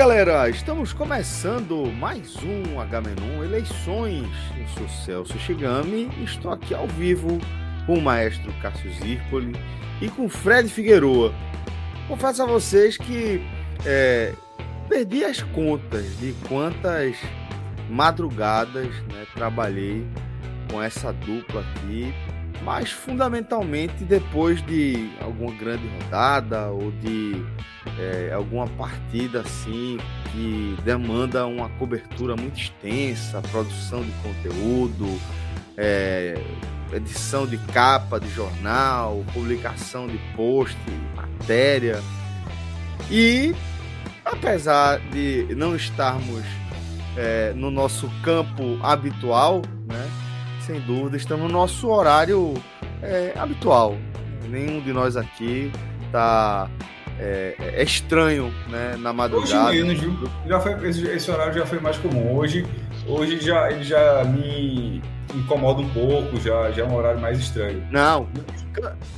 Galera! Estamos começando mais um H-Menon Eleições. Eu sou Celso Shigami e estou aqui ao vivo com o maestro Cássio Zirpoli e com Fred Figueroa. Confesso a vocês que é, perdi as contas de quantas madrugadas né, trabalhei com essa dupla aqui, mas fundamentalmente depois de alguma grande rodada ou de é, alguma partida assim que demanda uma cobertura muito extensa, produção de conteúdo, é, edição de capa de jornal, publicação de post, matéria. E apesar de não estarmos é, no nosso campo habitual, né, sem dúvida estamos no nosso horário é, habitual. Nenhum de nós aqui está é, é, estranho, né, na madrugada. Hoje menos, viu? Já foi, esse, esse, horário já foi mais comum. Hoje, hoje já, ele já me incomoda um pouco, já, já é um horário mais estranho. Não,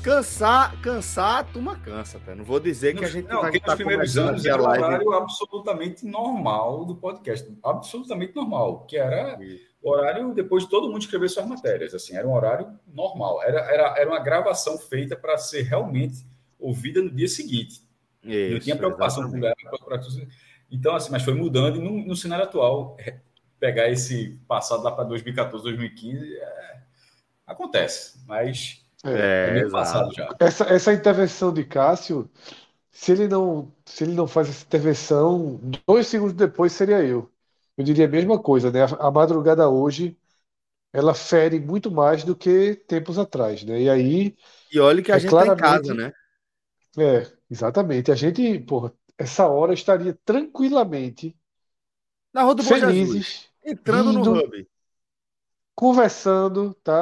cansar, cansar, a turma cansa, tá? Não vou dizer que a gente não, vai estar primeiros anos era um horário absolutamente normal do podcast, absolutamente normal, que era o horário depois de todo mundo escrever suas matérias, assim, era um horário normal, era, era, era uma gravação feita para ser realmente ouvida no dia seguinte. Isso, não tinha preocupação com ela. Então, assim, mas foi mudando e no, no cenário atual, é, pegar esse passado lá para 2014, 2015, é, acontece, mas é, é passado já. Essa, essa intervenção de Cássio, se ele não se ele não faz essa intervenção, dois segundos depois seria eu. Eu diria a mesma coisa, né? A, a madrugada hoje ela fere muito mais do que tempos atrás, né? E aí e olha que a é gente claramente, tá em casa, né? É, exatamente. A gente, porra, essa hora estaria tranquilamente na Rua do felizes, entrando no hub, conversando, tá?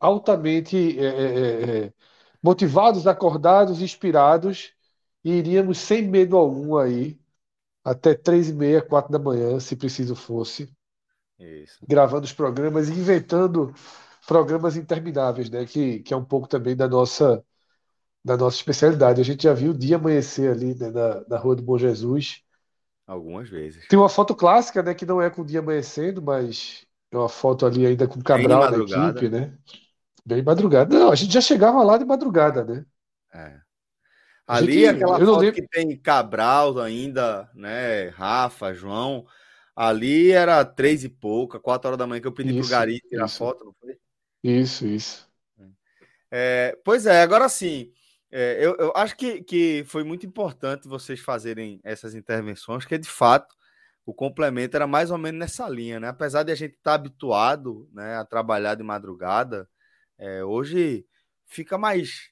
Altamente é, é, é, é, motivados, acordados, inspirados, e iríamos sem medo algum aí até três e meia, quatro da manhã, se preciso fosse, Isso. gravando os programas e inventando programas intermináveis, né? Que, que é um pouco também da nossa da nossa especialidade. A gente já viu o dia amanhecer ali né, na, na Rua do Bom Jesus. Algumas vezes. Tem uma foto clássica, né, que não é com o dia amanhecendo, mas é uma foto ali ainda com o Cabral da equipe, né? Bem madrugada. Não, a gente já chegava lá de madrugada, né? É. Ali gente, aquela foto lembro... que tem Cabral ainda, né? Rafa, João. Ali era três e pouca, quatro horas da manhã que eu pedi isso, pro Gari tirar isso. foto, não foi? Isso, isso. É, pois é, agora sim. É, eu, eu, acho que, que foi muito importante vocês fazerem essas intervenções, que de fato o complemento era mais ou menos nessa linha, né? Apesar de a gente estar tá habituado né, a trabalhar de madrugada, é, hoje fica mais.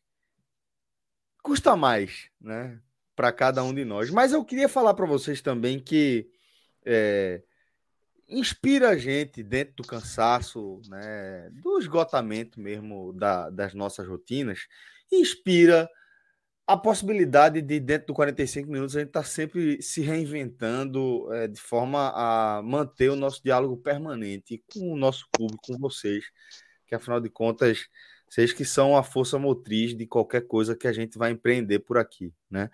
Custa mais, né? Para cada um de nós. Mas eu queria falar para vocês também que é, inspira a gente dentro do cansaço, né, do esgotamento mesmo da, das nossas rotinas inspira a possibilidade de, dentro do 45 minutos, a gente estar tá sempre se reinventando é, de forma a manter o nosso diálogo permanente com o nosso público, com vocês, que afinal de contas, vocês que são a força motriz de qualquer coisa que a gente vai empreender por aqui, né?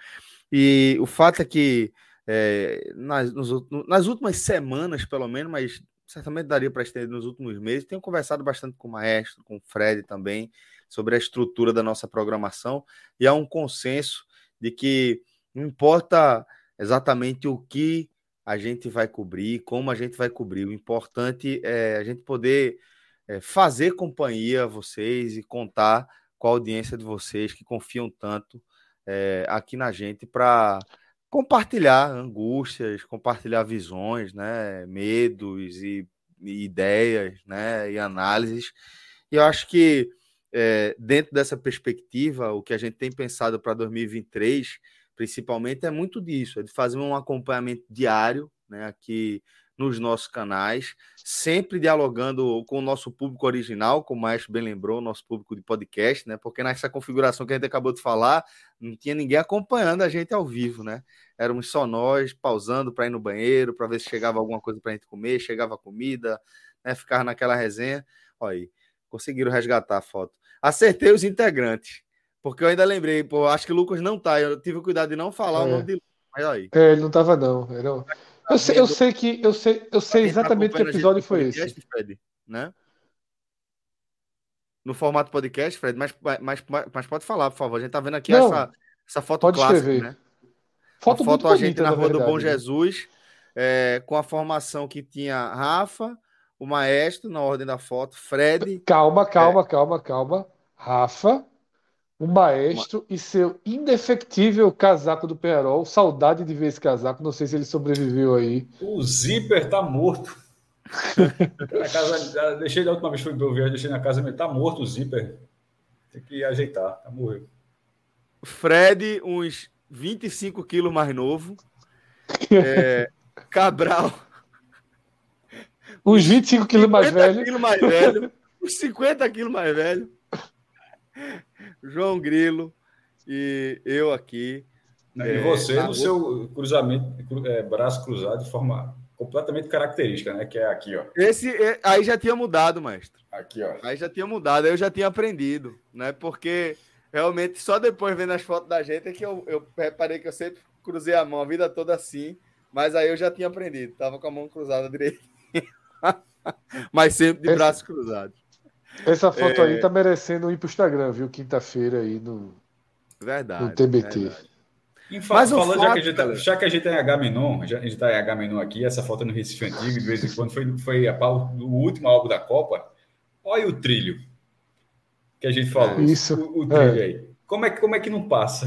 E o fato é que é, nas, nos, nas últimas semanas, pelo menos, mas certamente daria para estender nos últimos meses, tenho conversado bastante com o Maestro, com o Fred também, sobre a estrutura da nossa programação e há um consenso de que não importa exatamente o que a gente vai cobrir, como a gente vai cobrir, o importante é a gente poder é, fazer companhia a vocês e contar com a audiência de vocês que confiam tanto é, aqui na gente para compartilhar angústias, compartilhar visões, né, medos e, e ideias, né, e análises. E eu acho que é, dentro dessa perspectiva, o que a gente tem pensado para 2023, principalmente, é muito disso, é de fazer um acompanhamento diário, né, aqui nos nossos canais, sempre dialogando com o nosso público original, como o Maestro bem lembrou, nosso público de podcast, né? Porque nessa configuração que a gente acabou de falar, não tinha ninguém acompanhando a gente ao vivo, né? Éramos só nós, pausando para ir no banheiro, para ver se chegava alguma coisa para a gente comer, chegava comida, né? Ficava naquela resenha. Olha aí, conseguiram resgatar a foto. Acertei os integrantes, porque eu ainda lembrei, pô, acho que o Lucas não tá, eu tive cuidado de não falar é. o nome de Lucas, mas aí. É, ele não tava não, era... Eu sei, eu sei que eu sei, eu sei exatamente que episódio foi podcast, esse. Fred, né? No formato podcast, Fred, mas, mas, mas pode falar, por favor. A gente tá vendo aqui Não, essa, essa foto pode clássica, escrever. né? Foto, a foto a gente na Rua do Bom né? Jesus, é, com a formação que tinha Rafa, o maestro na ordem da foto, Fred. Calma, calma, é... calma, calma. Rafa, o maestro Uma... e seu indefectível casaco do Perol. Saudade de ver esse casaco. Não sei se ele sobreviveu aí. O zíper tá morto. na casa, deixei da última vez que ver, deixei na casa, tá morto o zíper. Tem que ajeitar, tá morreu. Fred, uns 25 quilos mais novo. É, Cabral. Uns 25 quilos mais velho. Quilos mais velho. Uns 50 quilos mais velho. João Grilo e eu aqui. e é, você no seu cruzamento, é, braço cruzado de forma completamente característica, né? Que é aqui, ó. Esse é, aí já tinha mudado, mestre. Aqui, ó. Aí já tinha mudado, aí eu já tinha aprendido, né? Porque realmente só depois vendo as fotos da gente é que eu, eu reparei que eu sempre cruzei a mão a vida toda assim, mas aí eu já tinha aprendido, tava com a mão cruzada direito. mas sempre de Esse... braços cruzados. Essa foto é... aí tá merecendo ir pro Instagram, viu? Quinta-feira aí no, verdade, no TBT. Verdade. Mas falando, fato, já, que a gente, tá, já que a gente é H-Menon, a gente tá em H-Menon aqui, essa foto no Recife Antigo, de vez em quando, foi, foi a, o último álbum da Copa. Olha o trilho que a gente falou. Isso. O, o trilho é. aí. Como é, como é que não passa?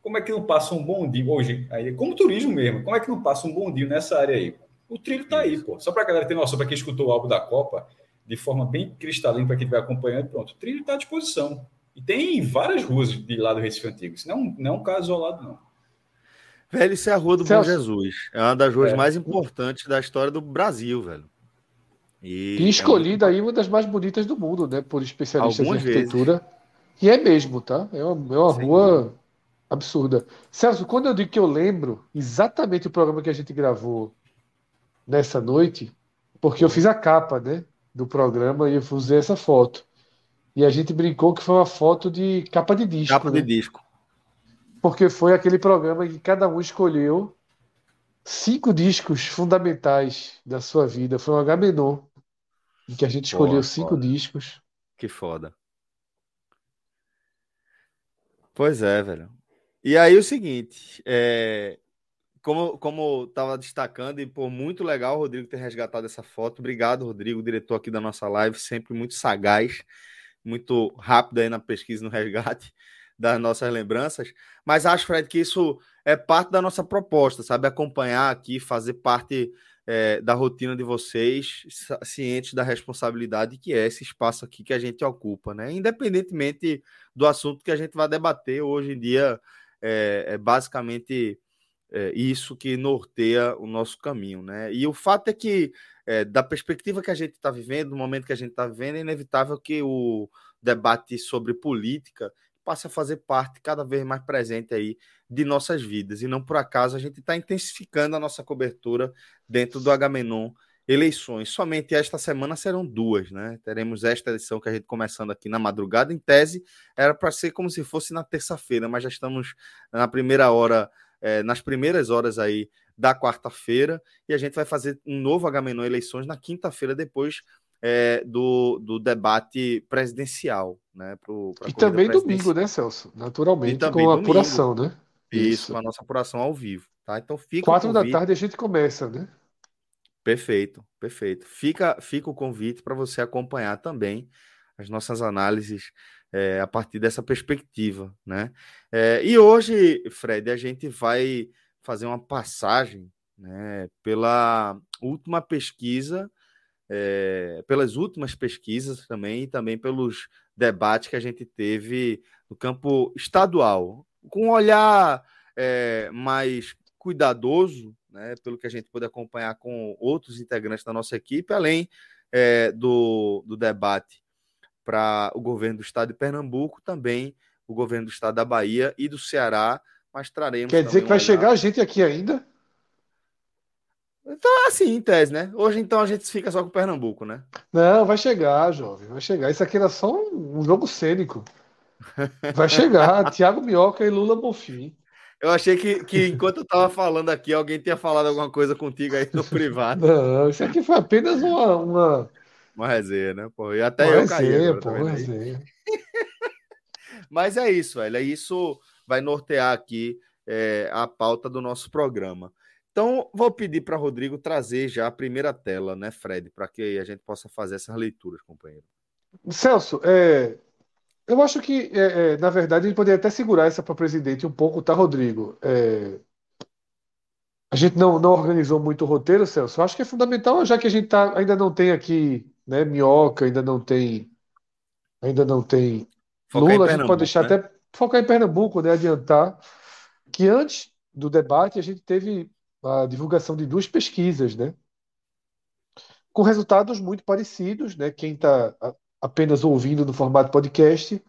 Como é que não passa um bom dia hoje? Aí, como turismo mesmo, como é que não passa um bom dia nessa área aí? O trilho tá aí, pô. Só para a galera ter noção, para quem escutou o álbum da Copa, de forma bem cristalina para quem estiver acompanhando, pronto, o trilho está à disposição. E tem várias ruas de lá do Recife Antigo. Isso não, não é um caso isolado, não. Velho, isso é a Rua do Celso. Bom Jesus. É uma das ruas é. mais importantes da história do Brasil, velho. E, e escolhida é aí uma das mais bonitas do mundo, né? Por especialistas Algumas em arquitetura. Vezes. E é mesmo, tá? É uma, é uma rua absurda. Celso, quando eu digo que eu lembro exatamente o programa que a gente gravou nessa noite, porque eu fiz a capa, né? Do programa e eu usei essa foto. E a gente brincou que foi uma foto de capa de disco. Capa né? de disco. Porque foi aquele programa que cada um escolheu cinco discos fundamentais da sua vida. Foi um Agamenon, em que a gente escolheu Pô, cinco foda. discos. Que foda. Pois é, velho. E aí o seguinte, é, como, como estava destacando, e por muito legal o Rodrigo ter resgatado essa foto. Obrigado, Rodrigo, diretor aqui da nossa live, sempre muito sagaz, muito rápido aí na pesquisa no resgate das nossas lembranças. Mas acho, Fred, que isso é parte da nossa proposta, sabe? Acompanhar aqui, fazer parte é, da rotina de vocês, cientes da responsabilidade que é esse espaço aqui que a gente ocupa, né? Independentemente do assunto que a gente vai debater hoje em dia, é, é basicamente é, isso que norteia o nosso caminho, né? E o fato é que, é, da perspectiva que a gente está vivendo, no momento que a gente está vivendo, é inevitável que o debate sobre política passe a fazer parte cada vez mais presente aí de nossas vidas. E não por acaso a gente está intensificando a nossa cobertura dentro do Agamenon eleições. Somente esta semana serão duas, né? Teremos esta edição que a gente começando aqui na madrugada. Em tese, era para ser como se fosse na terça-feira, mas já estamos na primeira hora é, nas primeiras horas aí da quarta-feira, e a gente vai fazer um novo Agamenon Eleições na quinta-feira, depois é, do, do debate presidencial, né? Pro, e também domingo, né, Celso? Naturalmente, com a domingo. apuração, né? Isso, Isso, com a nossa apuração ao vivo, tá? Então fica. Quatro da tarde a gente começa, né? Perfeito, perfeito. Fica, fica o convite para você acompanhar também as nossas análises é, a partir dessa perspectiva, né? É, e hoje, Fred, a gente vai fazer uma passagem né, pela última pesquisa, é, pelas últimas pesquisas também, e também pelos debates que a gente teve no campo estadual, com um olhar mais cuidadoso, né, pelo que a gente pôde acompanhar com outros integrantes da nossa equipe, além do, do debate para o governo do estado de Pernambuco, também o governo do estado da Bahia e do Ceará, mas traremos. Quer dizer que vai olhar. chegar a gente aqui ainda? Então, assim, em tese, né? Hoje, então, a gente fica só com o Pernambuco, né? Não, vai chegar, jovem, vai chegar. Isso aqui era só um, jogo cênico. Vai chegar. Thiago Minhoca e Lula Bonfim. Eu achei que, que enquanto eu tava falando aqui, alguém tinha falado alguma coisa contigo aí no privado. Não, isso aqui foi apenas uma. Uma, uma resenha, né? Pô, e até uma eu resenha, caí. Pô, uma resenha. Mas é isso, velho. É isso vai nortear aqui é, a pauta do nosso programa. Então, vou pedir para Rodrigo trazer já a primeira tela, né, Fred, para que a gente possa fazer essas leituras, companheiro. Celso, é, eu acho que, é, é, na verdade, a gente poderia até segurar essa para o presidente um pouco, tá, Rodrigo? É, a gente não, não organizou muito o roteiro, Celso. Eu acho que é fundamental, já que a gente tá, ainda não tem aqui, né, Minhoca, ainda não tem, ainda não tem focar Lula, a gente pode deixar né? até focar em Pernambuco, né, adiantar que antes do debate a gente teve a divulgação de duas pesquisas, né, com resultados muito parecidos, né? Quem está apenas ouvindo no formato podcast,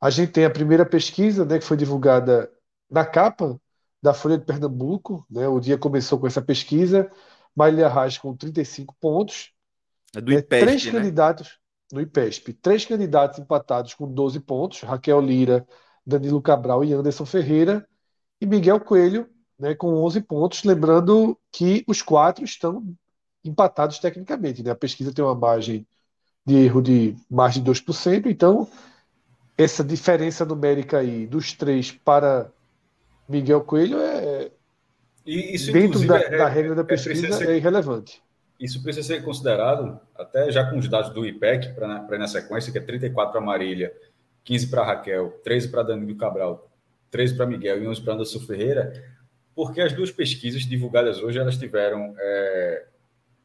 a gente tem a primeira pesquisa, né, que foi divulgada na capa da Folha de Pernambuco, né? O dia começou com essa pesquisa, Marília Reis com 35 pontos, é do IPESP, três né? candidatos no IPESP, três candidatos empatados com 12 pontos, Raquel Lira, Danilo Cabral e Anderson Ferreira, e Miguel Coelho, né, com 11 pontos, lembrando que os quatro estão empatados tecnicamente, né? A pesquisa tem uma margem de erro de mais de 2%. Então, essa diferença numérica aí dos três para Miguel Coelho é. E isso, dentro da, é, da, regra da é pesquisa, é, ser, é, irrelevante. Isso precisa ser considerado, até já com os dados do IPEC, para ir na sequência, que é 34 para Marília, 15 para Raquel, 13 para Danilo Cabral, 13 para Miguel e 11 para Anderson Ferreira, porque as duas pesquisas divulgadas hoje, elas tiveram. É,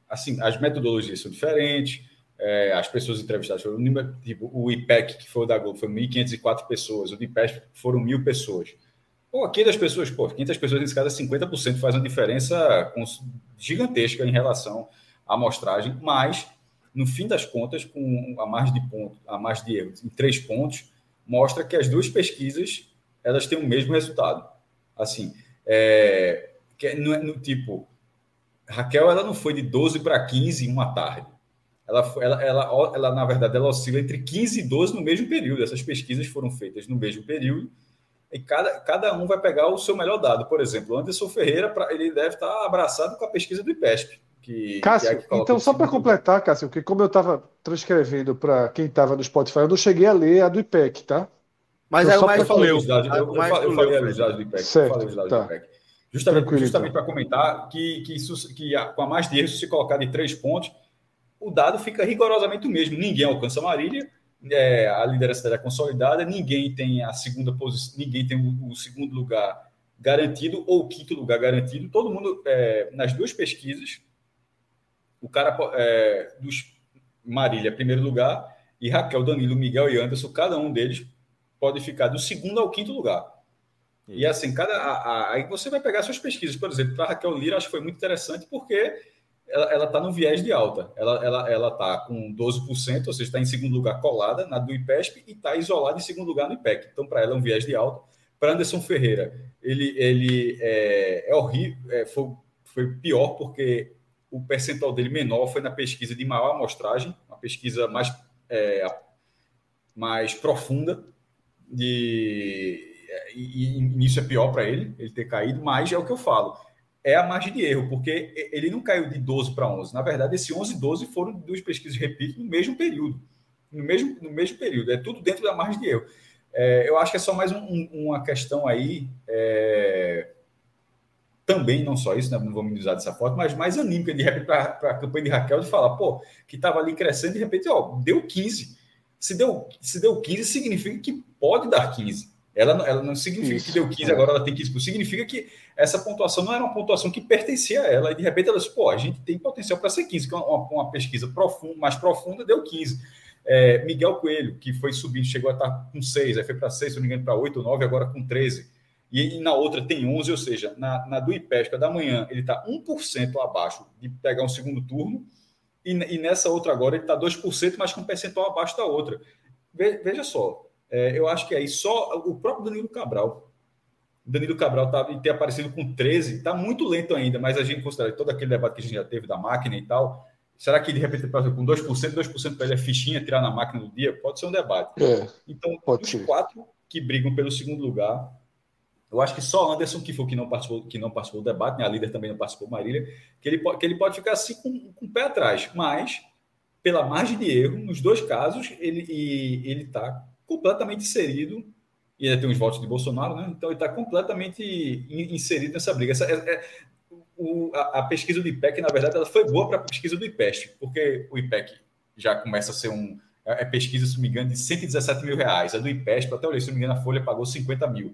assim, as metodologias são diferentes, é, as pessoas entrevistadas foram tipo, o IPEC, que foi o da Globo, foi 1.504 pessoas, o do IPEC foram mil pessoas. Pô, aqui das pessoas, pô, 500 pessoas nesse caso, 50% faz uma diferença gigantesca em relação à amostragem, mas, no fim das contas, com a margem de ponto, a margem de erro em três pontos, mostra que as duas pesquisas elas têm o mesmo resultado. Assim, é, que é, no, no tipo, Raquel ela não foi de 12 para 15 em uma tarde ela, ela, ela, ela, na verdade, ela oscila entre 15 e 12 no mesmo período. Essas pesquisas foram feitas no mesmo período e cada, cada um vai pegar o seu melhor dado. Por exemplo, o Anderson Ferreira, ele deve estar abraçado com a pesquisa do IPESP. Que, Cássio, que é então só para completar, Cássio, que como eu estava transcrevendo para quem estava no Spotify, eu não cheguei a ler a do IPEC, tá? Mas então, é o mais eu, eu, eu falei os dados do IPEC. Certo, falei os dados tá. do IPEC. Justamente, justamente então. para comentar que, que, isso, que a, com a mais de erro, se colocar de três pontos, o dado fica rigorosamente o mesmo. Ninguém alcança a Marília, é, a liderança dela é consolidada, ninguém tem a segunda posição, ninguém tem o, o, segundo lugar garantido ou o quinto lugar garantido. Todo mundo, é, nas duas pesquisas, o cara é, dos Marília, primeiro lugar, e Raquel, Danilo, Miguel e Anderson, cada um deles pode ficar do segundo ao quinto lugar. E assim, cada, a, a, aí você vai pegar suas pesquisas, por exemplo, para Raquel Lira, acho que foi muito interessante, porque ela está no viés de alta. Ela ela ela está com 12%, ou seja, está em segundo lugar colada na do IPESP e está isolada em segundo lugar no IPEC. Então, para ela é um viés de alta. Para Anderson Ferreira, ele, ele é, é horrível, é, foi, foi pior porque o percentual dele menor foi na pesquisa de maior amostragem, uma pesquisa mais, é, mais profunda, de, e, e isso é pior para ele, ele ter caído, mas é o que eu falo é a margem de erro, porque ele não caiu de 12 para 11. Na verdade, esse 11 e 12 foram duas pesquisas, repito, no mesmo período. No mesmo, no mesmo período. É tudo dentro da margem de erro. É, eu acho que é só mais um, um, uma questão aí. É, também, não só isso, né, não vou me usar dessa forma, mas mais anímica, de repente, para a campanha de Raquel, de falar, pô, que estava ali crescendo, de repente, ó, deu 15. Se deu, se deu 15, significa que pode dar 15. Ela, ela não significa Isso. que deu 15, agora ela tem 15. Significa que essa pontuação não era uma pontuação que pertencia a ela. E de repente ela disse, pô, a gente tem potencial para ser 15, que é uma, uma pesquisa profunda, mais profunda deu 15. É, Miguel Coelho, que foi subindo, chegou a estar com 6, aí foi para 6, se não me engano, para 8 ou 9, agora com 13. E, e, na outra tem 11, ou seja, na, na do IPESCA da manhã ele está 1% abaixo de pegar um segundo turno, e, e nessa outra agora ele está 2%, mas com um percentual abaixo da outra. Ve, veja só, é, eu acho que aí só o próprio Danilo Cabral, Danilo Cabral tá, ter aparecido com 13, está muito lento ainda, mas a gente considera todo aquele debate que a gente já teve da máquina e tal. Será que de repente com 2%, 2% para ele é fichinha tirar na máquina do dia? Pode ser um debate. É, então, os ser. quatro que brigam pelo segundo lugar, eu acho que só Anderson, que foi que não participou, que não participou do debate, né? a líder também não participou, Marília, que ele, que ele pode ficar assim com, com o pé atrás. Mas, pela margem de erro, nos dois casos, ele está completamente inserido, e ainda tem uns votos de Bolsonaro, né? Então ele está completamente inserido nessa briga. Essa, é, é, o, a, a, pesquisa do IPEC, na verdade, ela foi boa para a pesquisa do IPEST, porque o IPEC já começa a ser um. É, é pesquisa, se não me engano, de 117 mil reais. A do IPEST, até olhei, se não me engano, a Folha pagou 50 mil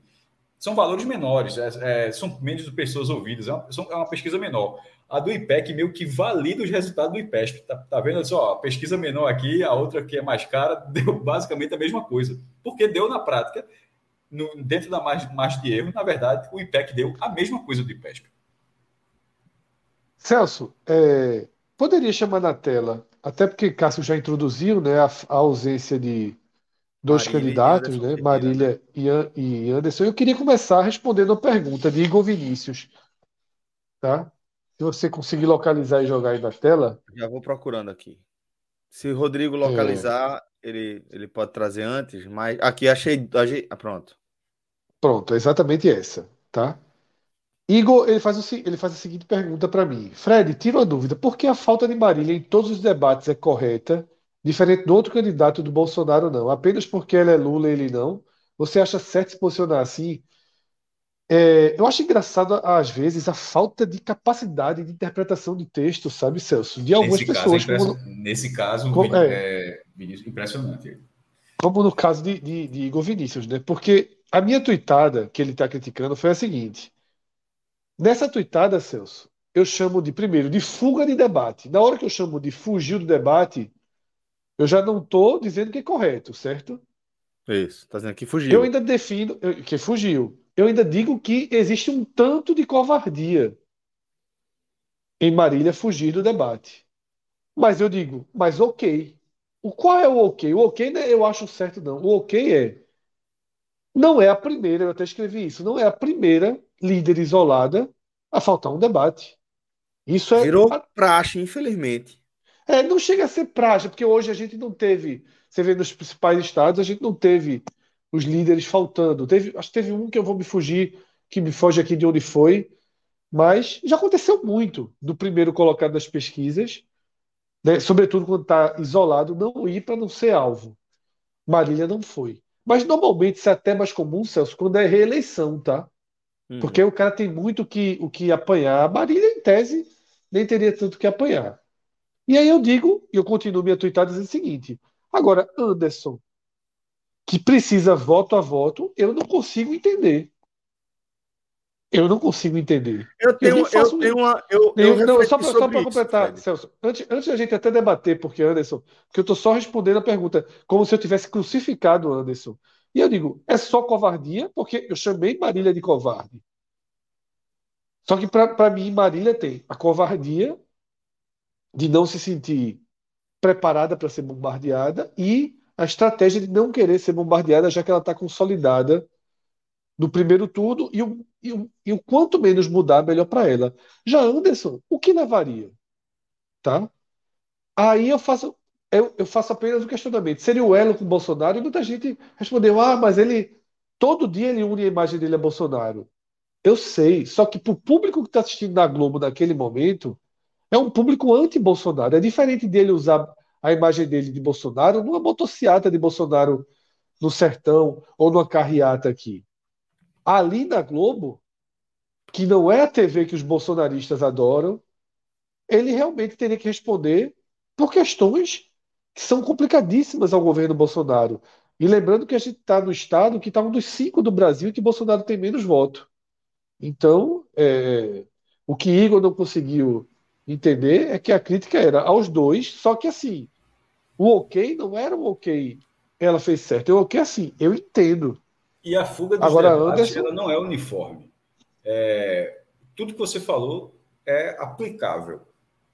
são valores menores, é, é, são menos pessoas ouvidas, é uma, é uma, pesquisa menor. A do IPEC meio que valida os resultados do IPESP. Tá, tá vendo só? A pesquisa menor aqui, a outra que é mais cara, deu basicamente a mesma coisa. Porque deu na prática, no, dentro da margem, margem de erro, na verdade, o IPEC deu a mesma coisa do IPESP. Celso, é, poderia chamar na tela, até porque Cássio já introduziu né, a, a ausência de, dois Marília candidatos, né? Marília né? e Anderson. Eu queria começar respondendo a pergunta de Igor Vinícius. Tá? Se você conseguir localizar e jogar aí na tela. Já vou procurando aqui. Se o Rodrigo localizar, é. ele, ele pode trazer antes, mas aqui achei. achei... Ah, pronto. Pronto, é exatamente essa. Tá? Igor, ele faz, o, ele faz a seguinte pergunta para mim. Fred, tira uma dúvida. Por que a falta de Marília em todos os debates é correta Diferente do outro candidato do Bolsonaro, não. Apenas porque ele é Lula, ele não. Você acha certo se posicionar assim? É, eu acho engraçado, às vezes, a falta de capacidade de interpretação de texto, sabe, Celso? De algumas nesse pessoas. Caso, como, nesse caso, como, é, é, impressionante. Como no caso de, de, de Igor Vinícius, né? Porque a minha tuitada que ele está criticando foi a seguinte. Nessa tuitada, Celso, eu chamo de, primeiro, de fuga de debate. Na hora que eu chamo de fugir do debate, eu já não estou dizendo que é correto, certo? Isso, está dizendo que fugiu. Eu ainda defino que fugiu. Eu ainda digo que existe um tanto de covardia em Marília fugir do debate. Mas eu digo, mas ok. O qual é o ok? O ok não é eu acho certo, não. O ok é. Não é a primeira, eu até escrevi isso, não é a primeira líder isolada a faltar um debate. Isso é. Virou praxe, infelizmente. É, não chega a ser praxe, porque hoje a gente não teve. Você vê nos principais estados, a gente não teve os líderes faltando. Teve, acho que teve um que eu vou me fugir, que me foge aqui de onde foi, mas já aconteceu muito do primeiro colocado das pesquisas, né, sobretudo quando está isolado, não ir para não ser alvo. Marília não foi. Mas normalmente isso é até mais comum, Celso, quando é reeleição, tá? Uhum. Porque o cara tem muito que, o que apanhar. A Marília, em tese, nem teria tanto que apanhar. E aí eu digo, e eu continuo minha tweetada dizendo o seguinte: agora, Anderson, que precisa voto a voto, eu não consigo entender. Eu não consigo entender. Eu tenho, eu, eu tenho uma. Eu, eu, não, só para completar, isso, Celso, antes, antes da gente até debater, porque Anderson, porque eu estou só respondendo a pergunta, como se eu tivesse crucificado Anderson. E eu digo, é só covardia, porque eu chamei Marília de covarde. Só que para mim, Marília tem a covardia de não se sentir preparada para ser bombardeada e a estratégia de não querer ser bombardeada, já que ela está consolidada no primeiro turno e o, e, o, e o quanto menos mudar, melhor para ela. Já Anderson, o que levaria? Tá? Aí eu faço, eu, eu faço apenas o um questionamento. Seria o elo com o Bolsonaro? E muita gente respondeu: ah, mas ele todo dia ele une a imagem dele a Bolsonaro. Eu sei, só que para o público que está assistindo na Globo naquele momento, é um público anti-Bolsonaro. É diferente dele usar a imagem dele de Bolsonaro numa motociata de Bolsonaro no sertão ou numa carreata aqui. Ali na Globo, que não é a TV que os bolsonaristas adoram, ele realmente teria que responder por questões que são complicadíssimas ao governo Bolsonaro. E lembrando que a gente está no estado que está um dos cinco do Brasil que Bolsonaro tem menos voto. Então, é, o que Igor não conseguiu entender é que a crítica era aos dois, só que assim, o ok não era um ok, ela fez certo. Eu ok assim, eu entendo. E a fuga dos Agora, Anderson... ela não é uniforme. É, tudo que você falou é aplicável,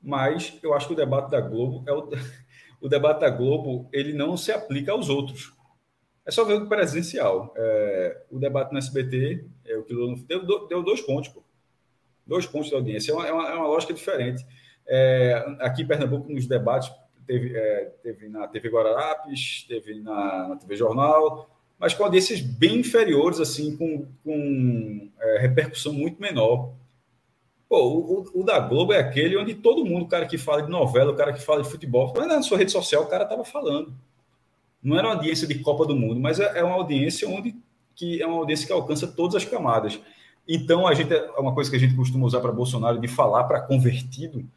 mas eu acho que o debate da Globo é o, o debate da Globo ele não se aplica aos outros. É só ver o presencial. É, o debate no SBT, é, o que deu, deu dois pontos, pô. Dois pontos de audiência. É uma, é uma, é uma lógica diferente. É, aqui em Pernambuco, nos debates, teve, é, teve na TV Guararapes, teve na, na, TV Jornal, mas com audiências bem inferiores, assim, com, com é, repercussão muito menor. Pô, o, o, da Globo é aquele onde todo mundo, o cara que fala de novela, o cara que fala de futebol, mas na sua rede social o cara estava falando. Não era uma audiência de Copa do Mundo, mas é, é uma audiência onde que é uma audiência que alcança todas as camadas. Então, a gente é uma coisa que a gente costuma usar para Bolsonaro de falar para convertido.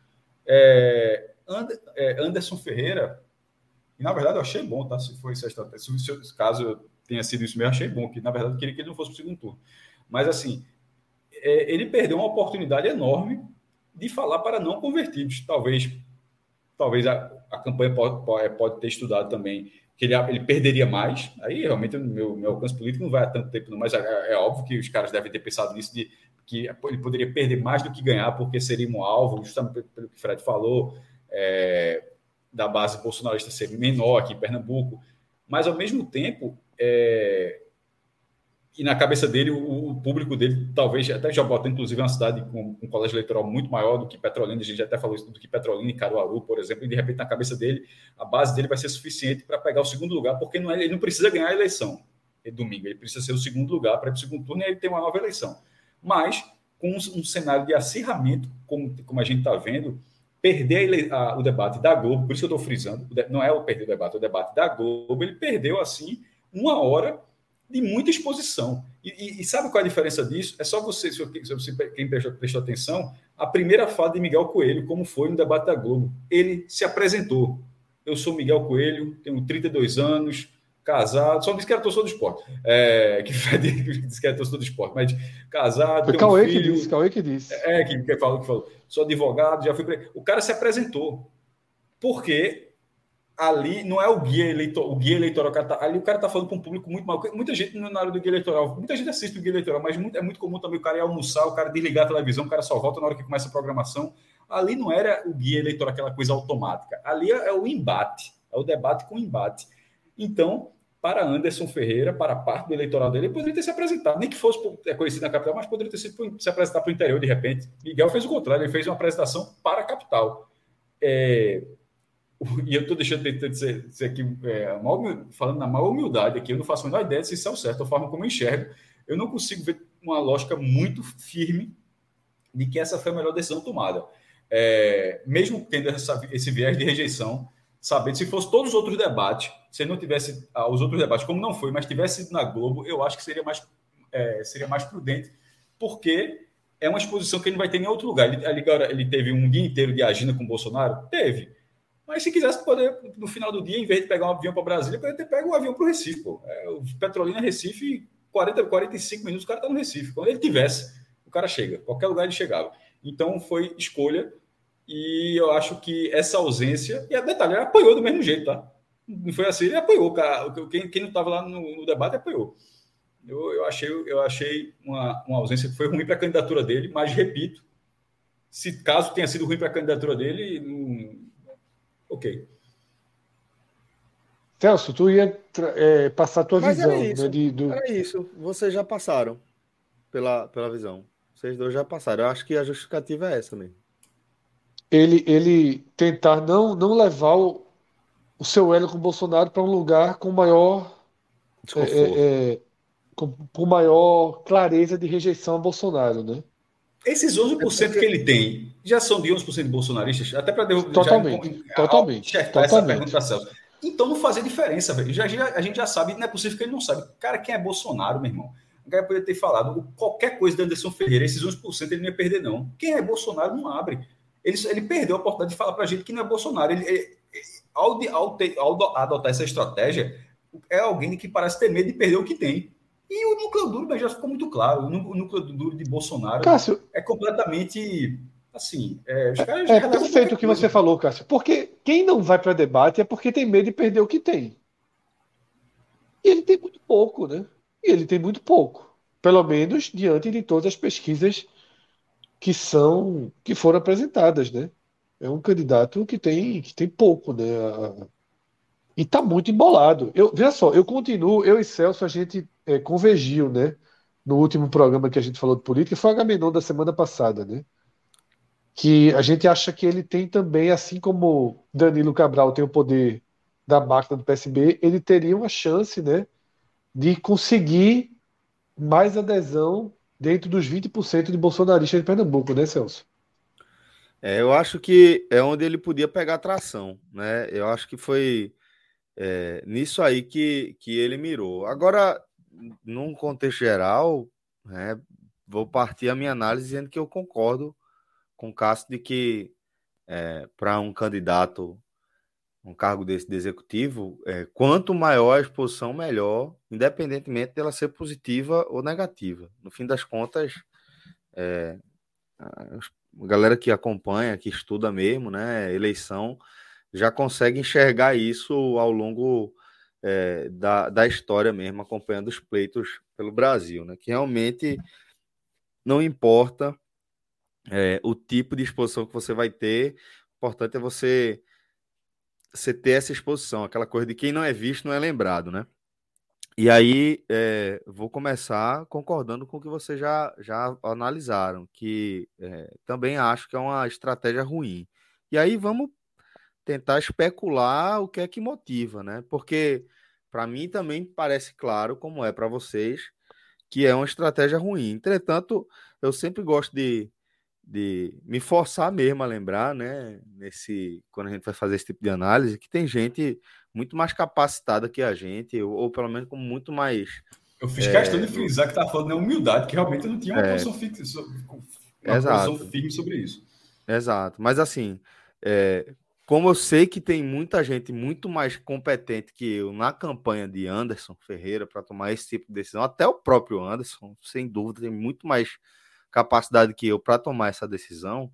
É, é, Anderson Ferreira, e na verdade eu achei bom, tá? Se foi essa estratégia, se caso tenha sido isso mesmo, achei bom, que na verdade eu queria que ele não fosse para o segundo turno. Mas assim, é, ele perdeu uma oportunidade enorme de falar para não convertidos. Talvez, talvez a, a campanha pode, pode ter estudado também que ele, ele perderia mais. Aí realmente meu, meu alcance político não vai há tanto tempo, não, mas é, é, óbvio que os caras devem ter pensado nisso de que ele poderia perder mais do que ganhar, porque seria um alvo, justamente pelo que o Fred falou, é, da base bolsonarista ser menor aqui em Pernambuco. Mas ao mesmo tempo, é, e na cabeça dele, o, o, público dele, talvez, até Jabotão, inclusive, é uma cidade com um colégio eleitoral muito maior do que Petrolina, a gente já até falou isso, do que Petrolina e Caruaru, por exemplo, e de repente, na cabeça dele, a base dele vai ser suficiente para pegar o segundo lugar, porque não é, ele não precisa ganhar a eleição domingo, ele precisa ser o segundo lugar para ir para o segundo turno e aí tem uma nova eleição. Mas, com um, um cenário de acirramento, como, como a gente está vendo, perder a, a, o debate da Globo, por isso que eu estou frisando, não é o perder o debate, é o debate da Globo, ele perdeu, assim, uma hora de muita exposição. E, e, e, sabe qual é a diferença disso? É só você, se você quem prestou, prestou, atenção, a primeira fala de Miguel Coelho, como foi no debate da Globo. Ele se apresentou. Eu sou Miguel Coelho, tenho 32 anos, casado, só disse que era torcedor do esporte. É, que disse que era torcedor do esporte, mas casado. Foi Cauê um filho, que disse, Cauê que disse. É, que, que falou, que falou. Sou advogado, já fui. Pre... O cara se apresentou. Porque ali não é o guia eleitoral, o guia eleitoral, o tá, ali o cara tá falando para um público muito mal. Muita gente na área do guia eleitoral, muita gente assiste o guia eleitoral, mas muito, é muito comum também o cara ir almoçar, o cara desligar a televisão, o cara só volta na hora que começa a programação. Ali não era o guia eleitoral, aquela coisa automática. Ali é, é o embate, é o debate com embate. Então, para Anderson Ferreira, para parte do eleitoral dele, ele poderia ter se apresentado, nem que fosse é conhecido na capital, mas poderia ter sido se apresentar para o interior de repente. Miguel fez o contrário, ele fez uma apresentação para a capital. É, e eu estou deixando de dizer, dizer aqui, é, falando na maior humildade aqui, eu não faço a menor ideia se isso é o certo, a forma como eu enxergo. Eu não consigo ver uma lógica muito firme de que essa foi a melhor decisão tomada. É, mesmo tendo essa, esse viés de rejeição, sabendo se fosse todos os outros debates, se não tivesse ah, os outros debates, como não foi, mas tivesse na Globo, eu acho que seria mais, é, seria mais prudente, porque é uma exposição que ele não vai ter em outro lugar. Ele, agora, ele teve um dia inteiro de agenda com o Bolsonaro? Teve. Mas se quisesse poder, no final do dia, em vez de pegar um avião para Brasília, poderia ter pego um avião para o Recife. Pô. É, o Petrolina Recife, 40, 45 minutos, o cara está no Recife. Quando ele tivesse, o cara chega. Qualquer lugar ele chegava. Então foi escolha. E eu acho que essa ausência. E a detalhe, ele apoiou do mesmo jeito, tá? Não foi assim, ele apoiou. Cara. Quem, quem não estava lá no, no, debate apoiou. Eu, eu achei, eu achei uma, uma ausência que foi ruim para a candidatura dele, mas repito, se caso tenha sido ruim para a candidatura dele, não, Ok. Celso, tu ia é, passar a tua Mas visão. Era isso, né, de, do... era isso. Vocês já passaram pela, pela visão. Vocês dois já passaram. Eu acho que a justificativa é essa mesmo. Ele, ele tentar não, não levar o, o seu elo com o Bolsonaro para um lugar com maior. É, é, é, com, com maior clareza de rejeição a Bolsonaro, né? Esses 11% que ele tem já são de 11% de bolsonaristas? Até para Totalmente. Já, totalmente. totalmente. essa pergunta para Celso. Então não fazia diferença, velho. Já, já, a gente já sabe, não é possível que ele não sabe. Cara, quem é Bolsonaro, meu irmão? O cara poderia ter falado qualquer coisa de Anderson Ferreira, esses 11% ele não ia perder, não. Quem é Bolsonaro não abre. Ele, ele perdeu a oportunidade de falar para a gente que não é Bolsonaro. Ele, ele, ao, ao, ter, ao adotar essa estratégia, é alguém que parece ter medo de perder o que tem. E o núcleo duro já ficou muito claro. O núcleo duro de Bolsonaro Cássio, é completamente assim. É, os caras é perfeito o que você falou, Cássio. Porque quem não vai para debate é porque tem medo de perder o que tem. E ele tem muito pouco, né? E ele tem muito pouco. Pelo menos diante de todas as pesquisas que são que foram apresentadas, né? É um candidato que tem que tem pouco, né? E está muito embolado. Eu, veja só, eu continuo, eu e Celso, a gente é, convergiu, né? No último programa que a gente falou de política, foi o Agamenon da semana passada, né? Que a gente acha que ele tem também, assim como Danilo Cabral tem o poder da máquina do PSB, ele teria uma chance, né? De conseguir mais adesão dentro dos 20% de bolsonaristas de Pernambuco, né, Celso? É, eu acho que é onde ele podia pegar tração, né? Eu acho que foi é, nisso aí que, que ele mirou. Agora, num contexto geral, né, vou partir a minha análise dizendo que eu concordo com o Cássio de que é, para um candidato um cargo desse de executivo, é, quanto maior a exposição, melhor, independentemente dela ser positiva ou negativa. No fim das contas, é, a galera que acompanha, que estuda mesmo, né, eleição, já consegue enxergar isso ao longo é, da, da história mesmo, acompanhando os pleitos pelo Brasil, né? Que realmente não importa é, o tipo de exposição que você vai ter, o importante é você, você ter essa exposição, aquela coisa de quem não é visto não é lembrado, né? E aí, é, vou começar concordando com o que vocês já, já analisaram, que é, também acho que é uma estratégia ruim. E aí, vamos tentar especular o que é que motiva, né? Porque para mim também parece claro, como é para vocês, que é uma estratégia ruim. Entretanto, eu sempre gosto de, de me forçar mesmo a lembrar, né? Nesse quando a gente vai fazer esse tipo de análise, que tem gente muito mais capacitada que a gente, ou, ou pelo menos com muito mais. Eu fiz é, questão de frisar que tá falando da humildade, que realmente não tinha uma é, posição fixa, uma exato, posição firme sobre isso. Exato, mas assim, é, como eu sei que tem muita gente muito mais competente que eu na campanha de Anderson Ferreira para tomar esse tipo de decisão, até o próprio Anderson, sem dúvida, tem muito mais capacidade que eu para tomar essa decisão.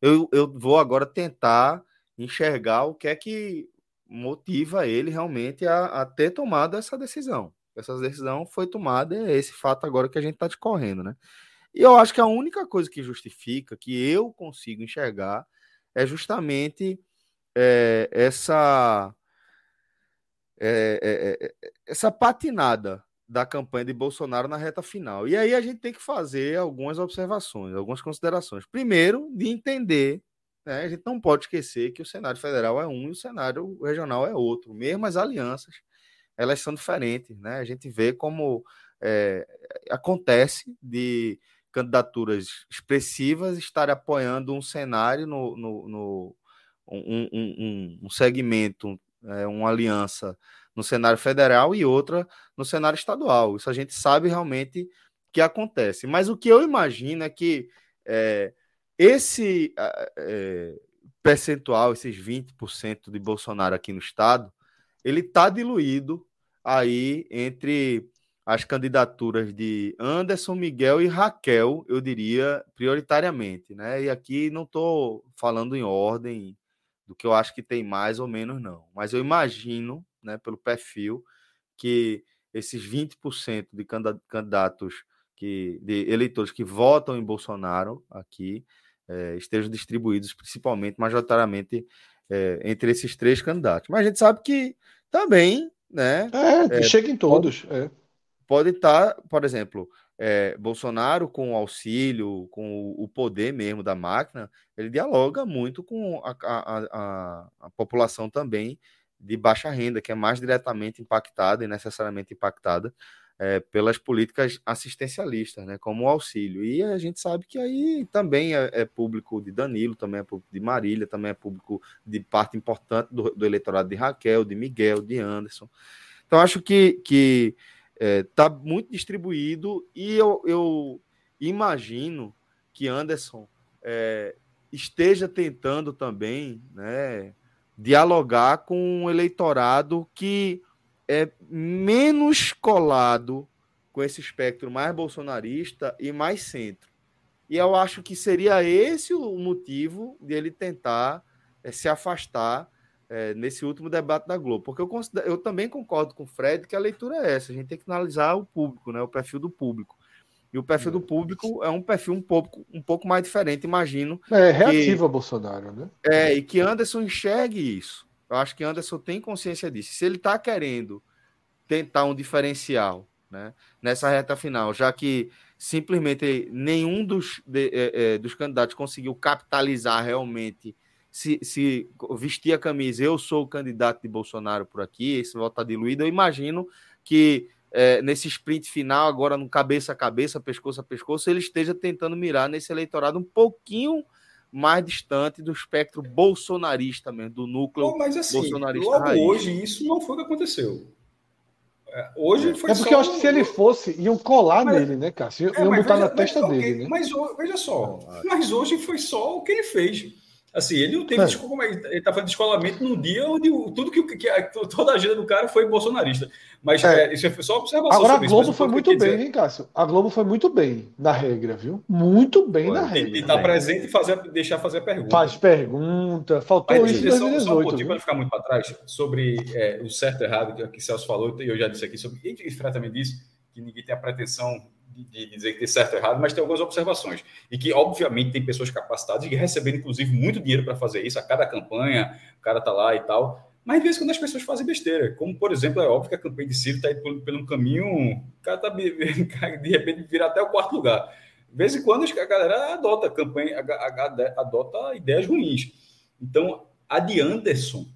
Eu, eu vou agora tentar enxergar o que é que motiva ele realmente a, a ter tomado essa decisão. Essa decisão foi tomada, é esse fato agora que a gente está discorrendo, né? E eu acho que a única coisa que justifica, que eu consigo enxergar, é justamente é, essa é, é, essa patinada da campanha de Bolsonaro na reta final. E aí a gente tem que fazer algumas observações, algumas considerações. Primeiro, de entender, né, a gente não pode esquecer que o cenário federal é um e o cenário regional é outro. Mesmo as alianças, elas são diferentes. Né? A gente vê como é, acontece de candidaturas expressivas estarem apoiando um cenário no, no um, um, um segmento, é, uma aliança no cenário federal e outra no cenário estadual. Isso a gente sabe realmente que acontece. Mas o que eu imagino é que é, esse é, percentual, esses 20% de Bolsonaro aqui no estado, ele está diluído aí entre as candidaturas de Anderson, Miguel e Raquel, eu diria prioritariamente, né? E aqui não estou falando em ordem do que eu acho que tem mais ou menos, não. Mas eu imagino, né, pelo perfil, que esses 20% de candidatos que, de eleitores que votam em Bolsonaro aqui é, estejam distribuídos principalmente, majoritariamente, é, entre esses três candidatos. Mas a gente sabe que também, né? É, é chega em todos. Pode, é. pode estar, por exemplo, é, Bolsonaro, com o auxílio, com o poder mesmo da máquina, ele dialoga muito com a, a, a, população também de baixa renda, que é mais diretamente impactada e necessariamente impactada é, pelas políticas assistencialistas, né, como o auxílio. E a gente sabe que aí também é, é, público de Danilo, também é público de Marília, também é público de parte importante do, do eleitorado de Raquel, de Miguel, de Anderson. Então, acho que, que está é, tá muito distribuído e eu, eu imagino que Anderson é, esteja tentando também, né, dialogar com um eleitorado que é menos colado com esse espectro mais bolsonarista e mais centro. E eu acho que seria esse o motivo de ele tentar é, se afastar é, nesse último debate da Globo. Porque eu, considero, eu também concordo com o Fred que a leitura é essa. A gente tem que analisar o público, né, o perfil do público. E o perfil do público é um perfil um pouco, um pouco mais diferente, imagino. É reativo que, a Bolsonaro, né? É, e que Anderson enxergue isso. Eu acho que Anderson tem consciência disso. Se ele está querendo tentar um diferencial né, nessa reta final, já que simplesmente nenhum dos, de, é, é, dos candidatos conseguiu capitalizar realmente, se, se vestir a camisa, eu sou o candidato de Bolsonaro por aqui, esse voto está diluído, eu imagino que é, nesse sprint final, agora no cabeça a cabeça, pescoço a pescoço, ele esteja tentando mirar nesse eleitorado um pouquinho mais distante do espectro bolsonarista mesmo, do núcleo Pô, mas assim, bolsonarista logo raiz. hoje isso não foi o que aconteceu. É, hoje é. foi É porque eu acho que se ele fosse, iam colar mas, nele, né, Cássio? Iam é, botar veja, na testa mas, dele, né? Mas veja só, mas hoje foi só o que ele fez. Assim, ele não teve é. ele está fazendo descolamento num dia onde tudo que, que, que, toda a agenda do cara foi bolsonarista. Mas é. É, isso foi só observação. Agora a Globo foi muito bem, hein, Cássio? A Globo foi muito bem na regra, viu? Muito bem na regra. E tá presente e fazer, deixar fazer pergunta. Faz pergunta. Faltou Mas, isso em 2018. Só, um para ficar muito para trás, sobre é, o certo e errado que, que Celso falou, e eu já disse aqui sobre. E Fred também disse que ninguém tem a pretensão de, dizer que tem certo ou errado, mas tem algumas observações. E que, obviamente, tem pessoas capacitadas e recebem, inclusive, muito dinheiro para fazer isso. A cada campanha, o cara tá lá e tal. Mas, vezes, quando as pessoas fazem besteira, como, por exemplo, é óbvio que a campanha de Ciro está indo por um caminho, o cara tá, de repente, vira até o quarto lugar. De vez em quando, a galera adota campanha, adota ideias ruins. Então, a de Anderson,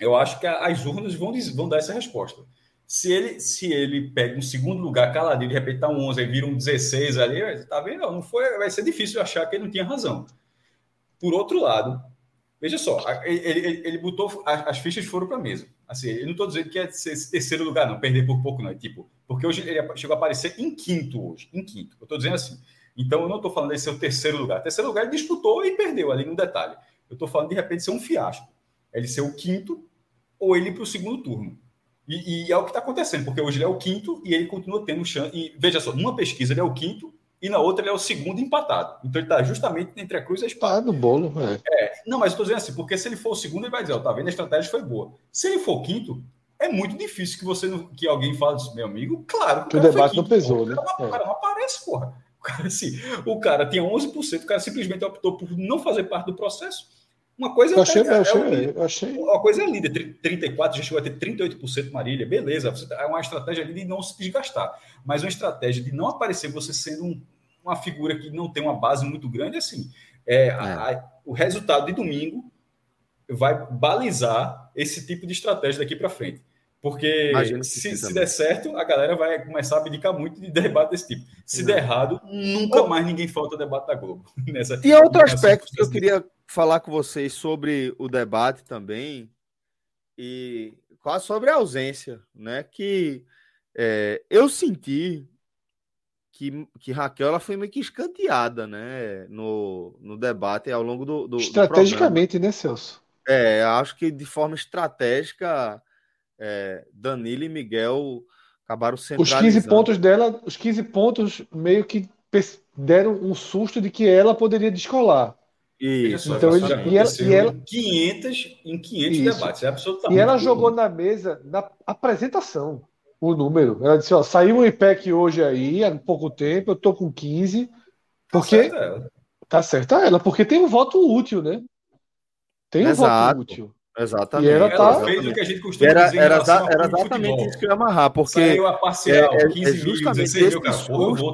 eu acho que as urnas vão, vão dar essa resposta. Se ele, se ele pega um segundo lugar caladinho, de repente tá um 11 e vira um 16 ali, tá vendo? Não foi, vai ser difícil achar que ele não tinha razão. Por outro lado, veja só, ele, ele, ele botou, as fichas foram para mesa. Assim, eu não estou dizendo que é esse terceiro lugar, não, perder por pouco, não. É tipo, porque hoje ele chegou a aparecer em quinto hoje, em quinto. Eu estou dizendo assim. Então, eu não estou falando de ser o terceiro lugar. Terceiro lugar ele disputou e perdeu ali no detalhe. Eu estou falando de repente ser um fiasco. Ele ser o quinto ou ele para o segundo turno. E, e, é o que está acontecendo, porque hoje ele é o quinto e ele continua tendo chance. E veja só, numa pesquisa ele é o quinto e na outra ele é o segundo empatado. Então ele está justamente entre a cruz e a espada. Ah, no bolo, é. é não, mas estou dizendo assim, porque se ele for o segundo, ele vai dizer, ó, tá vendo, a estratégia foi boa. Se ele for o quinto, é muito difícil que você não, que alguém fale isso, meu amigo. Claro, que o, o debate não pesou, né? O cara, é. não aparece, porra. O cara, assim, o cara tinha 11%, o cara simplesmente optou por não fazer parte do processo uma coisa eu achei, é, eu achei, eu achei. Uma coisa é linda, 34, já chegou a ter 38% Marília, beleza. Tá, é uma estratégia de não se desgastar. Mas uma estratégia de não aparecer você sendo um, uma figura que não tem uma base muito grande, assim. É, é. A, a, o resultado de domingo vai balizar esse tipo de estratégia daqui para frente. Porque se, se der certo, a galera vai começar a abdicar muito de debate desse tipo. Se não. der errado, nunca mais ninguém falta debate da Globo. Nessa, e outro aspecto que eu queria falar com vocês sobre o debate também e quase sobre a ausência, né? Que é, eu senti que, que Raquel ela foi meio que escanteada, né? No, no debate ao longo do, do estrategicamente, do né, Celso? É, acho que de forma estratégica, é, Danilo e Miguel acabaram centralizando. Os 15 pontos dela, os 15 pontos meio que deram um susto de que ela poderia descolar. Isso, então ele, e ela, e ela, 500, em 500 isso. debates, é absolutamente. E ela jogou na mesa na apresentação o número. Ela disse: ó, saiu um IPEC hoje aí, há pouco tempo, eu tô com 15. Porque. Tá certa ela. Tá certa ela, porque tem um voto útil, né? Tem um Exato. voto útil. Exatamente. E ela, tá... ela fez o que a gente costuma era, dizer era, era exatamente isso que eu ia amarrar, porque Saiu a parcial, é, 15 é justamente mil, 16 mil, cara,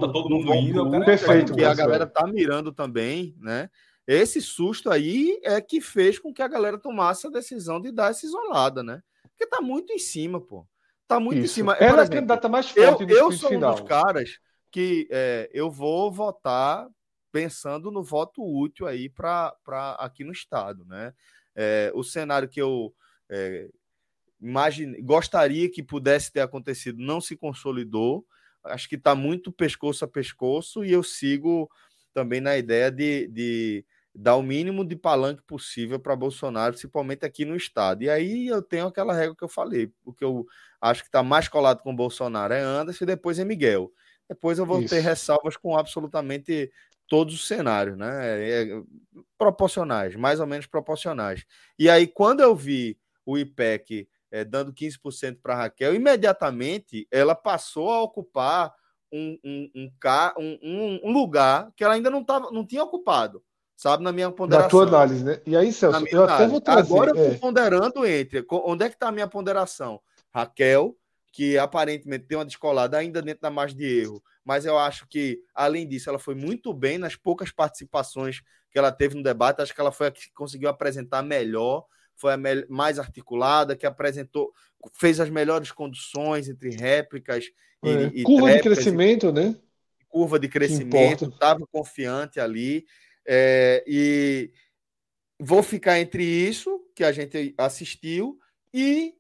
tá todo mundo indo. Cara, perfeito. Que a galera tá mirando também, né? Esse susto aí é que fez com que a galera tomasse a decisão de dar essa isolada, né? Porque tá muito em cima, pô. Tá muito Isso. em cima. Ela é a candidata mais forte eu, eu sou final. um dos caras que é, eu vou votar pensando no voto útil aí para aqui no estado, né? É, o cenário que eu é, imagine, gostaria que pudesse ter acontecido não se consolidou. Acho que está muito pescoço a pescoço e eu sigo também na ideia de, de dar o mínimo de palanque possível para Bolsonaro, principalmente aqui no estado. E aí eu tenho aquela regra que eu falei, o que eu acho que está mais colado com Bolsonaro é Anderson e depois é Miguel. Depois eu vou Isso. ter ressalvas com absolutamente todos os cenários, né? É, é, proporcionais, mais ou menos proporcionais. E aí, quando eu vi o IPEC é, dando 15% para Raquel, imediatamente ela passou a ocupar um, um, um, um, lugar que ela ainda não, tava, não tinha ocupado, sabe, na minha ponderação. Na tua análise, né? E aí, Celso, eu análise. até vou trazer... Agora eu estou é. ponderando entre... Onde é que está a minha ponderação? Raquel, que aparentemente tem uma descolada ainda dentro da margem de erro, mas eu acho que, além disso, ela foi muito bem nas poucas participações que ela teve no debate. Acho que ela foi a que conseguiu apresentar melhor, foi a mais articulada, que apresentou, fez as melhores conduções entre réplicas é. e, curva de crescimento, e, né? Curva de crescimento, estava confiante ali. É, e vou ficar entre isso que a gente assistiu e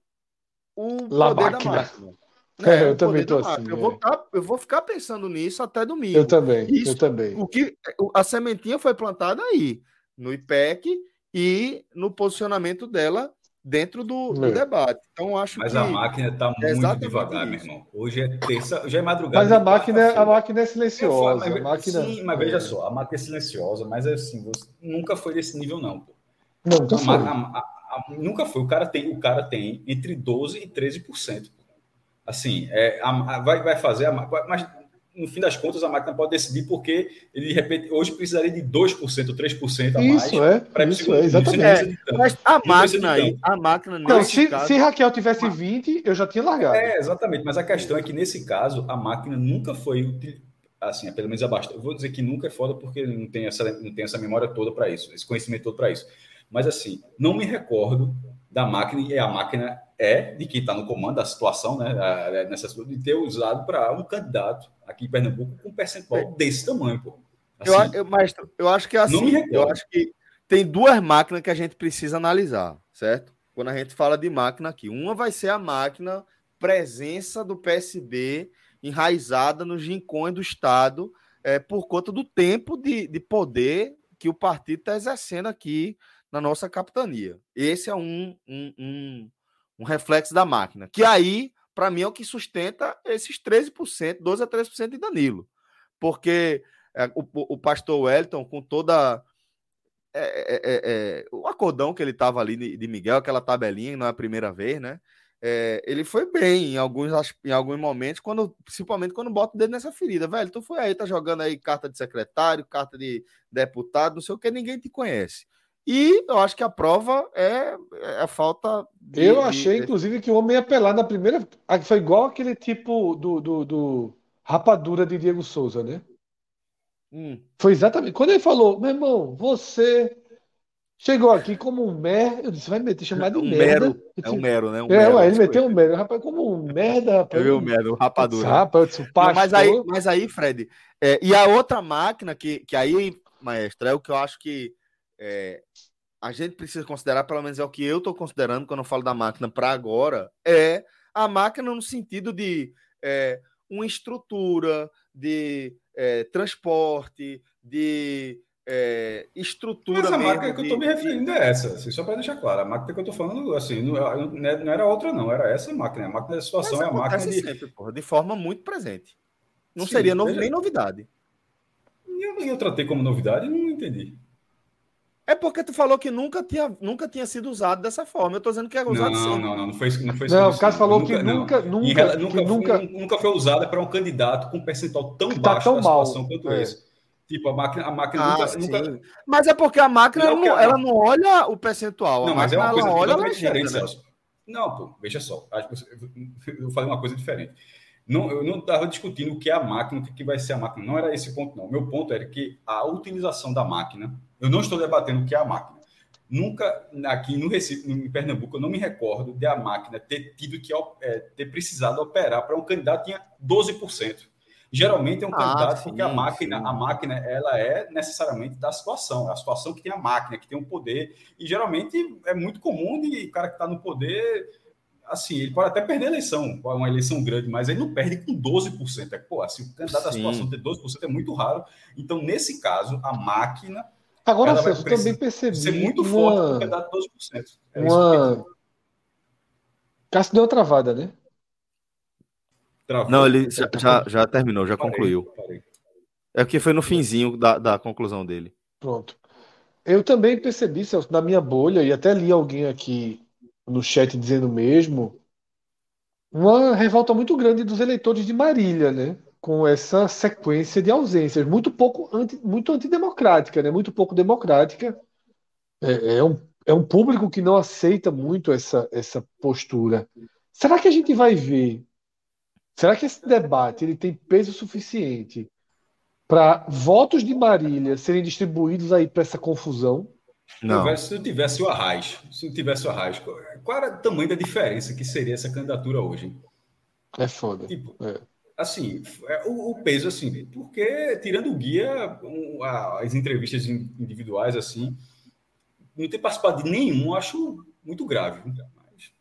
o La poder máquina. da máquina. É, eu também tô assim. Eu, vou ficar, eu vou ficar pensando nisso até domingo. Eu também, Isso, eu também. O que, a sementinha foi plantada aí, no IPEC e no posicionamento dela dentro do, do debate. Então, acho Mas que. Mas a máquina está é muito devagar, isso. meu irmão. Hoje é terça, já é madrugada. Mas a máquina, é, a máquina é silenciosa. mas, a máquina... Sim, mas veja só, a máquina é silenciosa, mas assim, você nunca foi desse nível, não. Pô. Não. A, a, a, nunca foi. O cara tem, o cara tem entre 12% e 13% assim, é, a, a, vai, vai fazer, a, mas no fim das contas a máquina pode decidir porque ele de repente hoje precisaria de 2%, 3% a mais. Isso é, para isso é, exatamente. É, mas a máquina aí, a máquina não, se, caso, se Raquel tivesse 20, eu já tinha largado. É, exatamente, mas a questão é que nesse caso a máquina nunca foi assim, é pelo menos abaixo. Eu vou dizer que nunca é foda porque não tem essa não tem essa memória toda para isso, esse conhecimento todo para isso. Mas assim, não me recordo da máquina e a máquina é de quem está no comando da situação, né, nessa de ter usado para um candidato aqui em Pernambuco com um percentual é. desse tamanho, pô. Assim, eu, eu, eu acho que é assim, eu acho que tem duas máquinas que a gente precisa analisar, certo? Quando a gente fala de máquina aqui, uma vai ser a máquina presença do PSB enraizada nos rincões do Estado é, por conta do tempo de, de poder que o partido está exercendo aqui na nossa capitania. Esse é um, um, um um reflexo da máquina. Que aí, para mim, é o que sustenta esses 13%, 12% a 13% de Danilo. Porque é, o, o, pastor Wellington, com toda. É, é, o acordão que ele estava ali de, de, Miguel, aquela tabelinha, não é a primeira vez, né? Ele foi bem em alguns, em alguns momentos, quando, principalmente quando bota o dedo nessa ferida. Velho, tu foi aí, tá jogando aí carta de secretário, carta de deputado, não sei o que, ninguém te conhece. E eu acho que a prova é, é a falta. De, eu achei, de... inclusive, que o homem ia apelar na primeira. Foi igual aquele tipo do, do, do rapadura de Diego Souza, né? Hum. Foi exatamente. Quando ele falou, meu irmão, você chegou aqui como um merda. Eu disse, vai meter chamar de um merda. Mero, é um mero, né? Um é, mero, ué, ele meteu um mero. Rapaz, como um merda, rapaz. Eu vi o mero, rapadura. Rapaz, eu disse, Não, mas, aí, mas aí, Fred, é, e a outra máquina que, que aí, maestro, é o que eu acho que é, a gente precisa considerar, pelo menos é o que eu estou considerando quando eu falo da máquina para agora, é a máquina no sentido de é, uma estrutura, de é, transporte, de é, estrutura. Mas a máquina que eu estou me referindo é essa, assim, só para deixar claro. A máquina que eu estou falando, assim, não, não, era outra, não, era essa máquina. A máquina da situação Mas é a máquina. De... Sempre, porra, de forma muito presente. Não Sim, seria no, nem novidade. Eu, eu tratei como novidade e não entendi. É porque tu falou que nunca tinha, nunca tinha sido usado dessa forma. Eu tô dizendo que é usado não, Não, não, não foi isso. Não, foi não o Cássio falou nunca, que nunca, não. nunca, nunca, nunca, nunca foi usada para um candidato com um percentual tão tá baixo tão da mal. situação quanto é. esse. Tipo, a máquina, a máquina ah, nunca, nunca, Mas é porque a máquina não, não, ela não olha o percentual. Não, mas é uma coisa olha diferente, né? Não, pô, veja só. Eu falei uma coisa diferente. Não, eu não estava discutindo o que é a máquina, o que vai ser a máquina. Não era esse ponto, não. Meu ponto era que a utilização da máquina. Eu não estou debatendo o que é a máquina Nunca aqui no Recife, em Pernambuco, eu não me recordo de a máquina ter tido que é, ter precisado operar para um candidato tinha 12%. Geralmente é um ah, candidato sim, porque a máquina, sim. a máquina ela é necessariamente da situação, é a situação que tem a máquina, que tem o um poder. E geralmente é muito comum de o cara que está no poder, assim, ele pode até perder a eleição, uma eleição grande, mas ele não perde com 12%. É, pô, assim, o candidato sim. da situação ter 12% é muito raro. Então, nesse caso, a máquina Agora, Celso, também percebi. Ser muito uma... forte no candidato 12%. É uma. Cássio deu uma travada, né? Travou. Não, ele já, já, já, terminou, já parei, concluiu. Parei. É porque foi no finzinho da, da conclusão dele. Pronto. Eu também percebi, Celso, na minha bolha, e até li alguém aqui no chat dizendo mesmo, uma revolta muito grande dos eleitores de Marília, né? Com essa sequência de ausências, muito pouco anti, muito antidemocrática, né? Muito pouco democrática. É, é, um, é um público que não aceita muito essa, essa postura. Será que a gente vai ver? Será que esse debate ele tem peso suficiente para votos de Marília serem distribuídos aí para essa confusão? Não. Se não tivesse o Arraes, se não tivesse o Arraes, qual era o tamanho da diferença que seria essa candidatura hoje? É foda. Tipo, é. Assim, é, o, o, peso, assim, porque tirando o guia, as entrevistas individuais, assim, não ter participado de nenhum, acho muito grave. Mas...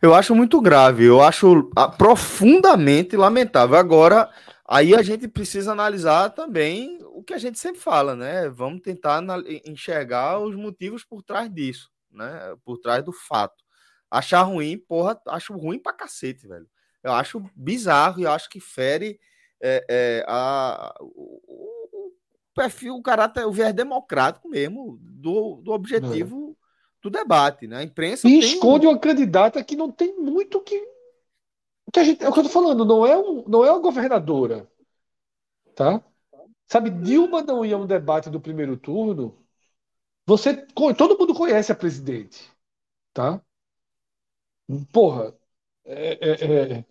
Eu acho muito grave, eu acho ah, profundamente lamentável. Agora, Aí a gente precisa analisar também o que a gente sempre fala, né? Vamos tentar enxergar os motivos por trás disso, né? Por trás do fato. Achar ruim, porra, acho ruim pra cacete, velho. Eu acho bizarro e acho que fere é, é, a, o, o, perfil, o caráter, o viés democrático mesmo do, do objetivo é. do debate, né? A imprensa. E esconde uma candidata que não tem muito que que a gente, é o que eu tô falando, não é, um, não é uma governadora. Tá? Sabe, Dilma não ia um debate do primeiro turno. Você, todo mundo conhece a presidente. Tá? Porra, é, é, é,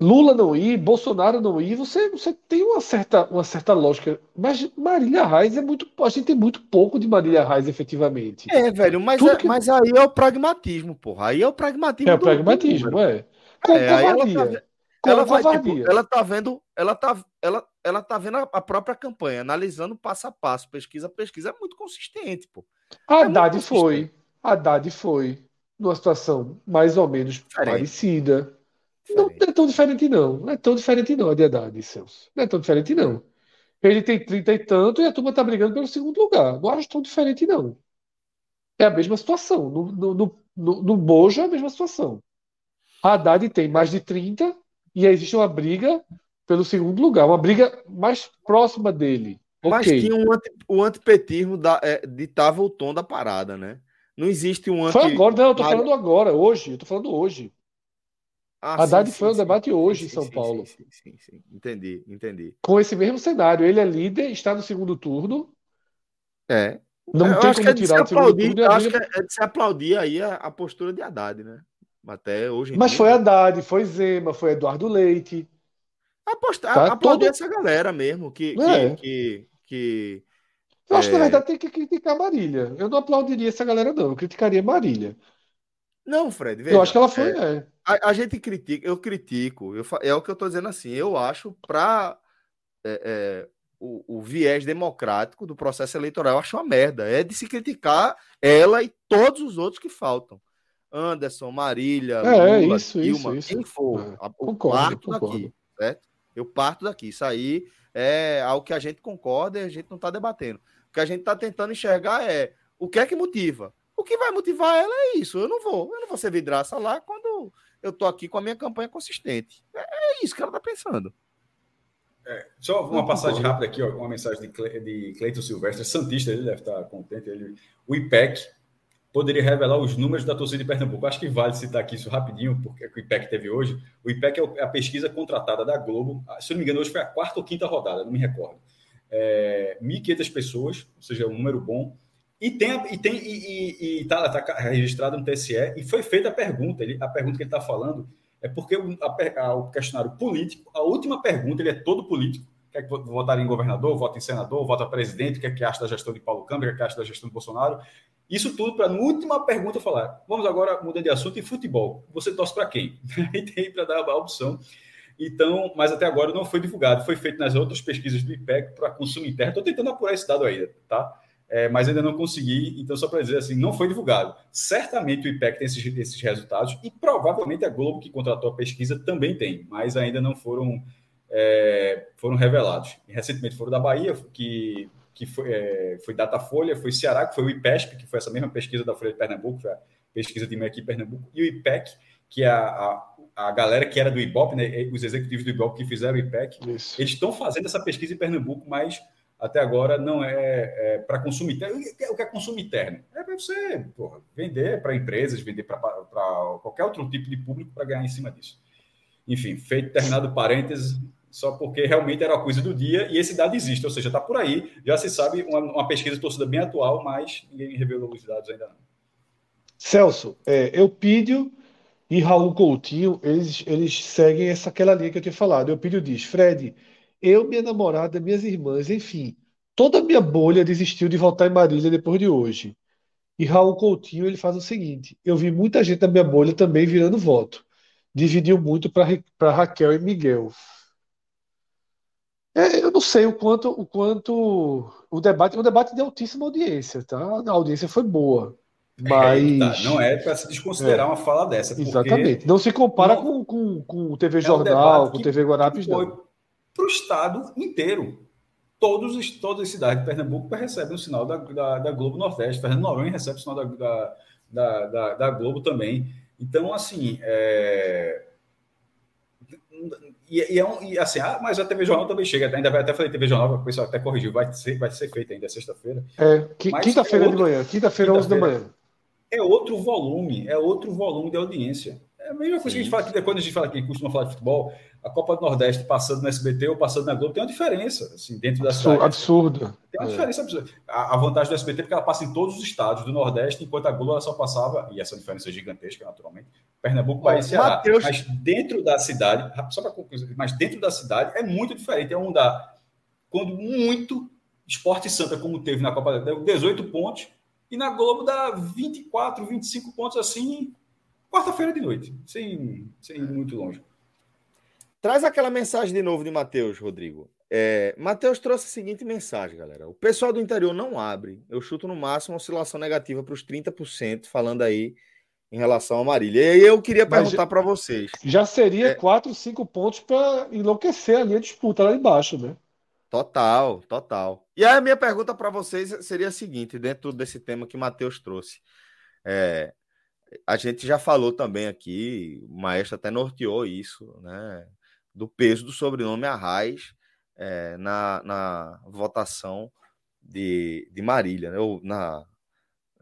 Lula não ir, Bolsonaro não ir, você, você tem uma certa, uma certa lógica. Mas Marília Reis é muito. A gente tem muito pouco de Marília Reis, efetivamente. É, velho, mas, é, que... mas aí é o pragmatismo, porra. Aí é o pragmatismo. É o pragmatismo, é. Com é, covardia. Ela, tá, ela, vai, tipo, ela tá vendo, ela tá, ela, ela tá vendo a, a, própria campanha, analisando passo a passo, pesquisa a pesquisa, é muito consistente, pô. A é Haddad foi. Haddad foi numa situação mais ou menos Diferente. parecida não é tão diferente, não. Não é tão diferente, não, a de idade, Celso. Não é tão diferente, não. Ele tem 30 e tanto e a turma está brigando pelo segundo lugar. Não acho tão diferente, não. É a mesma situação. No, no, no, no, no Bojo é a mesma situação. A Haddad tem mais de 30 e existe uma briga pelo segundo lugar, uma briga mais próxima dele. Mas okay. tinha um anti, o antipetismo da, é, ditava o tom da parada, né? Não existe um anti... Foi agora, não, eu tô falando agora, hoje. Eu tô falando hoje. Ah, Haddad sim, foi sim, um debate hoje em São Paulo. Sim, sim, sim, Entendi, entendi. Com esse mesmo cenário. Ele é líder, está no segundo turno. É. Não eu tem como é tirar o segundo turno. Eu acho que é de se aplaudir aí a, a, postura de Haddad, né? Até hoje Mas dia, foi Haddad, foi Zema, foi Eduardo Leite. Apostar, tá? aplaudir Todo... essa galera mesmo, que. É. que, que, que eu acho que na é verdade tem que criticar Marília. Eu não aplaudiria essa galera, não. Eu criticaria Marília. Não, Fred. Veja, eu acho que ela foi. É, é. A, a, gente critica, eu critico, eu, é o que eu estou dizendo assim. Eu acho para é, é, o, o, viés democrático do processo eleitoral, eu acho uma merda. É de se criticar ela e todos os outros que faltam. Anderson, Marília, é, Lula, isso, Dilma, isso, quem for. É, eu concordo, parto concordo. daqui, certo? Eu parto daqui. Isso aí é algo que a gente concorda e a gente não está debatendo. O que a gente está tentando enxergar é o que é que motiva o que vai motivar ela é isso. Eu não vou, eu não vou ser vidraça lá quando eu tô aqui com a minha campanha consistente. É, é isso que ela tá pensando. É, só uma passagem rápida aqui, ó, uma mensagem de, Cle, de Cleiton Silvestre, Santista, ele deve estar contente. Ele, o IPEC poderia revelar os números da torcida de Pernambuco. Acho que vale citar aqui isso rapidinho, porque o IPEC teve hoje. O IPEC é a pesquisa contratada da Globo. Se eu não me engano, hoje foi a quarta ou quinta rodada, não me recordo. É, 1.500 pessoas, ou seja, um número bom e tem, e tem e, está tá registrado no TSE e foi feita a pergunta. Ele, a pergunta que ele está falando é porque o, a, a, o questionário político, a última pergunta, ele é todo político. Quer que votar em governador, vota em senador, vota presidente, quer que acha da gestão de Paulo Câmara, quer que acha da gestão de Bolsonaro. Isso tudo para, na última pergunta, falar: vamos agora mudar de assunto em futebol. Você torce para quem? e tem para dar a opção. Então, mas até agora não foi divulgado. Foi feito nas outras pesquisas do IPEC para consumo interno. Estou tentando apurar esse dado ainda, tá? é, mas ainda não consegui. Então, só para dizer assim, não foi divulgado. Certamente o IPEC tem esses, esses, resultados e provavelmente a Globo, que contratou a pesquisa, também tem, mas ainda não foram, é, foram revelados. Recentemente foram da Bahia, que que foi, é, foi Datafolha, foi Ceará, que foi o IPESP, que foi essa mesma pesquisa da Folha de Pernambuco, pesquisa de MEC Pernambuco, e o IPEC, que é a, a, a galera que era do IBOP, né, os executivos do IBOP que fizeram o IPEC, Isso. eles estão fazendo essa pesquisa em Pernambuco, mas até agora não é, é para consumo interno. O que é consumo interno? É para você porra, vender para empresas, vender para qualquer outro tipo de público para ganhar em cima disso. Enfim, feito terminado parênteses, só porque realmente era a coisa do dia e esse dado existe, ou seja, está por aí, já se sabe, uma, uma pesquisa de torcida bem atual, mas ninguém revelou os dados ainda não. Celso, é, Eupídio e Raul Coutinho, eles, eles seguem essa aquela linha que eu tinha falado. Eupídio diz, Fred, eu, minha namorada, minhas irmãs, enfim, toda a minha bolha desistiu de voltar em Marília depois de hoje. E Raul Coutinho ele faz o seguinte: eu vi muita gente da minha bolha também virando voto. Dividiu muito para Raquel e Miguel. É, eu não sei o quanto o quanto o debate, o debate de altíssima audiência, tá? A audiência foi boa. Mas. É, tá. Não é para se desconsiderar é. uma fala dessa. Exatamente. Não se compara não... com, com, com o TV é Jornal, com o TV Guarapes, não para o estado inteiro. Todos, todas as cidades de Pernambuco recebem o sinal da, da, da Globo Nordeste. Fernando Noronha recebe o sinal da, da, da, da Globo também. Então, assim, é... E, e, é um, e, assim, ah, mas a TV Jornal também chega, ainda vai até falei TV Jornal, o pessoal até corrigiu, vai ser, vai ser feita ainda sexta-feira. É, quinta-feira é de manhã, quinta-feira, quinta 11 da manhã. É outro volume, é outro volume de audiência. É a mesma coisa Sim. que a gente fala aqui, quando a gente fala aqui, costuma falar de futebol, a Copa do Nordeste passando no SBT ou passando na Globo tem uma diferença, assim, dentro da cidade. Absurda. Tem uma é. diferença absurda. A, a, vantagem do SBT é porque ela passa em todos os estados do Nordeste, enquanto a Globo ela só passava, e essa diferença é gigantesca, naturalmente, Pernambuco, Bahia e Ceará. Mateus... Mas dentro da cidade, só para concluir, mas dentro da cidade é muito diferente. É um da. Quando muito Esporte Santa, como teve na Copa, deu 18 pontos, e na Globo dá 24, 25 pontos assim, quarta-feira de noite, sem, sem ir muito longe. Traz aquela mensagem de novo de Matheus, Rodrigo. É, Matheus trouxe a seguinte mensagem, galera. O pessoal do interior não abre. Eu chuto no máximo uma oscilação negativa para os 30%, falando aí em relação a Marília. E aí eu queria perguntar para vocês. Já seria é, 4, 5 pontos para enlouquecer ali a disputa lá embaixo, né? Total, total. E aí a minha pergunta para vocês seria a seguinte, dentro desse tema que Matheus trouxe. É, a gente já falou também aqui, o maestro até norteou isso, né? do peso do sobrenome Arraes é, na, na votação de, de Marília, né? ou na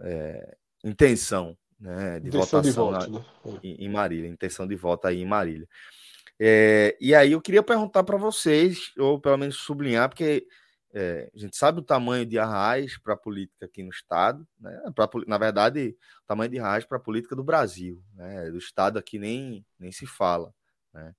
é, intenção né? de intenção votação de voto, na, né? em, em, Marília, intenção de voto aí em Marília. É, e aí eu queria perguntar para vocês, ou pelo menos sublinhar, porque é, a gente sabe o tamanho de Arraes para a política aqui no Estado, né? pra, na verdade, o tamanho de Arraes para a política do Brasil, né? do Estado aqui nem, nem se fala. Né?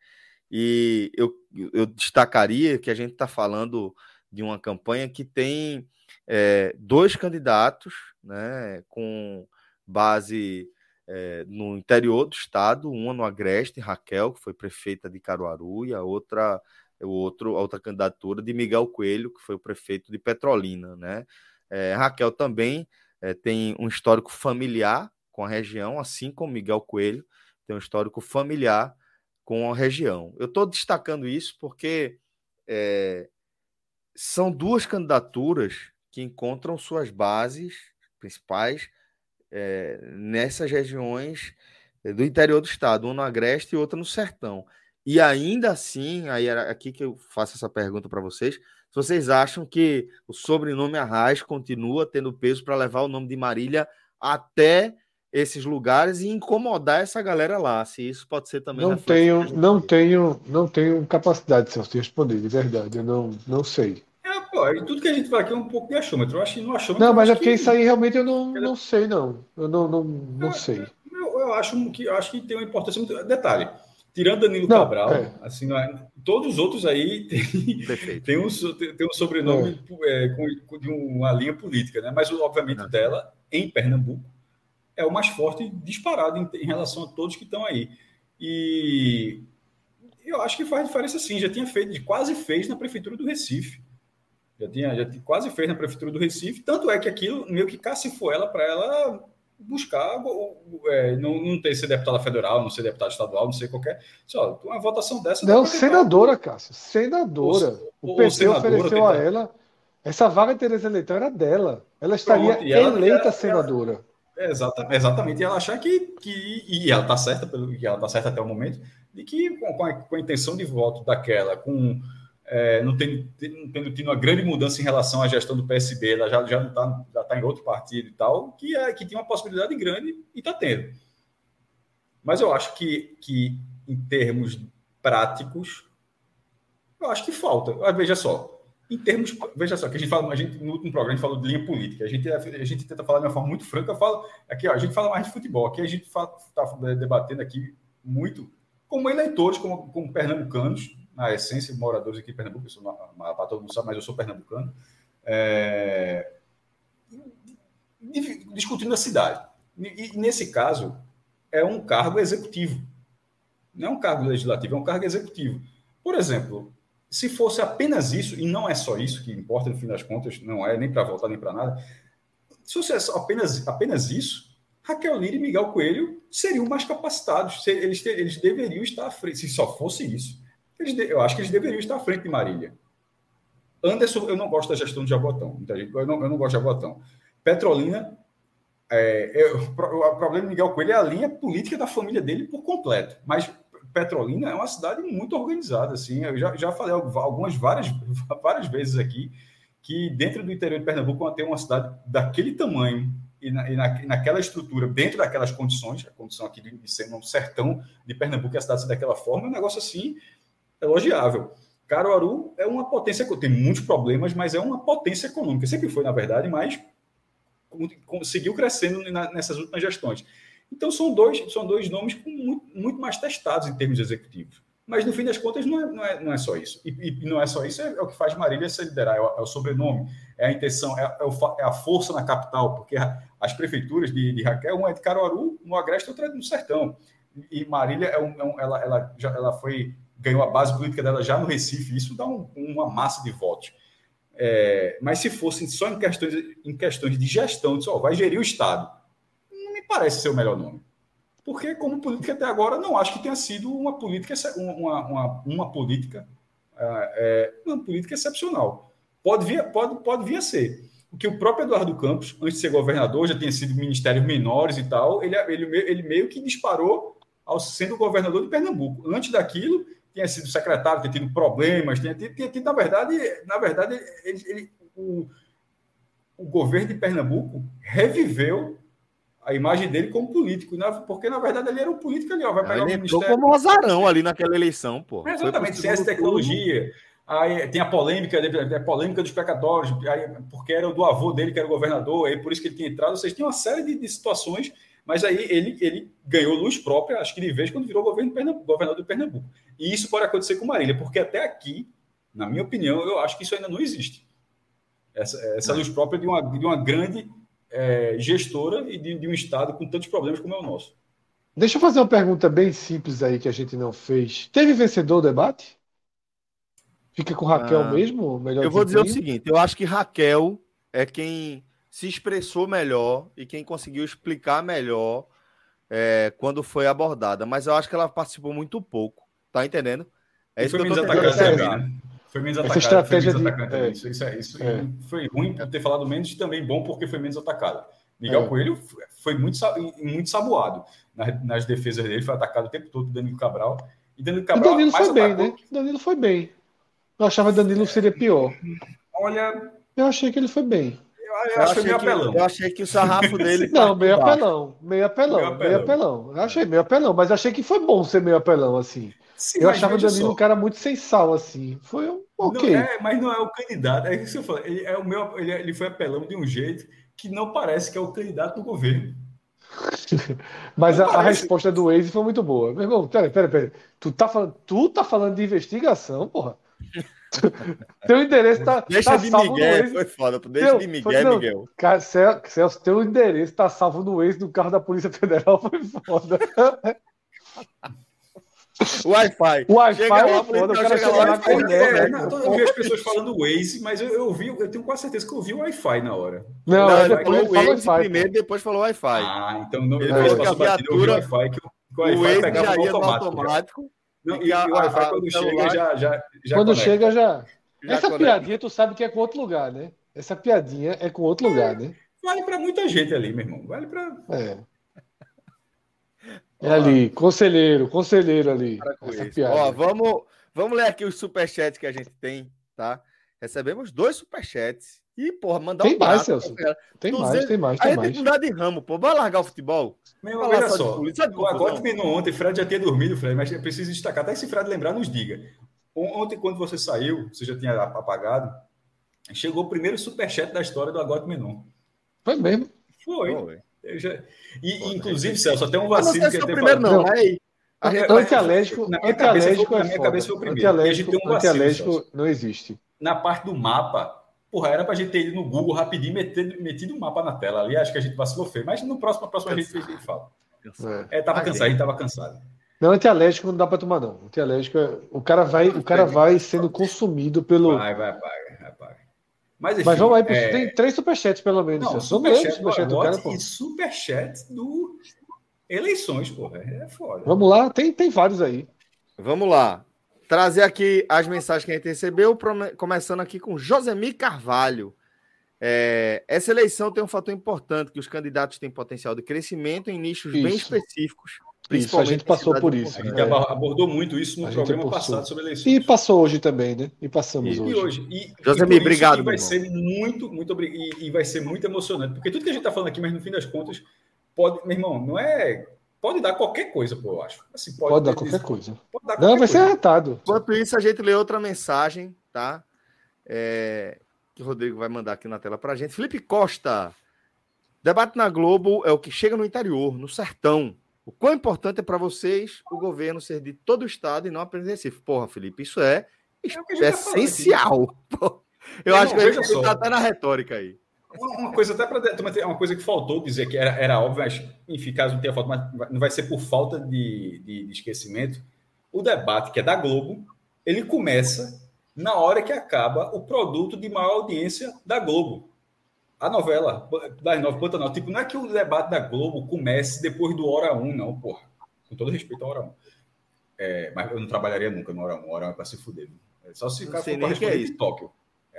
E eu, eu destacaria que a gente está falando de uma campanha que tem é, dois candidatos né, com base é, no interior do estado, uma no Agreste, Raquel, que foi prefeita de Caruaru, e a outra, o outro, a outra candidatura de Miguel Coelho, que foi o prefeito de Petrolina. Né? É, Raquel também é, tem um histórico familiar com a região, assim como Miguel Coelho tem um histórico familiar com a região. Eu estou destacando isso porque é, são duas candidaturas que encontram suas bases principais é, nessas regiões é, do interior do estado, uma no Agreste e outra no Sertão. E ainda assim, aí era aqui que eu faço essa pergunta para vocês, se vocês acham que o sobrenome Arraes continua tendo peso para levar o nome de Marília até esses lugares e incomodar essa galera lá. Se isso pode ser também. Não tenho, não tenho, não tenho capacidade de responder, de verdade. Eu não, não sei. É, pô, tudo que a gente fala aqui é um pouco de achômetro. Eu acho que no achômetro. Não, mas é porque que... isso aí realmente eu não, não sei, não. Eu não, não, não é, sei. Eu, eu, acho que, eu acho que tem uma importância muito. Detalhe. Tirando Danilo não, Cabral, é. assim, é, todos os outros aí tem, tem, um, tem um sobrenome é. é com, de uma linha política, né? Mas, obviamente, dela, em Pernambuco, é o mais forte disparado em, em relação a todos que estão aí. E eu acho que faz diferença sim. Já tinha feito, quase fez na prefeitura do Recife. Já tinha, já tinha, quase fez na prefeitura do Recife. Tanto é que aquilo meio que cacifou ela para ela buscar é, não, não ter ser deputada federal, não ser deputada estadual, não sei qualquer. Só, uma votação dessa. Não, senadora, Cássio. Senadora. O, o PT senadora, ofereceu a ela Essa vaga de Tereza Leitão era dela. Ela estaria Pronto, ela, eleita ela, senadora. Ela, exatamente, exatamente. E ela achar que, que. E ela está certa, pelo que ela está certa até o momento, de que com a, com a intenção de voto daquela, com. É, não, não tendo tido uma grande mudança em relação à gestão do PSB, ela já, já está já tá em outro partido e tal, que, é, que tinha uma possibilidade grande e está tendo. Mas eu acho que, que, em termos práticos, eu acho que falta. Ah, veja só, em termos, veja só, que a gente fala, a gente no último programa a gente falou de linha política, a gente, a gente tenta falar de uma forma muito franca, falo, aqui ó, a gente fala mais de futebol, aqui a gente está debatendo aqui muito como eleitores, como, como pernambucanos, na essência, moradores aqui de Pernambuco, sou, para todo mundo sabe, mas eu sou pernambucano, é, discutindo a cidade. E, e nesse caso, é um cargo executivo. Não é um cargo legislativo, é um cargo executivo. Por exemplo, se fosse apenas isso, e não é só isso que importa no fim das contas, não é nem para voltar nem para nada, se fosse apenas, apenas isso, Raquel Lira e Miguel Coelho seriam mais capacitados, eles, eles deveriam estar à frente, se só fosse isso, eu acho que eles deveriam estar à frente de Marília. Anderson, eu não gosto da gestão de Jabotão, eu não, eu não gosto de Jabotão. Petrolina, é, eu, o problema de Miguel Coelho é a linha política da família dele por completo, mas Petrolina é uma cidade muito organizada, assim. Eu já, já falei algumas várias, várias vezes aqui que dentro do interior de Pernambuco ter uma cidade daquele tamanho e, na, e, na, naquela estrutura, dentro daquelas condições, a condição aqui de, ser um sertão de Pernambuco a cidade ser daquela forma, é um negócio assim elogiável. Caruaru é uma potência que tem muitos problemas, mas é uma potência econômica. Sempre foi, na verdade, mas conseguiu crescendo nessas últimas gestões. Então, são dois, são dois nomes muito, muito mais testados em termos executivos. Mas, no fim das contas, não é, não é, não é só isso. E, e não é só isso, é, é, o que faz Marília se liderar, é o, é o sobrenome, é a intenção, é, é, o, é, a força na capital, porque as prefeituras de, de Raquel, uma é de Caruaru, no Agreste, outra é no Sertão. E Marília, é é um, ela, ela, já, ela foi, ganhou a base política dela já no Recife, isso dá um, uma massa de votos. É, mas se fossem só em questões, em questões de gestão, de, vai gerir o Estado parece ser o melhor nome. Porque, como política até agora, não acho que tenha sido uma política, uma, uma, uma política, é, uma política excepcional. Pode vir, pode, pode vir a ser. O que o próprio Eduardo Campos, antes de ser governador, já tinha sido ministérios menores e tal, ele, ele, ele meio que disparou ao sendo governador de Pernambuco. Antes daquilo, tinha sido secretário, tinha tido problemas, tinha, tinha, tinha tido, na verdade, na verdade ele, ele, o, o governo de Pernambuco reviveu a imagem dele como político, porque na verdade ele era um político ali, ó, vai pegar ele o ministério. como um azarão ali naquela eleição, pô. É exatamente, ciência e tecnologia. Aí tem a polêmica, a polêmica dos pecatórios, aí, porque era do avô dele que era o governador, aí por isso que ele tinha entrado. Vocês tem uma série de, de, situações, mas aí ele, ele ganhou luz própria, acho que de vez quando virou governo Pernambuco, governador de Pernambuco. E isso pode acontecer com Marília, porque até aqui, na minha opinião, eu acho que isso ainda não existe. Essa, essa luz própria de uma, de uma grande é, gestora e de, de, um Estado com tantos problemas como é o nosso. Deixa eu fazer uma pergunta bem simples aí que a gente não fez. Teve vencedor o debate? Fica com Raquel ah, mesmo? Melhor eu vou dizer o seguinte: eu acho que Raquel é quem se expressou melhor e quem conseguiu explicar melhor é, quando foi abordada. Mas eu acho que ela participou muito pouco. Tá entendendo? É isso que eu tô tentando foi menos Essa atacada. Estratégia foi menos de... É. Isso, isso, é, isso é. foi ruim ter falado menos e também bom porque foi menos atacada. Miguel é. Coelho foi muito, muito saboado nas, nas, defesas dele, foi atacado o tempo todo Danilo Cabral. E Danilo Cabral. O Danilo foi bem, né? Danilo foi bem. Eu achava que Danilo seria pior. Olha. Eu achei que ele foi bem. Eu, eu, achei, meio que, apelão. eu achei que o sarrafo dele. Não, meio apelão, meio apelão. Meio apelão. Meio apelão. Eu achei meio apelão, mas achei que foi bom ser meio apelão assim. Sim, eu achava o Danilo um cara muito sem sal, assim. Foi um ok. Não é, mas não é o candidato. É isso que eu falo. Ele, é o meu, ele, ele foi apelão de um jeito que não parece que é o candidato do governo. mas a, a, resposta do Waze foi muito boa. Meu irmão, peraí, peraí, peraí. Tu tá falando, tu tá falando de investigação, porra? teu endereço tá. Deixa tá de Miguel, foi foda. Deixa teu, de Miguel, foi, não, Miguel. Cara, Celso, teu endereço tá salvo no Waze do carro da Polícia Federal, foi foda. Wi-Fi. Wi-Fi é foda, o cara chega lá com é, Eu vi as pessoas falando Waze, mas eu, eu vi, eu tenho quase certeza que eu vi o Wi-Fi na hora. Não, não ele falou Waze wi primeiro, depois falou Wi-Fi. Ah, então não, ele falou que a viatura, Wi-Fi, que o Wi-Fi pegava no automático. Não, e, a, o Wi-Fi quando chega já, já, já Quando conecta. chega já... Essa conecta. piadinha tu sabe que é com outro lugar, né? Essa piadinha é com outro lugar, né? Vale para muita gente ali, meu irmão. Vale para. É. É ali, conselheiro, conselheiro ali. Ó, vamos, vamos ler aqui os superchats que a gente tem, tá? Recebemos dois superchats. E, porra, mandar tem um mais, Celso. Tem mais, tem mais, tem a mais. tem que mudar de ramo, pô. Vai largar o futebol. Meu, olha só. só o agora terminou ontem, Fred já tinha dormido, Fred, mas eu preciso destacar. Até se Fred lembrar, nos diga. Ontem, quando você saiu, você já tinha apagado, chegou o primeiro superchat da história do Agote Menon. Foi mesmo? Foi. Foi. Já... E, Pô, inclusive, Celso, até um vacilo não que tem primeiro, não. não. Aí. Antialérgico, na minha, cabeça, foi, na minha cabeça foi o primeiro. Antialérgico, um antialérgico não existe. Na parte do mapa, porra, era pra gente ter ido no Google rapidinho metido, metido um mapa na tela ali. Acho que a gente vacilou feio. Mas no próximo, na próxima a gente, a gente fala. É, é tava cansado, a gente tava cansado. Não, antialérgico não dá para tomar, não. Antialérgico, é, o cara vai, o cara vai sendo consumido pelo. Vai, vai, vai, vai. Mas, enfim, Mas vamos aí, é... tem três superchats pelo menos. Não, superchat, superchat do cara, pô. E superchat do eleições, porra. É foda. Vamos lá, tem, tem vários aí. Vamos lá. Trazer aqui as mensagens que a gente recebeu, começando aqui com Josemir Carvalho. É, essa eleição tem um fator importante, que os candidatos têm potencial de crescimento em nichos isso. bem específicos isso, a gente passou por isso. A gente é. abordou muito isso no programa passado sobre eleições. E passou hoje também, né? E passamos e, hoje. E hoje. E, Josemir, obrigado. vai ser muito, muito e, e vai ser muito emocionante, porque tudo que a gente está falando aqui, mas no fim das contas, pode, meu irmão, não é pode dar qualquer coisa, pô, eu acho. Assim, pode, pode dar qualquer coisa. Pode dar não, vai coisa. ser arretado. Enquanto isso, a gente lê outra mensagem, tá? É, que o Rodrigo vai mandar aqui na tela para a gente. Felipe Costa. Debate na Globo é o que chega no interior, no sertão. O quão importante é para vocês o governo ser de todo o estado e não apenas Recife? Porra, Felipe, isso é, é, é essencial. Eu acho que a gente está até na retórica aí. Uma, coisa até para uma coisa que faltou dizer que era, era óbvio, mas enfim, caso não tenha falta, mas não vai ser por falta de, de, de esquecimento. O debate que é da Globo, ele começa na hora que acaba o produto de maior audiência da Globo a novela das nove Pantanal, tipo, não é que o debate da Globo comece depois do Hora 1, não, porra. Com todo respeito ao Hora 1. É, mas eu não trabalharia nunca no Hora 1. Hora 1 é para se fuder. É só se o cara for para é de Tóquio.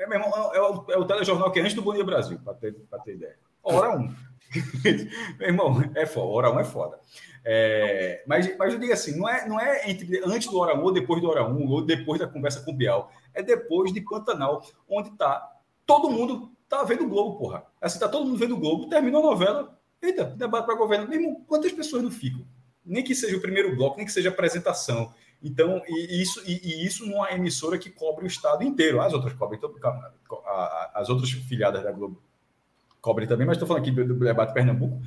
É, mesmo, é, o, é o telejornal que é antes do Bom Dia Brasil, para ter, ter ideia. Hora 1. Meu irmão, é foda. Hora 1 é foda. É, mas, mas eu digo assim, não é, não é entre, antes do Hora 1 ou depois do Hora 1, ou depois da conversa com o Bial. É depois de Pantanal, onde está todo mundo Tá vendo o Globo, porra. Assim, tá todo mundo vendo o Globo, terminou a novela. Eita, debate para governo. Mesmo, quantas pessoas não ficam? Nem que seja o primeiro bloco, nem que seja a apresentação. Então, e isso, e, e isso numa emissora que cobre o estado inteiro. As outras cobrem, as outras filiadas da Globo cobrem também, mas estou falando aqui do, debate Pernambuco.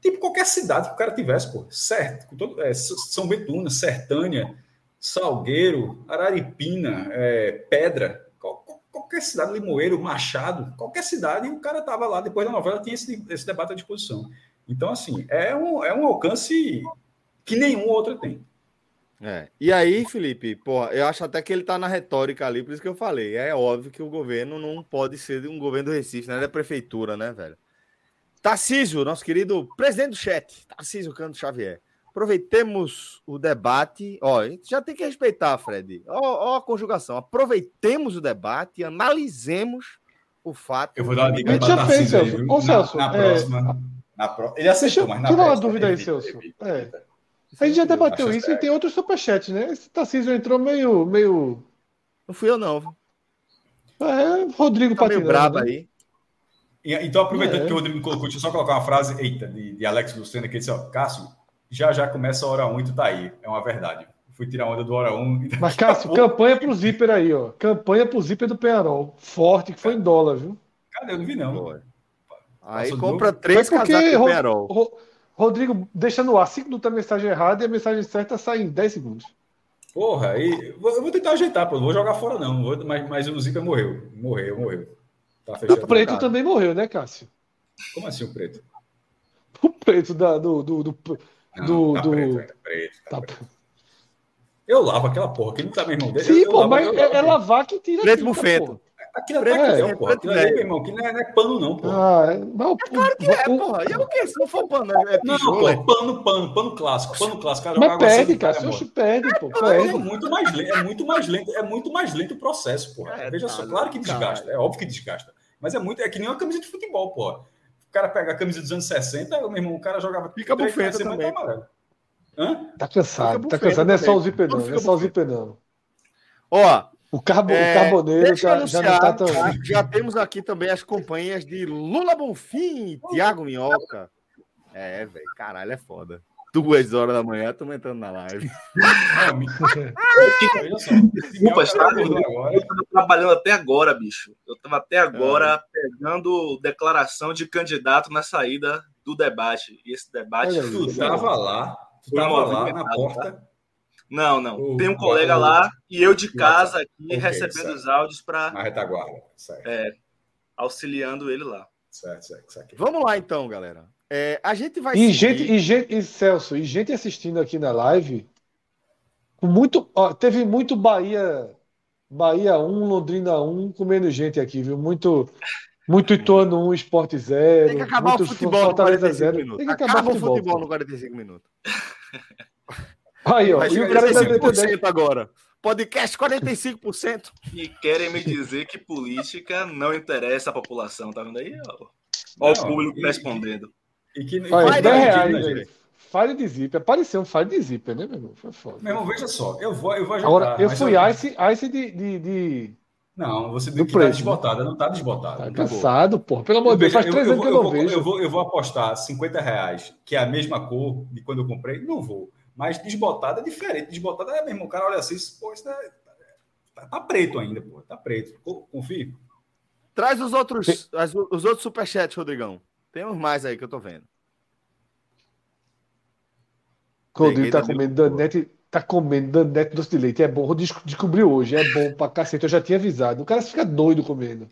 Tipo, qualquer cidade que o cara tivesse, pô, certo, com todo, é, São Betuna, Sertânia, Salgueiro, Araripina, é, Pedra, qualquer cidade, Limoeiro, Machado, qualquer cidade, o cara estava lá, depois da novela tinha esse, esse debate à disposição. Então, assim, é um, é um alcance que nenhum outro tem. É. E aí, Felipe, pô, eu acho até que ele está na retórica ali, por isso que eu falei. É óbvio que o governo não pode ser um governo do Recife, né? É da prefeitura, né, velho? Tarcísio, nosso querido presidente do chat, Tarcísio Canto Xavier. Aproveitemos o debate. Ó, a gente já tem que respeitar, Fred. Ó, ó, a conjugação. Aproveitemos o debate e analisemos o fato. Eu vou dar uma dica para já fez, Celso. Ô, Celso, na, na é... próxima. Na pro... Ele aceitou, mas na Tira uma dúvida aí, Celso. É. A gente já debateu isso e tem outros superchats, né? Esse Tarcísio entrou meio, meio. Não fui eu, não. É, Rodrigo tá meio brabo né? aí. Então, aproveitando é. que o Rodrigo colocou, deixa eu só colocar uma frase, eita, de, de Alex Lucena, que disse, ó, Cássio, já já começa a hora 1 e tu tá aí. É uma verdade. Fui tirar onda do hora 1. Mas, Cássio, pouco... campanha pro Zíper aí, ó. Campanha pro Zíper do Penarol. Forte, que foi em dólar, viu? Cadê? Eu não vi, não. Aí Passou compra três casacos do Penarol. Ro Rodrigo, deixa no ar. Se não tá a mensagem errada e a mensagem certa sai em 10 segundos. Porra, aí eu vou tentar ajeitar, pô. Não vou jogar fora, não. Vou, mas, mas o Zica morreu. Morreu, morreu. Tá fechado. O preto também morreu, né, Cássio? Como assim o preto? O preto da, do, do, do, não, do. Tá do... Preto, tá preto, tá tá preto. Eu lavo aquela porra, que não tá meu irmão dele. Sim, eu, pô, mas é, é, lavar que tira. Preto bufeto. Aquilo é tactel, é, porra. Aquilo ali, meu irmão, que não é, não é pano, não, porra. Ah, não, é claro que é, porra. E é o quê? Se não for pano, é tijolo. Não, pô, pano, pano, pano clássico, pano clássico. Cara, Mas perde, cara. Se oxe, perde, pô. Perde. É muito mais lento, é muito mais lento, é muito mais lento o processo, porra. É, Veja só, claro que desgasta, é óbvio que desgasta. Mas é muito, é que nem uma camisa de futebol, porra. O cara pega a camisa dos anos 60, meu irmão, o cara jogava Fica bufeta também. Hã? Tá cansado, tá cansado. Não é só o. Não é só o zíper, não. Ó, o, carbo, é, o carboneiro já, já não tá tão. Já temos aqui também as companhias de Lula Bonfim e Thiago Minhoca. É, velho, caralho, é foda. Duas horas da manhã, tô entrando na live. Desculpa, tá eu tava trabalhando até agora, bicho. Eu tava até agora é. pegando declaração de candidato na saída do debate. E esse debate. Tu tava lá, tu tava lá na porta. Não, não. Tem um colega lá e eu de casa aqui okay, recebendo certo. os áudios para. Na retaguarda, certo. É, auxiliando ele lá. Certo, certo, certo. Vamos lá então, galera. É, a gente vai. E gente, e gente, e Celso, e gente assistindo aqui na live. Muito, ó, teve muito Bahia, Bahia 1, Londrina 1, com menos gente aqui, viu? Muito, muito Ituano 1, Esporte 0. Tem que acabar o futebol no 45 minutos. Tem que acabar Acaba o futebol, futebol no 45 minutos. Aí, ó, e o cara ainda agora. Podcast 45%. E querem me dizer que política não interessa a população, tá vendo aí? Olha o público e, respondendo. E, que, e Olha, 10 reais, gente. Fire de zíper. Apareceu um fire de zíper, né, meu irmão? Foi foda. Meu irmão, veja só. Eu vou, eu vou ajudar. Agora, eu fui eu... ice, ice de, de, de... Não, você do que tá desbotada, não tá desbotada. Tá cansado, porra. Pelo amor de Deus, faz três anos que eu não vejo. Eu vou, eu vou apostar 50 reais, que é a mesma cor de quando eu comprei. Não vou. Mas desbotada é diferente. Desbotada é mesmo. O cara olha assim, pô, isso é, tá, tá, preto ainda, pô. Tá preto. Confio. Traz os outros, as, os outros superchats, Rodrigão. Temos mais aí que eu tô vendo. Rodrigo tá comendo Danete, tá comendo Danete doce de leite. É bom. Descobriu hoje. É bom pra cacete. Eu já tinha avisado. O cara fica doido comendo.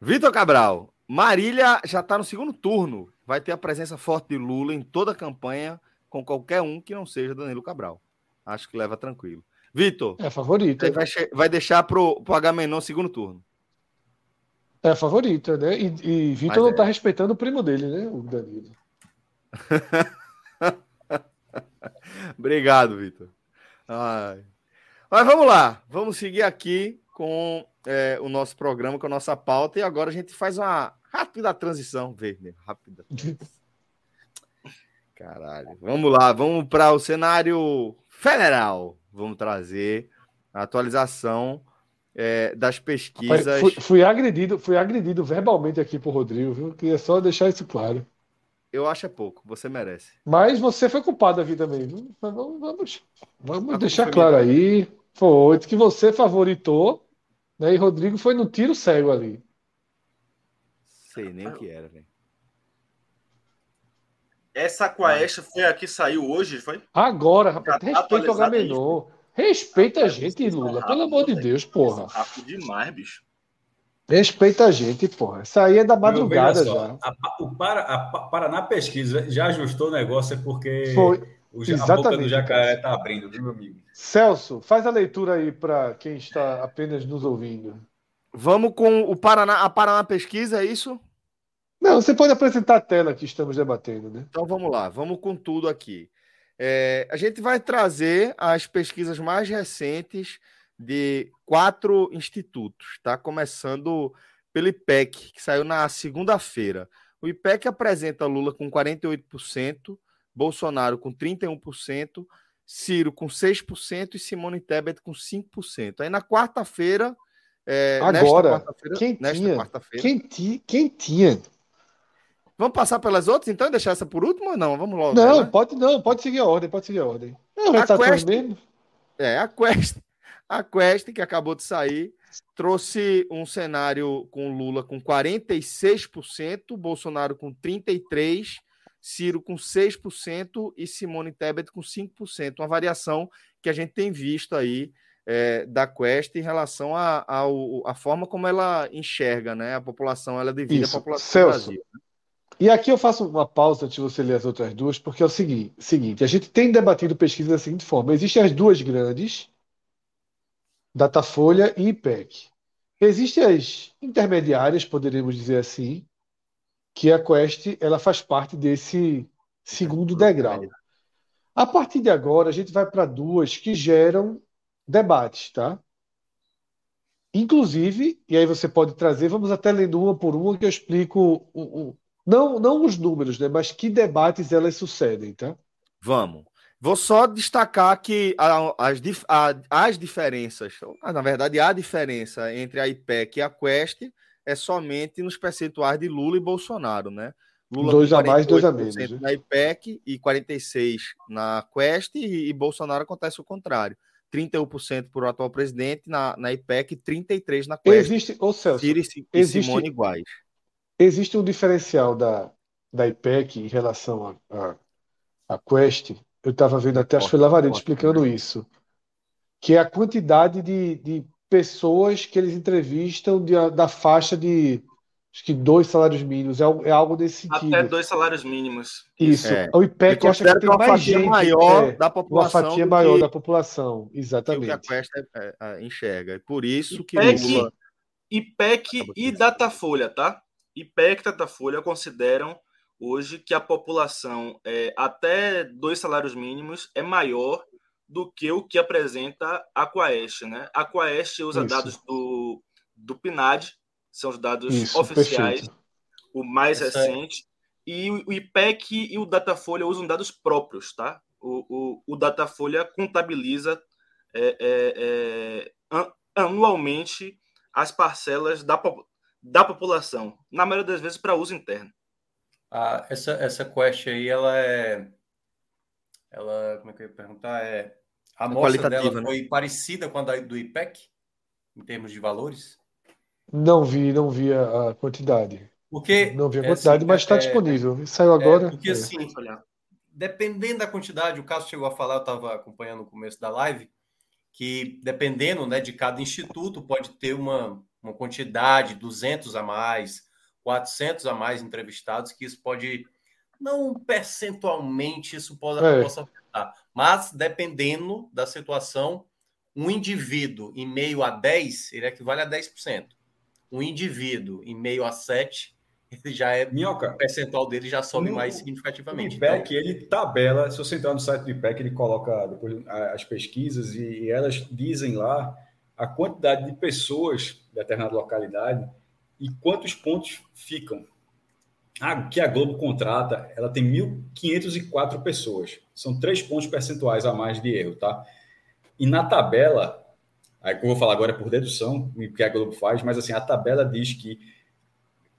Vitor Cabral. Marília já tá no segundo turno. Vai ter a presença forte de Lula em toda a campanha com qualquer um que não seja Danilo Cabral. Acho que leva tranquilo. Vitor. É favorito. Vai, vai deixar pro, pro Agamenon segundo turno. É favorito, né? E, e Vitor não é. tá respeitando o primo dele, né? O Danilo. Obrigado, Vitor. Mas vamos lá, vamos seguir aqui com é, o nosso programa, com a nossa pauta, e agora a gente faz uma rápida transição, verde, rápida. Caralho. Vamos lá, vamos para o cenário federal. Vamos trazer a atualização é, das pesquisas. Fui, fui, agredido, fui agredido verbalmente aqui por Rodrigo, viu? Queria só deixar isso claro. Eu acho é pouco, você merece. Mas você foi culpado aqui também, viu? Vamos, vamos, vamos deixar claro aí. Foi que você favoritou, né? E Rodrigo foi no tiro cego ali. Sei nem o que era, velho. Essa Aquaesta foi a que saiu hoje, foi? Agora, rapaz. Respeita o Agamenon. Respeita a gente, Lula. Pelo amor de Deus, porra. Rápido demais, bicho. Respeita a gente, porra. Isso aí é da madrugada já. A, o para, a Paraná Pesquisa já ajustou o negócio é porque Foi. O, Exatamente, a boca do jacaré está abrindo, viu, meu amigo? Celso, faz a leitura aí para quem está apenas nos ouvindo. Vamos com o Paraná, a Paraná Pesquisa, é isso? Não, você pode apresentar a tela que estamos debatendo, né? Então vamos lá, vamos com tudo aqui. É, a gente vai trazer as pesquisas mais recentes de quatro institutos, tá? Começando pelo IPEC, que saiu na segunda-feira. O IPEC apresenta Lula com 48%, Bolsonaro com 31%, Ciro com 6% e Simone Tebet com 5%. Aí na quarta-feira. É, Agora, quarta quem, tinha, quarta quem, quem tinha Vamos passar pelas outras, então, e deixar essa por último ou não? Vamos logo. Não, né? pode não, pode seguir a ordem, pode seguir a ordem. Não, a Quest, mesmo. É, a Quest, a Quest, que acabou de sair, trouxe um cenário com Lula com 46%, Bolsonaro com 33%, Ciro com 6% e Simone Tebet com 5%. Uma variação que a gente tem visto aí é, da Quest em relação à a, a, a, forma como ela enxerga né, a população, ela divide Isso. a população Celso, do Brasil. E aqui eu faço uma pausa antes de você ler as outras duas, porque é o seguinte, seguinte a gente tem debatido pesquisa da seguinte forma: existem as duas grandes, Datafolha e IPEC. existem as intermediárias, poderíamos dizer assim, que a Quest ela faz parte desse segundo degrau. A partir de agora, a gente vai para duas que geram debates, tá? Inclusive, e aí você pode trazer, vamos até lendo uma por uma que eu explico o, o, não, não os números, né, mas que debates elas sucedem, tá? Vamos. Vou só destacar que as, as diferenças, na verdade, a diferença entre a IPEC e a Quest é somente nos percentuais de Lula e Bolsonaro, né? Lula dois a mais, dois a menos. Né? Na IPEC e 46% na Quest, e, e Bolsonaro acontece o contrário. 31% para o atual presidente na, na IPEC, 33% na Quest. Existe, ô Celso, Ciro e, existe, Simone iguais. Existe um diferencial da, da IPEC em relação a, a, a Quest. Eu estava vendo até, acho que foi Lavaredo explicando né? isso. Que é a quantidade de, de pessoas que eles entrevistam de, da faixa de acho que dois salários mínimos, é, é algo desse sentido. Até dois salários mínimos. Isso. É. O IPEC acha que tem uma mais gente maior é, da população. Uma fatia maior que, da população, exatamente. Que a Quest é, é, enxerga. Por isso que IPEC, Lula... IPEC e Datafolha, tá? IPEC e Datafolha consideram hoje que a população é, até dois salários mínimos é maior do que o que apresenta a Quaest, né? A Quaest usa Isso. dados do, do PNAD, são os dados Isso, oficiais, perfeito. o mais Isso recente, é. e o IPEC e o Datafolha usam dados próprios, tá? O, o, o Datafolha contabiliza é, é, é anualmente as parcelas da, da população, na maioria das vezes para uso interno. Ah, essa, essa quest aí, ela é ela, como é que eu ia perguntar? É, a é amostra dela né? foi parecida com a da, do IPEC, em termos de valores? Não vi, não vi a, quantidade. Porque, não vi a é quantidade, assim, mas está é, disponível. Saiu agora. porque assim, dependendo da quantidade, o caso chegou a falar, eu estava acompanhando no começo da live, que dependendo né, de cada instituto, pode ter uma, uma quantidade, 200 a mais, 400 a mais entrevistados, que isso pode não percentualmente isso pode, é. possa afetar, mas dependendo da situação, um indivíduo em meio a 10, ele equivale a 10%. Um indivíduo em meio a 7, ele já é. Minhoca, o percentual dele já sobe no, mais significativamente. O IPEC, então, ele tabela, se você entrar no site do IPEC, ele coloca depois as pesquisas e, e elas dizem lá a quantidade de pessoas de determinada localidade e quantos pontos ficam a, que a Globo contrata, ela tem 1.504 pessoas. São três pontos percentuais a mais de erro, tá? E na tabela, aí que eu vou falar agora é por dedução, o que a Globo faz, mas assim, a tabela diz que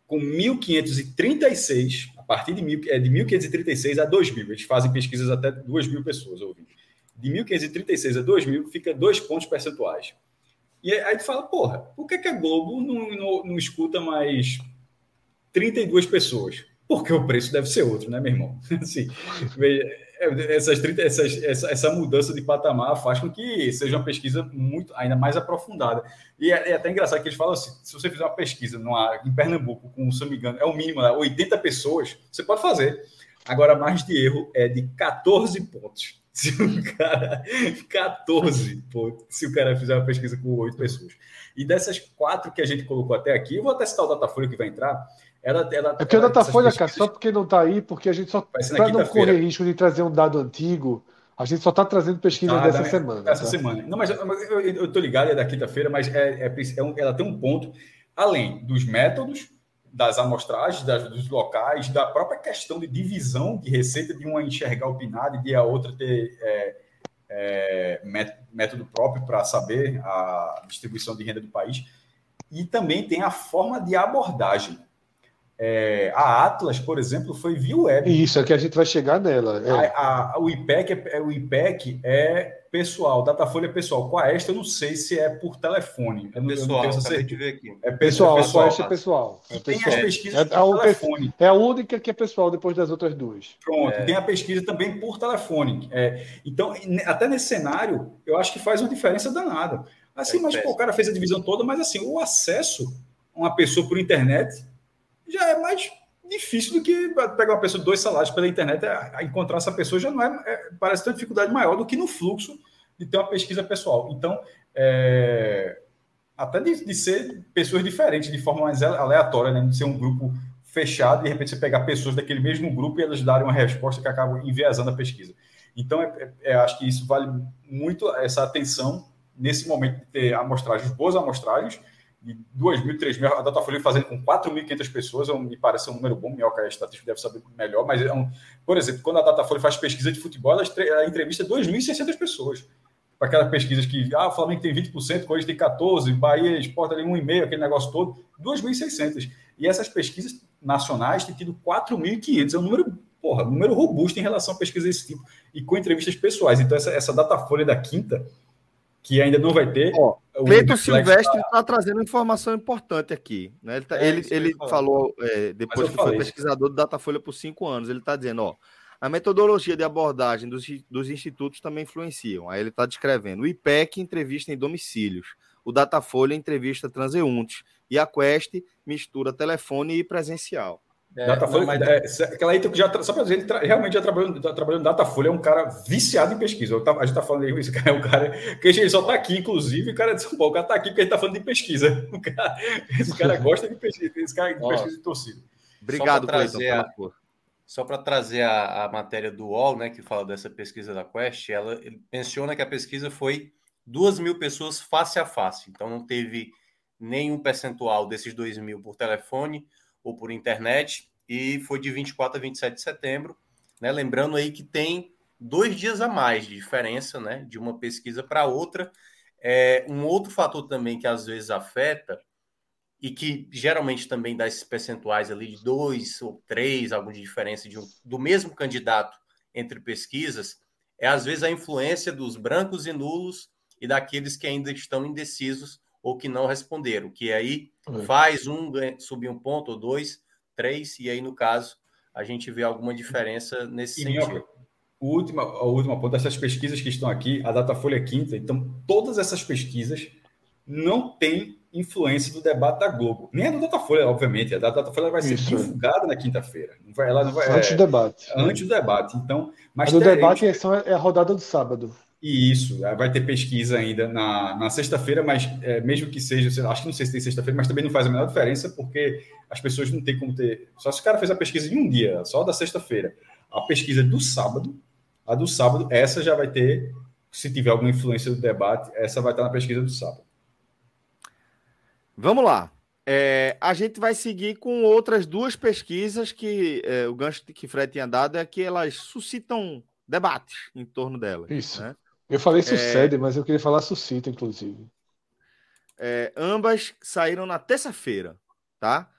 com 1.536, a partir de, mil, é, de 1.536 a 2.000, eles fazem pesquisas até 2.000 pessoas ouvindo. De 1.536 a 2.000 fica dois pontos percentuais. E aí tu fala, porra, por que, que a Globo não, não, não escuta mais 32 pessoas. Porque o preço deve ser outro, né, meu irmão? Assim, essas 30, essas, essa, essa mudança de patamar faz com que seja uma pesquisa muito ainda mais aprofundada. E é, é até engraçado que eles falam assim: se você fizer uma pesquisa numa, em Pernambuco, com, se não me engano, é o mínimo, né, 80 pessoas, você pode fazer. Agora, a margem de erro é de 14 pontos. Se o cara. 14 pontos. Se o cara fizer uma pesquisa com 8 pessoas. E dessas quatro que a gente colocou até aqui, eu vou até citar o Datafolha que vai entrar. Ela, ela, é porque o Datafolha, cara, só porque não está aí, porque a gente só. Para não correr risco de trazer um dado antigo, a gente só está trazendo pesquisa ah, dessa da, semana. Dessa tá? semana. Não, mas eu, estou ligado, é da quinta-feira, mas é, é, é um, ela tem um ponto, além dos métodos, das amostragens, das, dos locais, da própria questão de divisão de receita, de uma enxergar o PNAD e de a outra ter é, é, método próprio para saber a distribuição de renda do país. E também tem a forma de abordagem. É, a Atlas, por exemplo, foi via web. Isso, é que a gente vai chegar nela. É. A, a, o, IPEC é, o IPEC é pessoal, Datafolha é pessoal. Com a Esta, eu não sei se é por telefone. É pessoal, eu não tenho de ver aqui. É pessoal, pessoal, a Esta é pessoal. É tem as pesquisas é, por telefone. É a única que é pessoal depois das outras duas. Pronto, é. tem a pesquisa também por telefone. É, então, até nesse cenário, eu acho que faz uma diferença danada. Assim, é mas pô, o cara fez a divisão toda, mas assim, o acesso a uma pessoa por internet já é mais difícil do que pegar uma pessoa de dois salários pela internet. É, encontrar essa pessoa já não é, é, parece ter uma dificuldade maior do que no fluxo de ter uma pesquisa pessoal. Então, é, até de, de ser pessoas diferentes, de forma mais aleatória, né? de ser um grupo fechado e de repente você pegar pessoas daquele mesmo grupo e elas darem uma resposta que acaba enviesando a pesquisa. Então, é, é, acho que isso vale muito essa atenção nesse momento de ter amostragens, boas amostragens, de 2 mil, 3 mil, a Datafolha fazendo com 4.500 pessoas, me parece um número bom, Minhoca é estatístico deve saber melhor, mas, é um, por exemplo, quando a Datafolha faz pesquisa de futebol, ela, entrevista 2.600 pessoas. Para aquelas pesquisas que, ah, o Flamengo tem 20%, Corinthians tem 14%, Bahia, Sport ali 1,5%, aquele negócio todo, 2.600. E essas pesquisas nacionais têm tido 4.500, é um número, porra, número robusto em relação a pesquisas desse tipo, e com entrevistas pessoais. Então, essa, essa Datafolha da quinta, que ainda não vai ter. Ó, Silvestre está trazendo informação importante aqui. Né? Ele, tá, é, ele, ele falou, é, depois que falei. foi pesquisador do Datafolha por cinco anos, ele está dizendo, ó, a metodologia de abordagem dos, dos institutos também influenciam. Aí ele está descrevendo. O IPEC entrevista em domicílios, o Datafolha entrevista transeuntes, e a Quest mistura telefone e presencial. É, Datafolha, não, mas... é, aquela aí já, só para dizer, ele realmente já trabalhou, tá trabalhando Datafolha, é um cara viciado em pesquisa. Tava, a gente está falando isso, cara é um cara que ele só está aqui, inclusive, o cara de São Paulo, o cara está aqui porque ele está falando de pesquisa. Cara, esse cara gosta de pesquisa, esse cara de pesquisa de torcida. Obrigado, Cleiton, Só para trazer a, a, matéria do UOL, né, que fala dessa pesquisa da Quest, ela menciona que a pesquisa foi duas mil pessoas face a face, então não teve nenhum percentual desses dois mil por telefone, ou por internet, e foi de 24 a 27 de setembro. Né? Lembrando aí que tem dois dias a mais de diferença né? de uma pesquisa para outra. É, um outro fator também que às vezes afeta e que geralmente também dá esses percentuais ali de dois ou três, alguma diferença de um, do mesmo candidato entre pesquisas, é às vezes a influência dos brancos e nulos e daqueles que ainda estão indecisos ou que não responderam, que aí uhum. faz um subir um ponto ou dois, três, e aí no caso a gente vê alguma diferença nesse e sentido. o último, o último ponto, essas pesquisas que estão aqui, a Datafolha é quinta, então todas essas pesquisas não têm influência do debate da Globo. Nem a do Datafolha, obviamente. A da Datafolha vai ser Isso. divulgada na quinta-feira. ela não vai, antes é, do debate. Antes do debate. Então, mas a do debate é, é a rodada do sábado. E isso, vai ter pesquisa ainda na, na sexta-feira, mas é, mesmo que seja, acho que não sei se tem sexta-feira, mas também não faz a menor diferença, porque as pessoas não têm como ter. Só se o cara fez a pesquisa em um dia, só da sexta-feira. A pesquisa do sábado, a do sábado, essa já vai ter, se tiver alguma influência do debate, essa vai estar na pesquisa do sábado. Vamos lá. É, a gente vai seguir com outras duas pesquisas que é, o gancho que Fred tinha dado é que elas suscitam debates em torno delas. Isso. Né? Eu falei sucede, é... mas eu queria falar suscita, inclusive. É, ambas saíram na terça-feira, tá?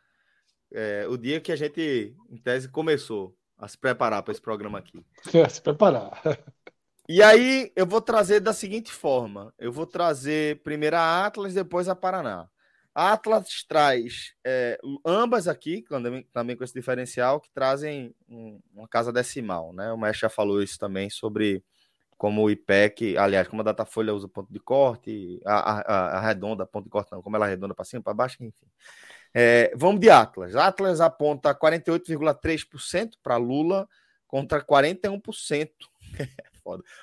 É, o dia que a gente, em tese, começou a se preparar para esse programa aqui. É, se preparar. E aí eu vou trazer da seguinte forma: eu vou trazer primeiro a Atlas, depois a Paraná. A Atlas traz é, ambas aqui, também, também com esse diferencial, que trazem um, uma casa decimal, né? O Mestre já falou isso também sobre como o IPEC, aliás, como a Datafolha usa ponto de corte, a, a, a redonda, ponto de corte não, como ela é redonda para cima, para baixo, enfim. É, vamos de Atlas. Atlas aponta 48,3% para Lula contra 41%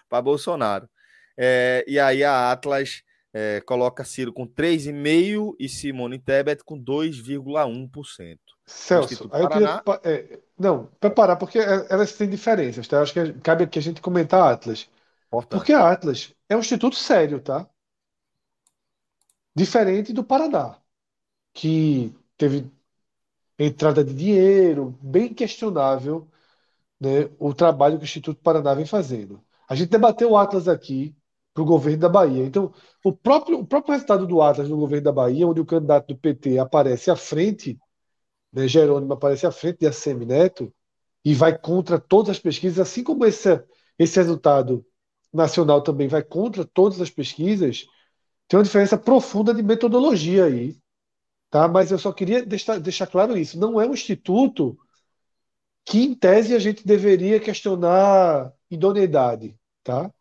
para Bolsonaro. É, e aí a Atlas é, coloca Ciro com 3,5% e Simone Tebet com 2,1%. Celso, aí eu queria. É, não, preparar, porque é, elas têm diferenças, tá? Acho que cabe aqui a gente comentar Atlas. Importante. Porque a Atlas é um instituto sério, tá? Diferente do Paraná, que teve entrada de dinheiro, bem questionável, né, o trabalho que o Instituto Paraná vem fazendo. A gente debateu o Atlas aqui para o governo da Bahia. Então, o próprio, o próprio resultado do Atlas no governo da Bahia, onde o candidato do PT aparece à frente, né, Jerônimo aparece à frente de ACM Neto, e vai contra todas as pesquisas, assim como esse, esse resultado nacional também vai contra todas as pesquisas, tem uma diferença profunda de metodologia aí. Tá? Mas eu só queria deixar, deixar claro isso. Não é um instituto que, em tese, a gente deveria questionar idoneidade. Tá?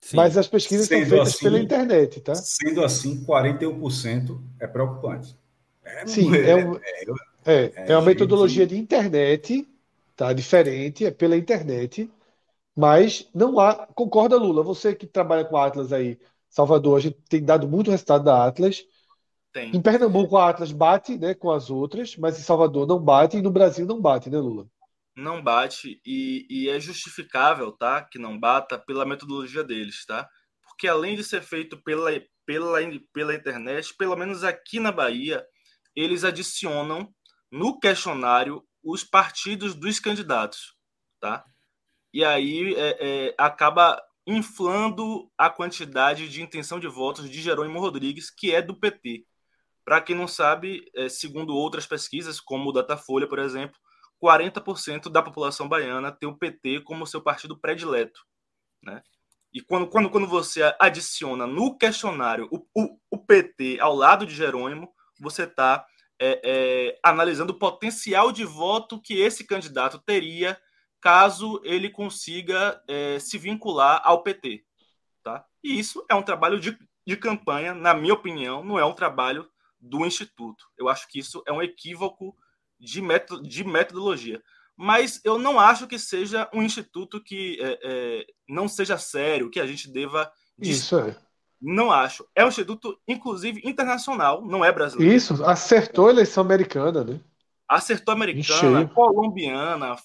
Sim. Mas as pesquisas sendo são feitas assim, pela internet. Tá? Sendo assim, 41% é preocupante. É, Sim, é, um, é, é, é, uma metodologia de internet, tá? diferente, é pela internet. Mas não há. Concorda, Lula? Você que trabalha com a Atlas aí, Salvador, a gente tem dado muito resultado da Atlas. Tem. Em Pernambuco a Atlas bate né, com as outras, mas em Salvador não bate e no Brasil não bate, né, Lula? Não bate e, e é justificável, tá? Que não bata pela metodologia deles, tá? Porque além de ser feito pela, pela, pela internet, pelo menos aqui na Bahia, eles adicionam no questionário os partidos dos candidatos, tá? E aí é, é, acaba inflando a quantidade de intenção de votos de Jerônimo Rodrigues, que é do PT. Para quem não sabe, é, segundo outras pesquisas, como o Datafolha, por exemplo, 40% da população baiana tem o PT como seu partido predileto. Né? E quando, quando, quando você adiciona no questionário o, o, o PT ao lado de Jerônimo, você está é, é, analisando o potencial de voto que esse candidato teria caso ele consiga é, se vincular ao PT. Tá? E isso é um trabalho de, de campanha, na minha opinião, não é um trabalho do Instituto. Eu acho que isso é um equívoco de, método, de metodologia. Mas eu não acho que seja um instituto que é, é, não seja sério, que a gente deva. Isso é. Não acho. É um instituto, inclusive, internacional, não é brasileiro. Isso, acertou a eleição americana, né? Acertou americana, colombiana,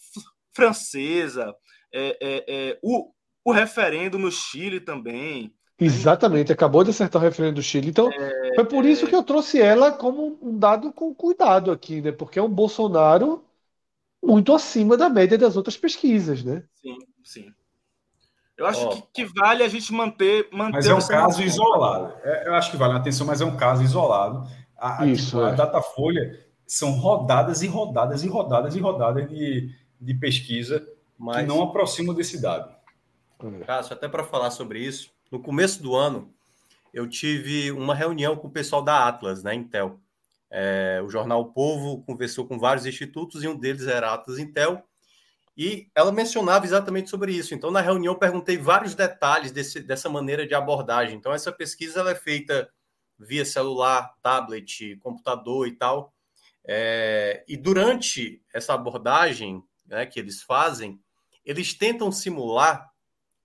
francesa, é, é, é, o, o referendo no Chile também. Exatamente, acabou de acertar o referendo do Chile. Então, é, foi por isso que eu trouxe ela como um dado com cuidado aqui, né? Porque é um Bolsonaro muito acima da média das outras pesquisas, né? Sim, sim. Eu acho oh. que, que, vale a gente manter. manter mas é um caso isolado. É, eu acho que vale a atenção, mas é um caso isolado. A, Isso, a, é. a Datafolha são rodadas e rodadas e rodadas e rodadas de, de pesquisa mas... que não aproximam desse dado. Cássio, até para falar sobre isso, no começo do ano, eu tive uma reunião com o pessoal da Atlas, né, Intel. É, o jornal o Povo conversou com vários institutos e um deles era Atlas Intel. E ela mencionava exatamente sobre isso. Então, na reunião, eu perguntei vários detalhes desse, dessa maneira de abordagem. Então, essa pesquisa ela é feita via celular, tablet, computador e tal. É, e durante essa abordagem né, que eles fazem, eles tentam simular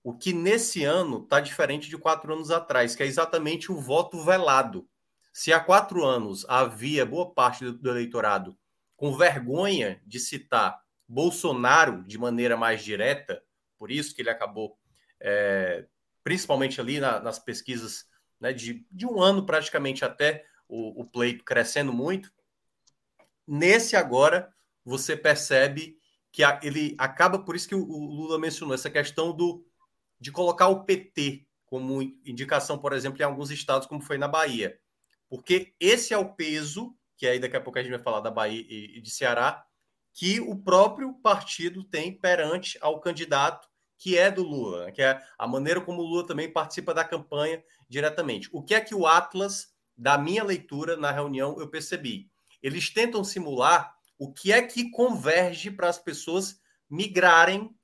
o que nesse ano está diferente de quatro anos atrás, que é exatamente o voto velado. Se há quatro anos havia boa parte do, eleitorado com vergonha de citar Bolsonaro de maneira mais direta, por isso que ele acabou, é, principalmente ali na, nas pesquisas né, de, de um ano praticamente até o, o pleito crescendo muito, nesse agora você percebe que a, ele acaba, por isso que o, o Lula mencionou essa questão do de colocar o PT como indicação, por exemplo, em alguns estados, como foi na Bahia. Porque esse é o peso, que aí daqui a pouco a gente vai falar da Bahia e de Ceará, que o próprio partido tem perante ao candidato que é do Lula, né? que é a maneira como o Lula também participa da campanha diretamente. O que é que o Atlas, da minha leitura na reunião, eu percebi? Eles tentam simular o que é que converge para as pessoas migrarem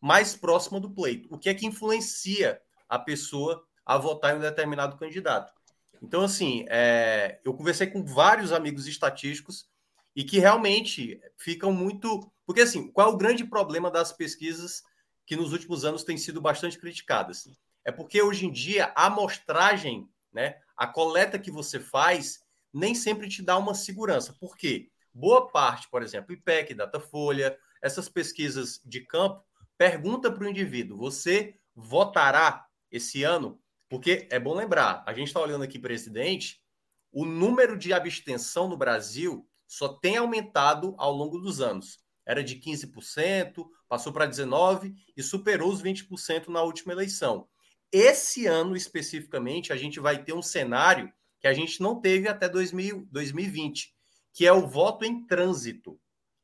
mais próxima do pleito. O que é que influencia a pessoa a votar em um determinado candidato? Então, assim, é, eu conversei com vários amigos estatísticos e que realmente ficam muito. Porque, assim, qual é o grande problema das pesquisas que nos últimos anos têm sido bastante criticadas? É porque hoje em dia a amostragem, né, a coleta que você faz, nem sempre te dá uma segurança. Por quê? Boa parte, por exemplo, IPEC, Datafolha, essas pesquisas de campo, Pergunta para o indivíduo: você votará esse ano? Porque é bom lembrar, a gente está olhando aqui, presidente, o número de abstenção no Brasil só tem aumentado ao longo dos anos. Era de 15%, passou para 19% e superou os 20% na última eleição. Esse ano, especificamente, a gente vai ter um cenário que a gente não teve até 2000, 2020, que é o voto em trânsito,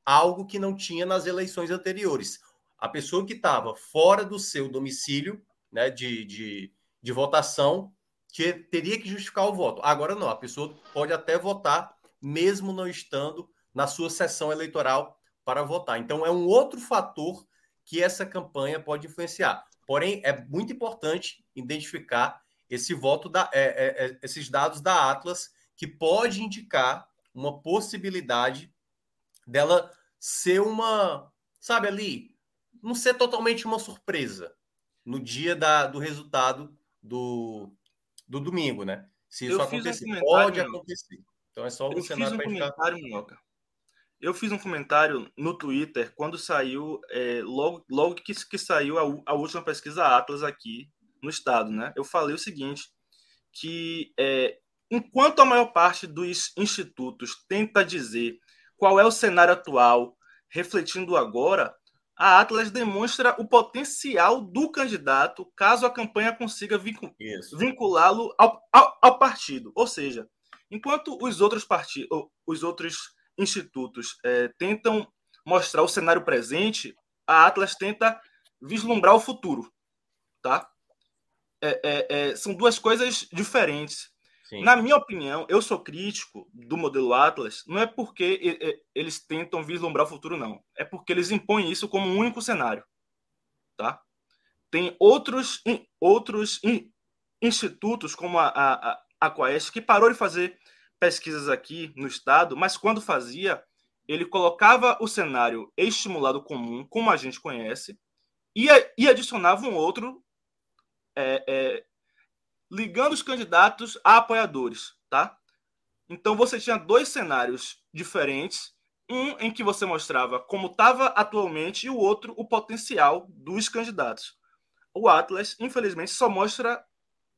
algo que não tinha nas eleições anteriores a pessoa que estava fora do seu domicílio né, de, de, de votação que teria que justificar o voto. Agora não, a pessoa pode até votar, mesmo não estando na sua sessão eleitoral para votar. Então, é um outro fator que essa campanha pode influenciar. Porém, é muito importante identificar esse voto da, é, é, é esses dados da Atlas, que pode indicar uma possibilidade dela ser uma, sabe ali, não ser totalmente uma surpresa no dia da, do resultado do, do domingo, né? Se isso acontecer, um pode acontecer. Então é só um eu fiz um comentário, Minhoca. Eu fiz um comentário no Twitter quando saiu, é, logo, logo que, que saiu a, a, última pesquisa Atlas aqui no estado, né? Eu falei o seguinte, que é, enquanto a maior parte dos institutos tenta dizer qual é o cenário atual, refletindo agora, a Atlas demonstra o potencial do candidato caso a campanha consiga vinculá-lo ao, ao, ao, partido. Ou seja, enquanto os outros partidos, os outros institutos é, tentam mostrar o cenário presente, a Atlas tenta vislumbrar o futuro, tá? É, é, é, são duas coisas diferentes. Sim. Na minha opinião, eu sou crítico do modelo Atlas, não é porque eles tentam vislumbrar o futuro, não. É porque eles impõem isso como um único cenário, tá? Tem outros, outros institutos, como a, a, a Quaest, que parou de fazer pesquisas aqui no estado, mas quando fazia, ele colocava o cenário estimulado comum, como a gente conhece, e, e adicionava um outro, é, é, ligando os candidatos a apoiadores, tá? Então você tinha dois cenários diferentes, um em que você mostrava como estava atualmente e o outro o potencial dos candidatos. O Atlas, infelizmente, só mostra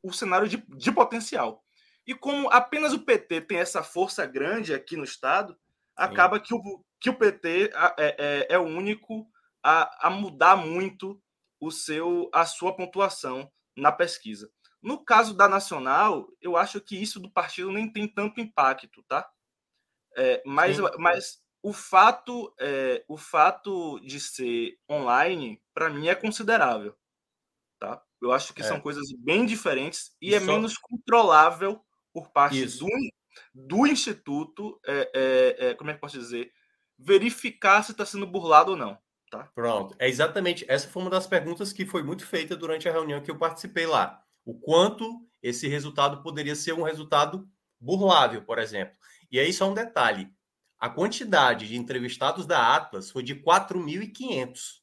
o cenário de, de potencial. E como apenas o PT tem essa força grande aqui no Estado, acaba que o, que o PT é, é, é o único a, a, mudar muito o seu a sua pontuação na pesquisa. No caso da Nacional, eu acho que isso do partido nem tem tanto impacto, tá? É, mas, mas o fato é, o fato de ser online, para mim, é considerável. Tá? Eu acho que é. são coisas bem diferentes e, e é só... menos controlável por parte do, do Instituto, é, é, é, como é que posso dizer, verificar se está sendo burlado ou não. Tá? Pronto, é exatamente. Essa foi uma das perguntas que foi muito feita durante a reunião que eu participei lá. O quanto esse resultado poderia ser um resultado burlável, por exemplo. E aí só um detalhe: a quantidade de entrevistados da Atlas foi de 4.500.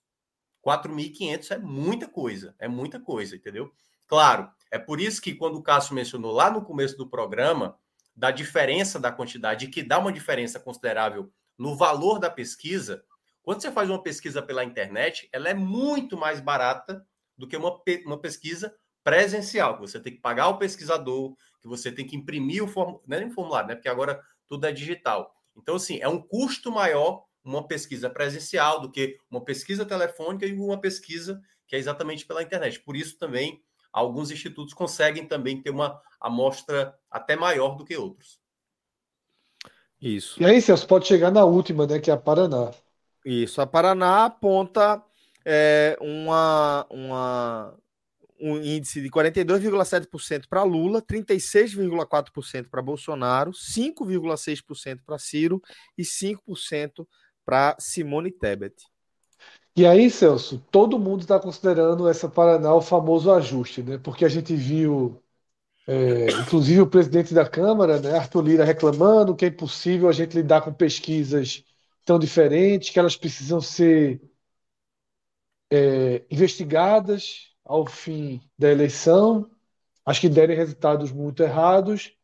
4.500 é muita coisa, é muita coisa, entendeu? Claro, é por isso que quando o Cássio mencionou lá no começo do programa da diferença da quantidade, que dá uma diferença considerável no valor da pesquisa, quando você faz uma pesquisa pela internet, ela é muito mais barata do que uma, uma pesquisa presencial, que você tem que pagar o pesquisador, que você tem que imprimir o formulário, não é nem formulário, né? Porque agora tudo é digital. Então, assim, é um custo maior uma pesquisa presencial do que uma pesquisa telefônica e uma pesquisa que é exatamente pela internet. Por isso também alguns institutos conseguem também ter uma amostra até maior do que outros. Isso. E aí, Celso, pode chegar na última, né, que é a Paraná. Isso, a Paraná aponta é, uma, uma, um índice de 42,7% para Lula, 36,4% para Bolsonaro, 5,6% para Ciro e 5% para Simone Tebet. E aí, Celso, todo mundo está considerando essa Paraná o famoso ajuste, né? Porque a gente viu, é, inclusive o presidente da Câmara, né, Arthur Lira, reclamando que é impossível a gente lidar com pesquisas tão diferentes, que elas precisam ser é, investigadas ao fim da eleição, acho que derem resultados muito errados.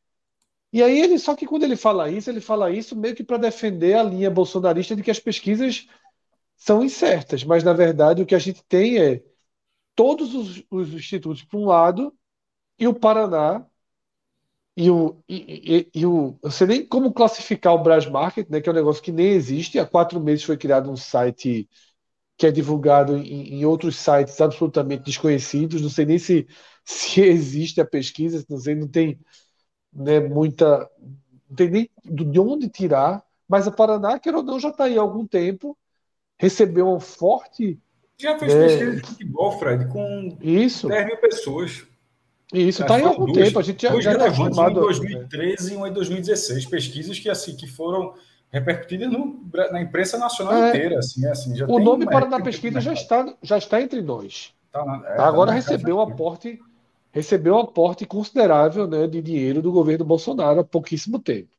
E aí ele, só que quando ele fala isso, ele fala isso meio que para defender a linha bolsonarista de que as pesquisas são incertas, mas na verdade o que a gente tem é todos os, os institutos para um lado e o Paraná e o, e, e, e, o. Eu sei nem como classificar o Brás Market, né, que é um negócio que nem existe. Há quatro meses foi criado um site que é divulgado em, em outros sites absolutamente desconhecidos. Não sei nem se, se existe a pesquisa, não sei, não tem né, muita. Não tem nem de onde tirar, mas a Paraná, quer ou não, já está aí há algum tempo recebeu um forte. Já fez né, pesquisa de futebol, Fred, com isso. 10 mil pessoas. Isso está em algum duas, tempo. A gente já, já está acostumado. Em 2013 e uma em 2016. Pesquisas que, assim, que foram repercutidas no, na imprensa nacional é, inteira. Assim, assim, o nome para da pesquisa já está, já está entre nós. Tá na, é, Agora tá recebeu um aporte recebeu um aporte considerável né, de dinheiro do governo Bolsonaro há pouquíssimo tempo.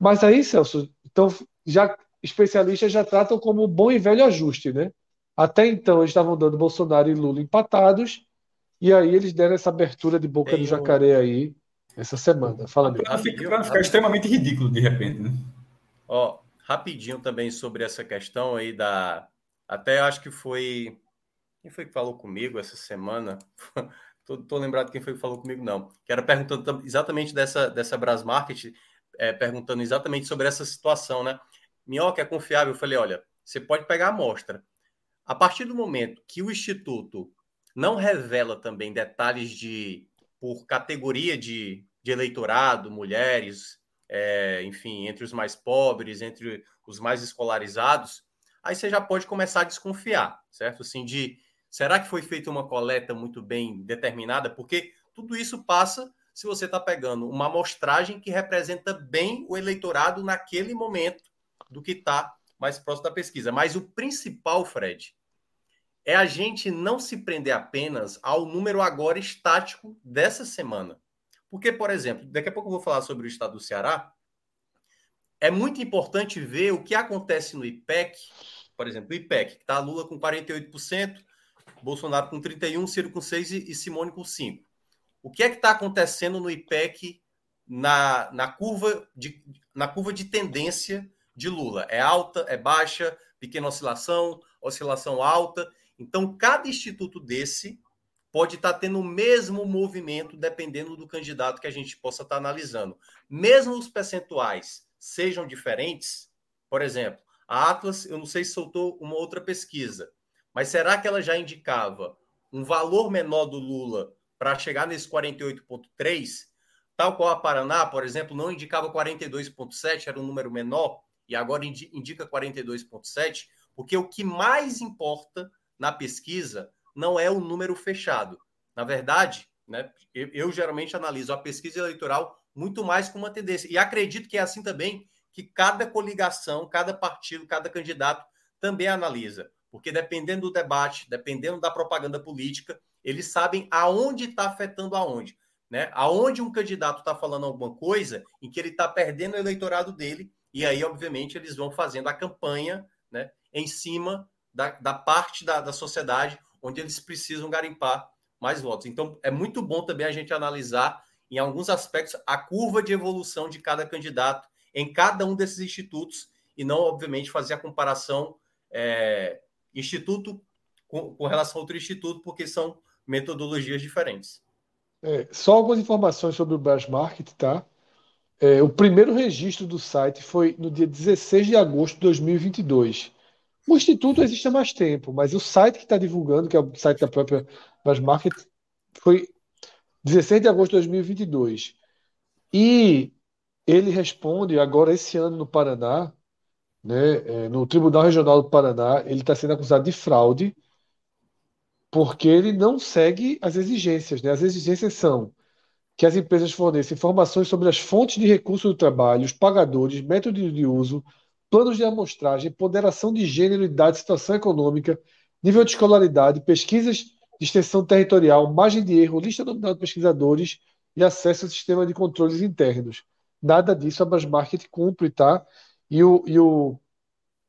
Mas aí, Celso, então já especialistas já tratam como bom e velho ajuste, né? Até então eles estavam dando Bolsonaro e Lula empatados, e aí eles deram essa abertura de boca tem do jacaré aí. essa semana. Fala Para não ficar extremamente ridículo de repente, né? Ó, rapidinho também sobre essa questão aí da. Até acho que foi. Quem foi que falou comigo essa semana? tô, tô lembrado quem foi que falou comigo, não. Que era perguntando exatamente dessa, dessa Brás Market, é, perguntando exatamente sobre essa situação, né? Minhoca é confiável. Eu falei, olha, você pode pegar a amostra. A partir do momento que o Instituto não revela também detalhes de por categoria de, de eleitorado, mulheres, é, enfim, entre os mais pobres, entre os mais escolarizados, aí você já pode começar a desconfiar, certo? Assim, de será que foi feita uma coleta muito bem determinada? Porque tudo isso passa se você está pegando uma amostragem que representa bem o eleitorado naquele momento do que está mais próximo da pesquisa. Mas o principal, Fred, é a gente não se prender apenas ao número agora estático dessa semana. Porque, por exemplo, daqui a pouco eu vou falar sobre o estado do Ceará. É muito importante ver o que acontece no IPEC, por exemplo, o IPEC, que está Lula com 48%, Bolsonaro com 31%, Ciro com 6% e Simone com 5%. O que é que está acontecendo no IPEC na, na, curva de, na curva de tendência de Lula. É alta, é baixa, pequena oscilação, oscilação alta. Então, cada instituto desse pode estar tá tendo o mesmo movimento dependendo do candidato que a gente possa estar tá analisando. Mesmo os percentuais sejam diferentes, por exemplo, a Atlas, eu não sei se soltou uma outra pesquisa, mas será que ela já indicava um valor menor do Lula para chegar nesse 48,3? Tal qual a Paraná, por exemplo, não indicava 42,7, era um número menor e agora indica 42,7, porque o que mais importa na pesquisa não é o número fechado. Na verdade, né, eu, eu geralmente analiso a pesquisa eleitoral muito mais com uma tendência. E acredito que é assim também que cada coligação, cada partido, cada candidato também analisa. Porque dependendo do debate, dependendo da propaganda política, eles sabem aonde está afetando aonde. Né? Aonde um candidato está falando alguma coisa em que ele está perdendo o eleitorado dele e aí, obviamente, eles vão fazendo a campanha né, em cima da, da parte da, da sociedade onde eles precisam garimpar mais votos. Então, é muito bom também a gente analisar, em alguns aspectos, a curva de evolução de cada candidato em cada um desses institutos e não, obviamente, fazer a comparação é, instituto com, com, relação a outro instituto, porque são metodologias diferentes. É, só algumas informações sobre o Brass Market, tá? É, o primeiro registro do site foi no dia 16 de agosto de 2022. O Instituto existe há mais tempo, mas o site que está divulgando, que é o site da própria Bas Market, foi 16 de agosto de 2022. E ele responde agora, esse ano, no Paraná, né, é, no Tribunal Regional do Paraná, ele está sendo acusado de fraude porque ele não segue as exigências. Né? As exigências são que as empresas forneçam informações sobre as fontes de recurso do trabalho, os pagadores, métodos de uso, planos de amostragem, ponderação de gênero, idade, situação econômica, nível de escolaridade, pesquisas de extensão territorial, margem de erro, lista nominal de pesquisadores e acesso ao sistema de controles internos. Nada disso a Basmarket cumpre, tá? E, o, e, o,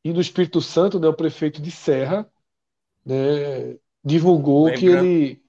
e no Espírito Santo, né, o prefeito de Serra né, divulgou que ele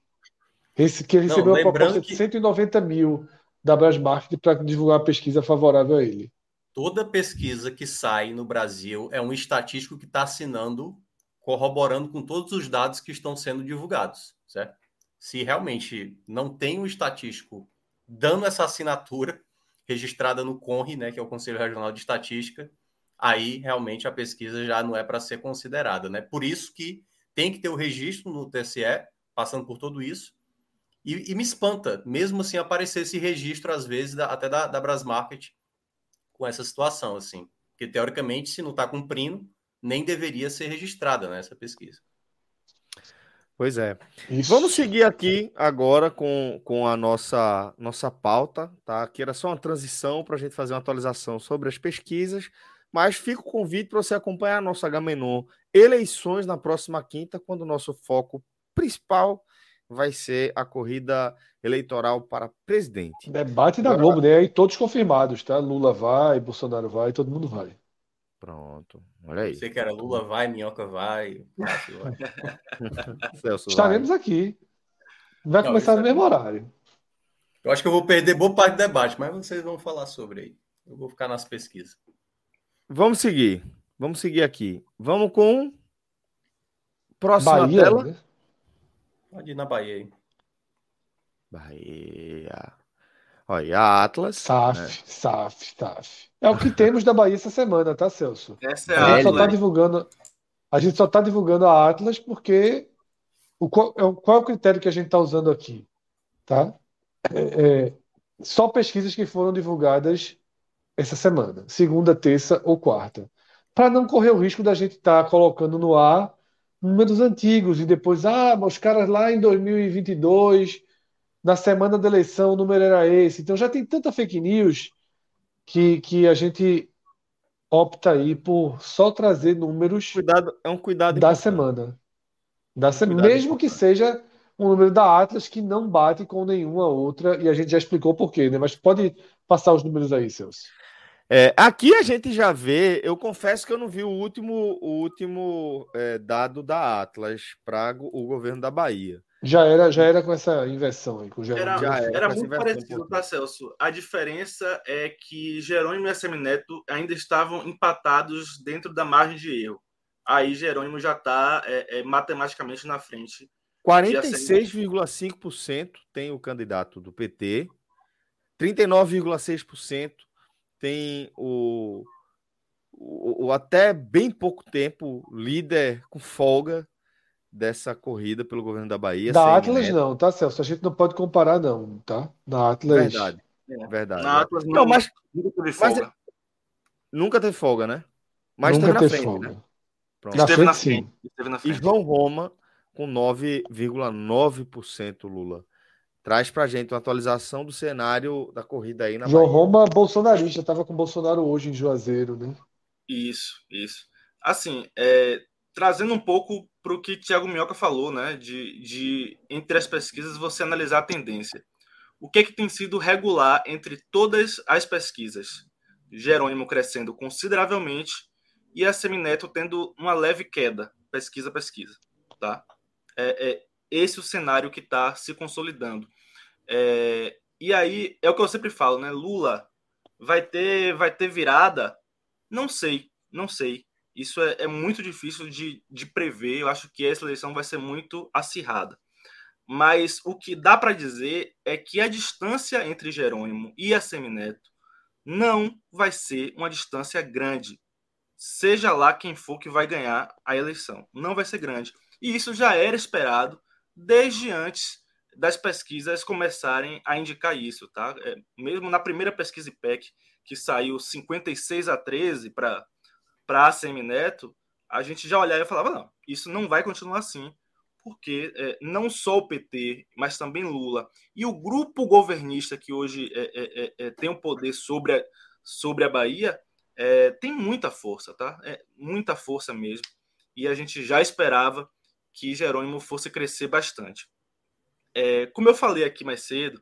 que recebeu Não, uma proposta de 190 mil da Brasmarket para divulgar a pesquisa favorável a ele. Toda pesquisa que sai no Brasil é um estatístico que está assinando, corroborando com todos os dados que estão sendo divulgados, certo? Se realmente não tem um estatístico dando essa assinatura registrada no CONRE, né, que é o Conselho Regional de Estatística, aí realmente a pesquisa já não é para ser considerada, né? Por isso que tem que ter o registro no TSE, passando por tudo isso, e, e, me espanta, mesmo assim, aparecer esse registro, às vezes, da, até da, da Brasmarket com essa situação, assim. Porque, teoricamente, se não está cumprindo, nem deveria ser registrada nessa né, pesquisa. Pois é. Isso. Vamos seguir aqui agora com, com a nossa, nossa pauta, tá? Aqui era só uma transição para a gente fazer uma atualização sobre as pesquisas, mas fica o convite para você acompanhar a nossa Gamenon eleições na próxima quinta, quando o nosso foco principal vai ser a corrida eleitoral para presidente. Debate da Agora... Globo, né? Aí todos confirmados, tá? Lula vai, Bolsonaro vai, todo mundo vai. Pronto, olha aí. Você que era Lula vai, Minhoca vai. vai. Estaremos vai. aqui. Vai Não, começar no mesmo horário. Eu acho que eu vou perder boa parte do debate, mas vocês vão falar sobre aí. Eu vou ficar nas pesquisas. Vamos seguir. Vamos seguir aqui. Vamos com próxima Bahia, tela. né? Pode ir na Bahia aí. Bahia. Olha, a Atlas. SAF, né? SAF, SAF. É o que temos da Bahia essa semana, tá, Celso? Essa é A a gente só tá divulgando, a gente só tá divulgando a Atlas porque o, qual, é o- qual é o critério que a gente está usando aqui, tá? É, é, só pesquisas que foram divulgadas essa semana, segunda, terça ou quarta, para não correr o risco da gente estar colocando no ar números antigos e depois, ah, mas os caras lá em 2022, na semana da eleição, o número era esse. Então já tem tanta fake news que, que a gente opta aí por só trazer números Cuidado, é um cuidado da importante. semana. Da se- cuidado Mesmo que seja um número da Atlas que não bate com nenhuma outra, e a gente já explicou por quê, né? Mas pode passar os números aí, Celso. É, aqui a gente já vê, eu confesso que eu não vi o último, o último é, dado da Atlas para o governo da Bahia. Já era, já era com essa inversão aí, com o Jerônimo. Era, Já era, era muito parecido, tá, Celso? A diferença é que Jerônimo e Assemineto ainda estavam empatados dentro da margem de erro. Aí Jerônimo já está matematicamente na frente. 46,5% tem o candidato do PT, 39,6% tem o, o, o até bem pouco tempo líder com folga dessa corrida pelo governo da Bahia. Da Atlas Neto. não, tá, Celso? A gente não pode comparar, não, tá? Da Atlas. Verdade, verdade. Na Atlas Não, mas nunca teve mas folga. nunca teve folga, né? Mas Nunca na teve frente, folga. né? Pronto. Na Esteve frente, na sim. frente. Esteve na E frente. João Roma com 9,9% Lula. Traz pra gente uma atualização do cenário da corrida aí na João Bahia. Roma, bolsonarista, estava com Bolsonaro hoje em Juazeiro, né? Isso, isso. Assim, é, trazendo um pouco para o que Tiago Minhoca falou, né? De, de entre as pesquisas você analisar a tendência. O que, que tem sido regular entre todas as pesquisas? Jerônimo crescendo consideravelmente e a Semineto tendo uma leve queda, pesquisa a pesquisa, tá? É, é esse o cenário que está se consolidando. É, e aí é o que eu sempre falo, né? Lula vai ter, vai ter virada não sei, não sei. Isso é, é muito difícil de, de prever. Eu acho que essa eleição vai ser muito acirrada. Mas o que dá para dizer é que a distância entre Jerônimo e a Semineto não vai ser uma distância grande. Seja lá quem for que vai ganhar a eleição. Não vai ser grande. E isso já era esperado desde antes das pesquisas começarem a indicar isso. Tá? É, mesmo na primeira pesquisa IPEC, que saiu 56 a 13 para a Semineto, a gente já olhava e falava: não, isso não vai continuar assim, porque é, não só o PT, mas também Lula e o grupo governista que hoje é, é, tem o poder sobre a, sobre a Bahia tem muita força, tá? muita força mesmo. E a gente já esperava que Jerônimo fosse crescer bastante. Como eu falei aqui mais cedo,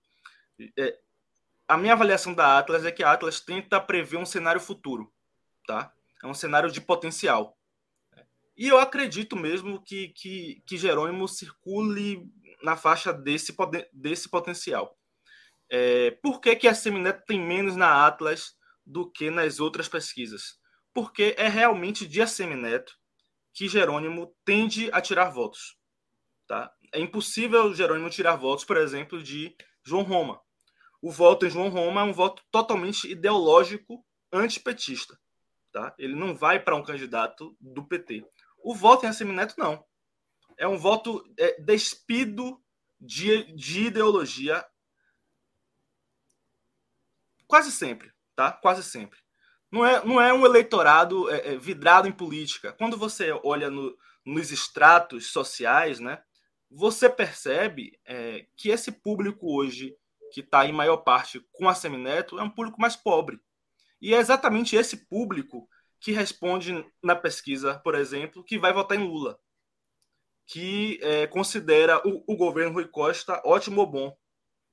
a minha avaliação da Atlas é que a Atlas tenta prever um cenário futuro, tá? É um cenário de potencial. E eu acredito mesmo que, que, que Jerônimo circule na faixa desse, desse potencial. É, por que, que a Semineto tem menos na Atlas do que nas outras pesquisas? Porque é realmente de Semineto que Jerônimo tende a tirar votos. Tá? É impossível Jerônimo tirar votos, por exemplo, de João Roma. O voto em João Roma é um voto totalmente ideológico antipetista. Tá? Ele não vai para um candidato do PT. O voto em Assemineto, não. É um voto é, despido de, de ideologia quase sempre, tá? Quase sempre. Não é, não é um eleitorado é, é, vidrado em política. Quando você olha no, nos estratos sociais, né, você percebe é, que esse público hoje que está em maior parte com a Semineto é um público mais pobre. E é exatamente esse público que responde na pesquisa, por exemplo, que vai votar em Lula, que é, considera o, o, governo Rui Costa ótimo ou bom.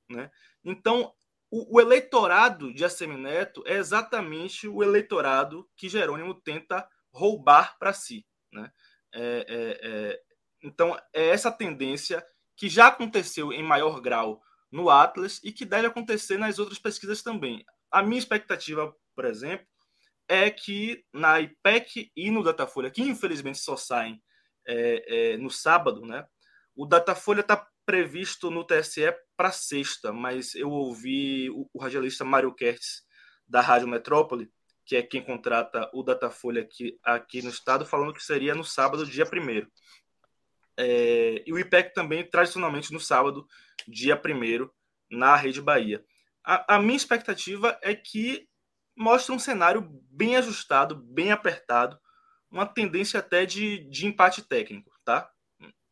Né? Então, o, o eleitorado de Assemineto é exatamente o eleitorado que Jerônimo tenta roubar para si. Né? É, é, então, é essa tendência que já aconteceu em maior grau no Atlas e que deve acontecer nas outras pesquisas também. A minha expectativa, por exemplo, é que na IPEC e no Datafolha, que infelizmente só saem é, é, no sábado, né? O Datafolha está previsto no TSE para sexta, mas eu ouvi o, o radialista Mário Kertz, da Rádio Metrópole, que é quem contrata o Datafolha aqui, aqui no estado, falando que seria no sábado, dia 1 é, E o IPEC também, tradicionalmente, no sábado, dia 1 na Rede Bahia. A, a minha expectativa é que mostre um cenário bem ajustado, bem apertado, uma tendência até de, de empate técnico, tá?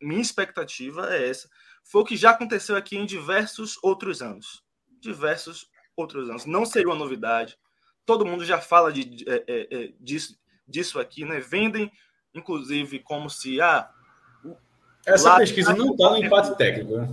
Minha expectativa é essa. Foi o que já aconteceu aqui em diversos outros anos. Diversos outros anos. Não seria uma novidade. Todo mundo já fala de, é, é, é disso, disso aqui, né? Vendem, inclusive, como se. Ah, essa pesquisa não está no empate técnico, né?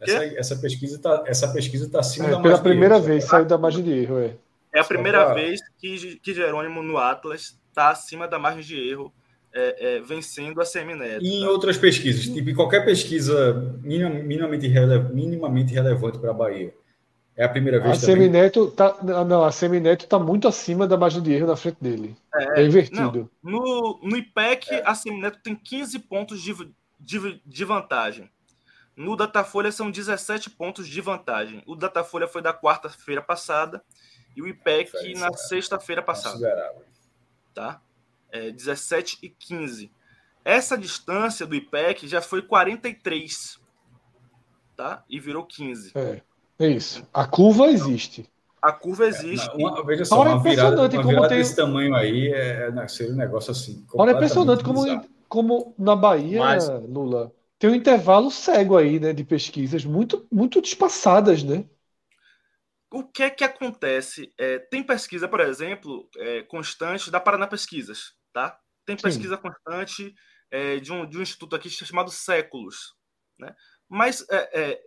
Essa, essa, pesquisa está essa pesquisa tá acima é, da Pela primeira erro, vez, saiu da margem de erro, é. É a primeira pra... vez que, que Jerônimo no Atlas está acima da margem de erro, é, é, vencendo a Semineto. E em outras pesquisas, tipo, em qualquer pesquisa minimamente, rele, minimamente relevante para a Bahia, é a primeira vez a também? Semineto tá, não, a Semineto está muito acima da margem de erro na frente dele. É, é invertido. Não, no, no IPEC, é. a Semineto tem 15 pontos de, de, de vantagem. No Datafolha são 17 pontos de vantagem. O Datafolha foi da quarta-feira passada e o IPEC na sexta-feira passada. Tá? É, 17 e 15. Essa distância do IPEC já foi 43. Tá? E virou 15. É, é isso. A curva existe. A curva existe. É, uma, veja só, uma virada, uma virada tem... desse tamanho aí é, é seria um negócio assim. Olha, é impressionante como, como na Bahia, Mas... Lula, tem um intervalo cego aí, né, de pesquisas muito, muito espaçadas, né? O que é que acontece? É, tem pesquisa, por exemplo, é, constante da Paraná Pesquisas, tá? Tem pesquisa Sim. constante é, de, um, de um instituto aqui chamado Séculos, né? Mas, é, é,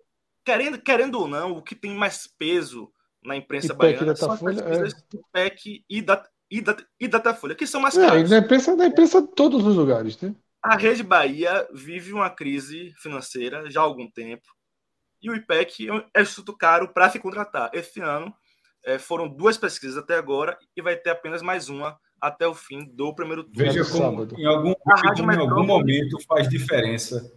querendo, querendo ou não, o que tem mais peso na imprensa IPEC baiana são as pesquisas é. do PEC e da, e, da, e Datafolha, que são mais caras. É, na imprensa, na imprensa de todos os lugares, né? A Rede Bahia vive uma crise financeira já há algum tempo e o IPEC é um instituto caro para se contratar. Esse ano é, foram duas pesquisas até agora e vai ter apenas mais uma até o fim do primeiro turno. Veja como em algum, em algum momento faz diferença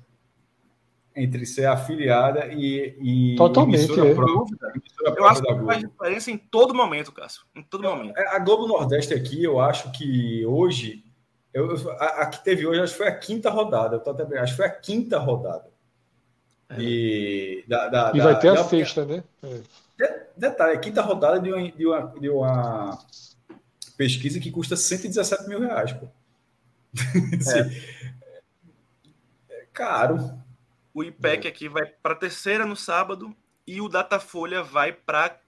entre ser afiliada e, e Totalmente, emissora é. própria. Emissora eu acho que faz diferença em todo momento, Cássio. Em todo momento. É, a Globo Nordeste aqui, eu acho que hoje eu, a, a, que teve hoje, acho que foi a quinta rodada. Eu tô até, acho que foi a quinta rodada. É. E, da, da, e vai ter da, a sexta, né? É. Detalhe, a quinta rodada de uma, de, uma, de uma pesquisa que custa 117 mil reais, pô. É. é caro. O IPEC é. aqui vai para terceira no sábado e o Datafolha vai para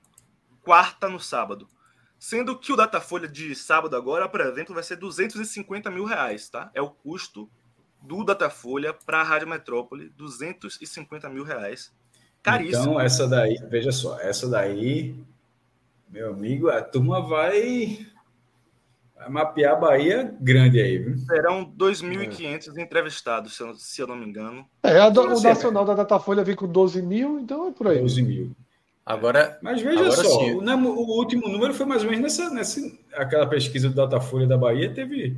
quarta no sábado. Sendo que o Datafolha de sábado agora, por exemplo, vai ser 250 mil reais, tá? É o custo do Datafolha para a Rádio Metrópole, 250 mil reais. Caríssimo. Então, essa daí, veja só, essa daí, meu amigo, a turma vai, vai mapear a Bahia grande aí, viu? Serão 2.500 é. entrevistados, se eu, se eu, não me engano. É, do, o nacional da Datafolha vem com 12 mil, então é por aí. 12 mil. Agora, mas veja agora só, o, o, último número foi mais ou menos nessa, nessa aquela pesquisa do Datafolha da Bahia, teve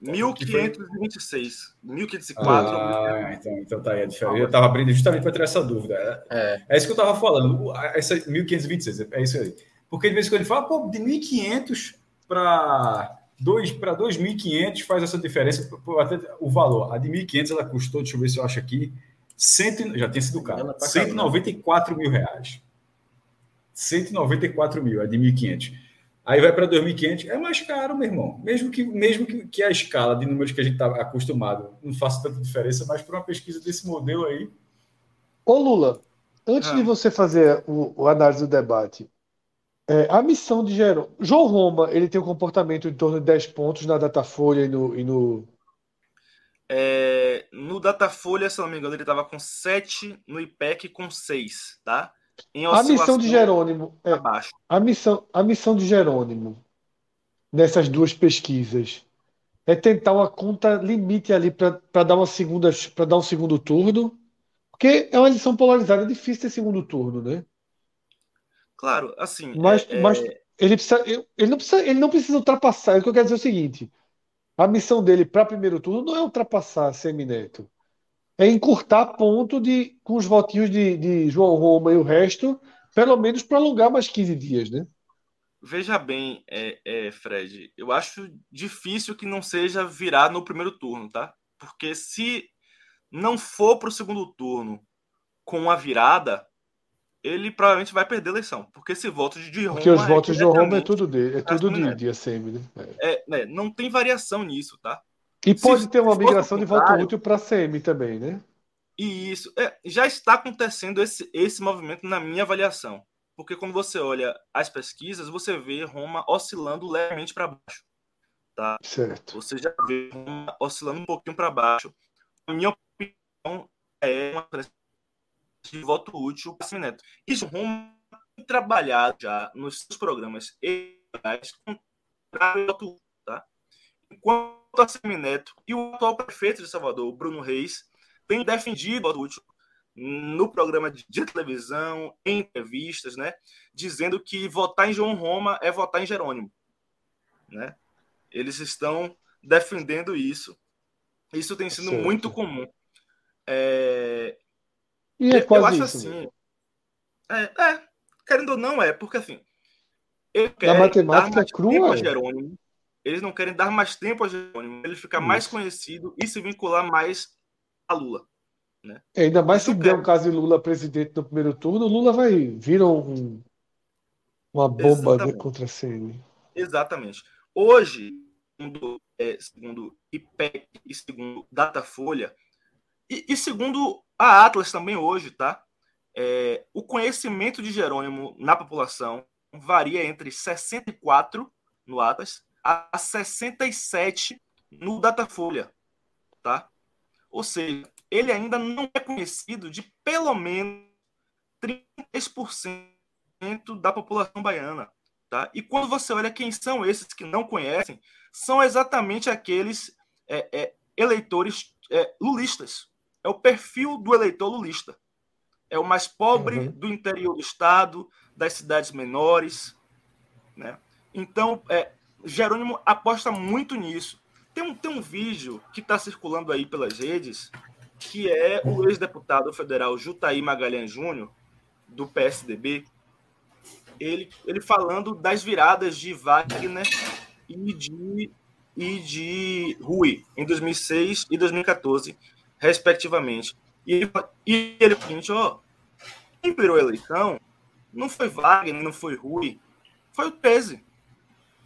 1526, 1504. Ah, então, então tá aí a diferença. Eu estava abrindo justamente para ter essa dúvida. É, é isso que eu estava falando. Essa 1526, é isso aí. Porque de vez em quando ele fala, pô, de 1500 para para 2.500 faz essa diferença, até o valor. A de 1.500 ela custou, deixa eu ver se eu acho aqui, cento, já tinha sido caro, 194 mil reais. 194 mil, é de 1.500. Aí vai para 2.500, é mais caro, meu irmão. Mesmo que, mesmo que, que a escala de números que a gente está acostumado não faça tanta diferença, mas para uma pesquisa desse modelo aí. Ô Lula, antes ah. de você fazer o, o análise do debate, é, a missão de Jerônimo. João Roma, ele tem um comportamento em torno de 10 pontos na Datafolha e no. E no... É, no Datafolha, se não me engano, ele estava com 7, no IPEC com 6, tá? a missão de Jerônimo é, a missão a missão de Jerônimo nessas duas pesquisas é tentar uma conta limite ali para dar uma segunda para dar um segundo turno Porque é uma eleição polarizada, é difícil ter segundo turno, né? Claro, assim. Mas, é, mas é... ele, precisa, ele, não precisa, ele não precisa ultrapassar. O que eu quero dizer é o seguinte: a missão dele para primeiro turno não é ultrapassar Semineto. É encurtar ponto de, com os votinhos de, de João Roma e o resto, pelo menos prolongar mais 15 dias, né? Veja bem, é, é, Fred, eu acho difícil que não seja virar no primeiro turno, tá? Porque se não for para o segundo turno com a virada, ele provavelmente vai perder a eleição. Porque esse voto de Roma. Porque os é votos de Roma é tudo dele, é tudo de, de ACM, né? É. É, não tem variação nisso, tá? E pode se, ter uma migração de voto útil para a CM também, né? E isso é, já está acontecendo esse, esse movimento na minha avaliação. Porque quando você olha as pesquisas, você vê Roma oscilando levemente para baixo. Tá? Certo. Você já vê Roma oscilando um pouquinho para baixo. A minha opinião é uma de voto útil para Semineto. Isso Roma tem trabalhado já nos seus programas eleitorais contra o voto útil. Tá? Enquanto a Semineto e o atual prefeito de Salvador, Bruno Reis, têm defendido voto útil no programa de televisão, em entrevistas, né, dizendo que votar em João Roma é votar em Jerônimo, né? Eles estão defendendo isso. Isso tem sido certo. muito comum. É... E é quase eu acho isso, assim. É, é, querendo ou não, é, porque assim. Na matemática crua. A Jerônimo, eles não querem dar mais tempo a Jerônimo, ele ficar isso. mais conhecido e se vincular mais a Lula. Né? É, ainda mais se der um caso de Lula presidente no primeiro turno, Lula vai vir um, uma bomba né, contra a CN. Exatamente. Hoje, segundo, é, segundo IPEC e segundo Datafolha, e, e, segundo a Atlas também hoje, tá? É, o conhecimento de Jerônimo na população varia entre 64 no Atlas a 67 no Datafolha, tá? Ou seja, ele ainda não é conhecido de pelo menos 30% da população baiana. Tá? E quando você olha quem são esses que não conhecem, são exatamente aqueles é, é, eleitores é, lulistas. É o perfil do eleitor lulista. É o mais pobre uhum. do interior do estado, das cidades menores. Né? Então, é, Jerônimo aposta muito nisso. Tem um, tem um vídeo que está circulando aí pelas redes que é o ex-deputado federal Jutaí Magalhães Júnior, do PSDB, ele, ele falando das viradas de Wagner e de, e de Rui em 2006 e 2014, respectivamente. E ele, e ele seguinte, ó, quem virou a eleição não foi Wagner, não foi Rui, foi o 13.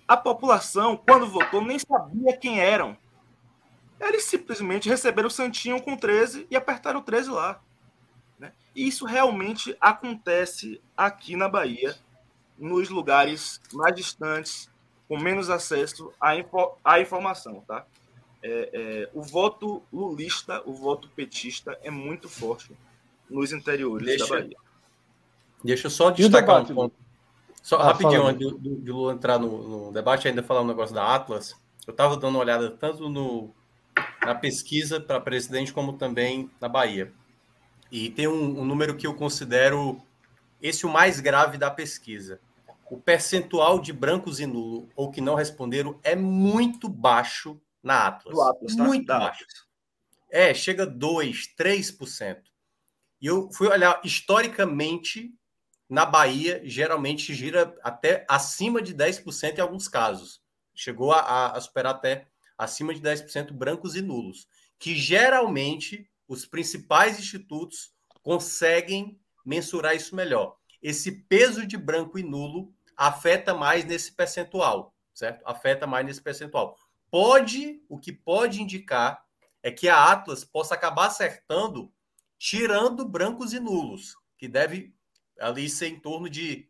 A população, quando votou, nem sabia quem eram. Eles simplesmente receberam o Santinho com 13 e apertaram o 13 lá. Né? E isso realmente acontece aqui na Bahia, nos lugares mais distantes, com menos acesso à, info à informação. Tá? É, é, o voto lulista, o voto petista é muito forte nos interiores deixa, da Bahia. Deixa eu só destacar um ponto. Só ah, rapidinho, antes de Lula entrar no, no, debate, ainda falar um negócio da Atlas. Eu estava dando uma olhada tanto no, na pesquisa para presidente, como também na Bahia. E tem um, um, número que eu considero esse o mais grave da pesquisa. O percentual de brancos e nulos ou que não responderam é muito baixo na Atlas. Atlas tá? Muito da baixo. Atlas. É, chega a 2, 3%. E eu fui olhar historicamente na Bahia, geralmente gira até acima de 10% em alguns casos. Chegou a, a superar até acima de 10% brancos e nulos, que geralmente os principais institutos conseguem mensurar isso melhor. Esse peso de branco e nulo afeta mais nesse percentual, certo? Afeta mais nesse percentual. Pode, o que pode indicar é que a Atlas possa acabar acertando tirando brancos e nulos, que deve ali ser em torno de,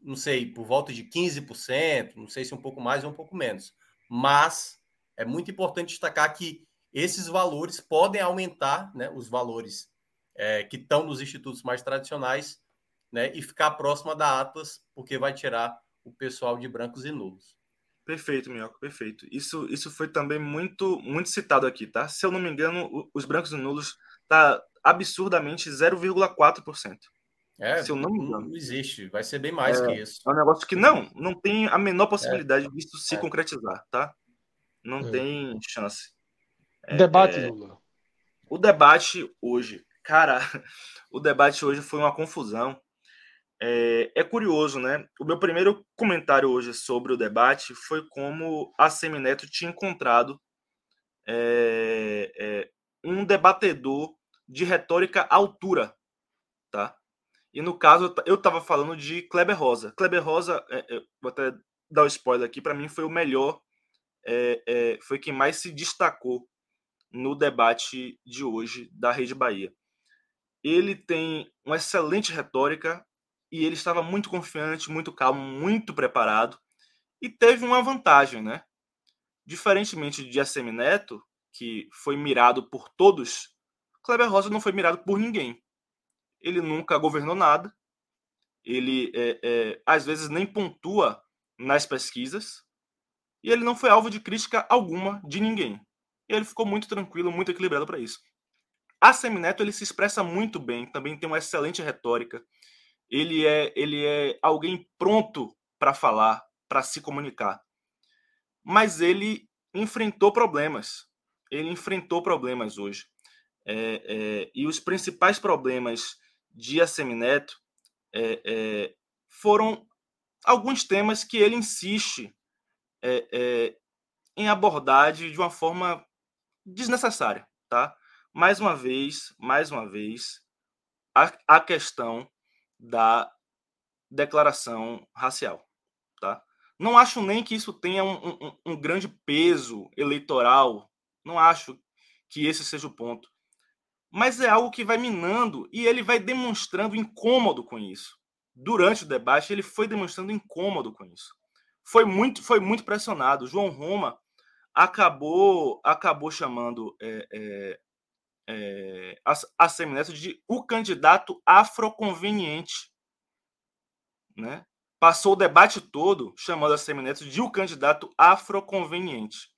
não sei, por volta de 15%, não sei se um pouco mais ou um pouco menos. Mas é muito importante destacar que esses valores podem aumentar, né, os valores é, que estão nos institutos mais tradicionais, né, e ficar próxima da Atlas, porque vai tirar o pessoal de brancos e nulos. Perfeito, Minhoca, perfeito. Isso, isso foi também muito, muito citado aqui, tá? Se eu não me engano, os brancos e nulos tá absurdamente 0,4%. É, se eu não, não existe, vai ser bem mais é, que isso. É um negócio que não, não tem a menor possibilidade é. disso se é. concretizar, tá? Não é. tem chance. É, debate, é, Lula. O debate hoje, cara, o debate hoje foi uma confusão. É, é, curioso, né? O meu primeiro comentário hoje sobre o debate foi como a Semineto tinha encontrado é, é, um debatedor de retórica altura, tá? E no caso, eu estava falando de Kleber Rosa. Kleber Rosa, é, é, vou até dar o um spoiler aqui, para mim foi o melhor, é, foi quem mais se destacou no debate de hoje da Rede Bahia. Ele tem uma excelente retórica e ele estava muito confiante, muito calmo, muito preparado e teve uma vantagem, né? Diferentemente de ACM Neto, que foi mirado por todos, Kleber Rosa não foi mirado por ninguém. Ele nunca governou nada, ele é, é, às vezes nem pontua nas pesquisas e ele não foi alvo de crítica alguma de ninguém. E ele ficou muito tranquilo, muito equilibrado para isso. A Semineto ele se expressa muito bem, também tem uma excelente retórica. Ele é, ele é alguém pronto para falar, para se comunicar. Mas ele enfrentou problemas. Ele enfrentou problemas hoje. É, é, e os principais problemas de Assemineto é, é, foram alguns temas que ele insiste é, é, em abordar de uma forma desnecessária, tá? Mais uma vez, mais uma vez, a, a questão da declaração racial, tá? Não acho nem que isso tenha um, um, um grande peso eleitoral, não acho que esse seja o ponto. Mas é algo que vai minando e ele vai demonstrando incômodo com isso. Durante o debate, ele foi demonstrando incômodo com isso. Foi muito, foi muito pressionado. João Roma acabou acabou chamando é, é, é, a, a Semineto de o candidato afroconveniente. Né? Passou o debate todo chamando a Semineto de o candidato afroconveniente.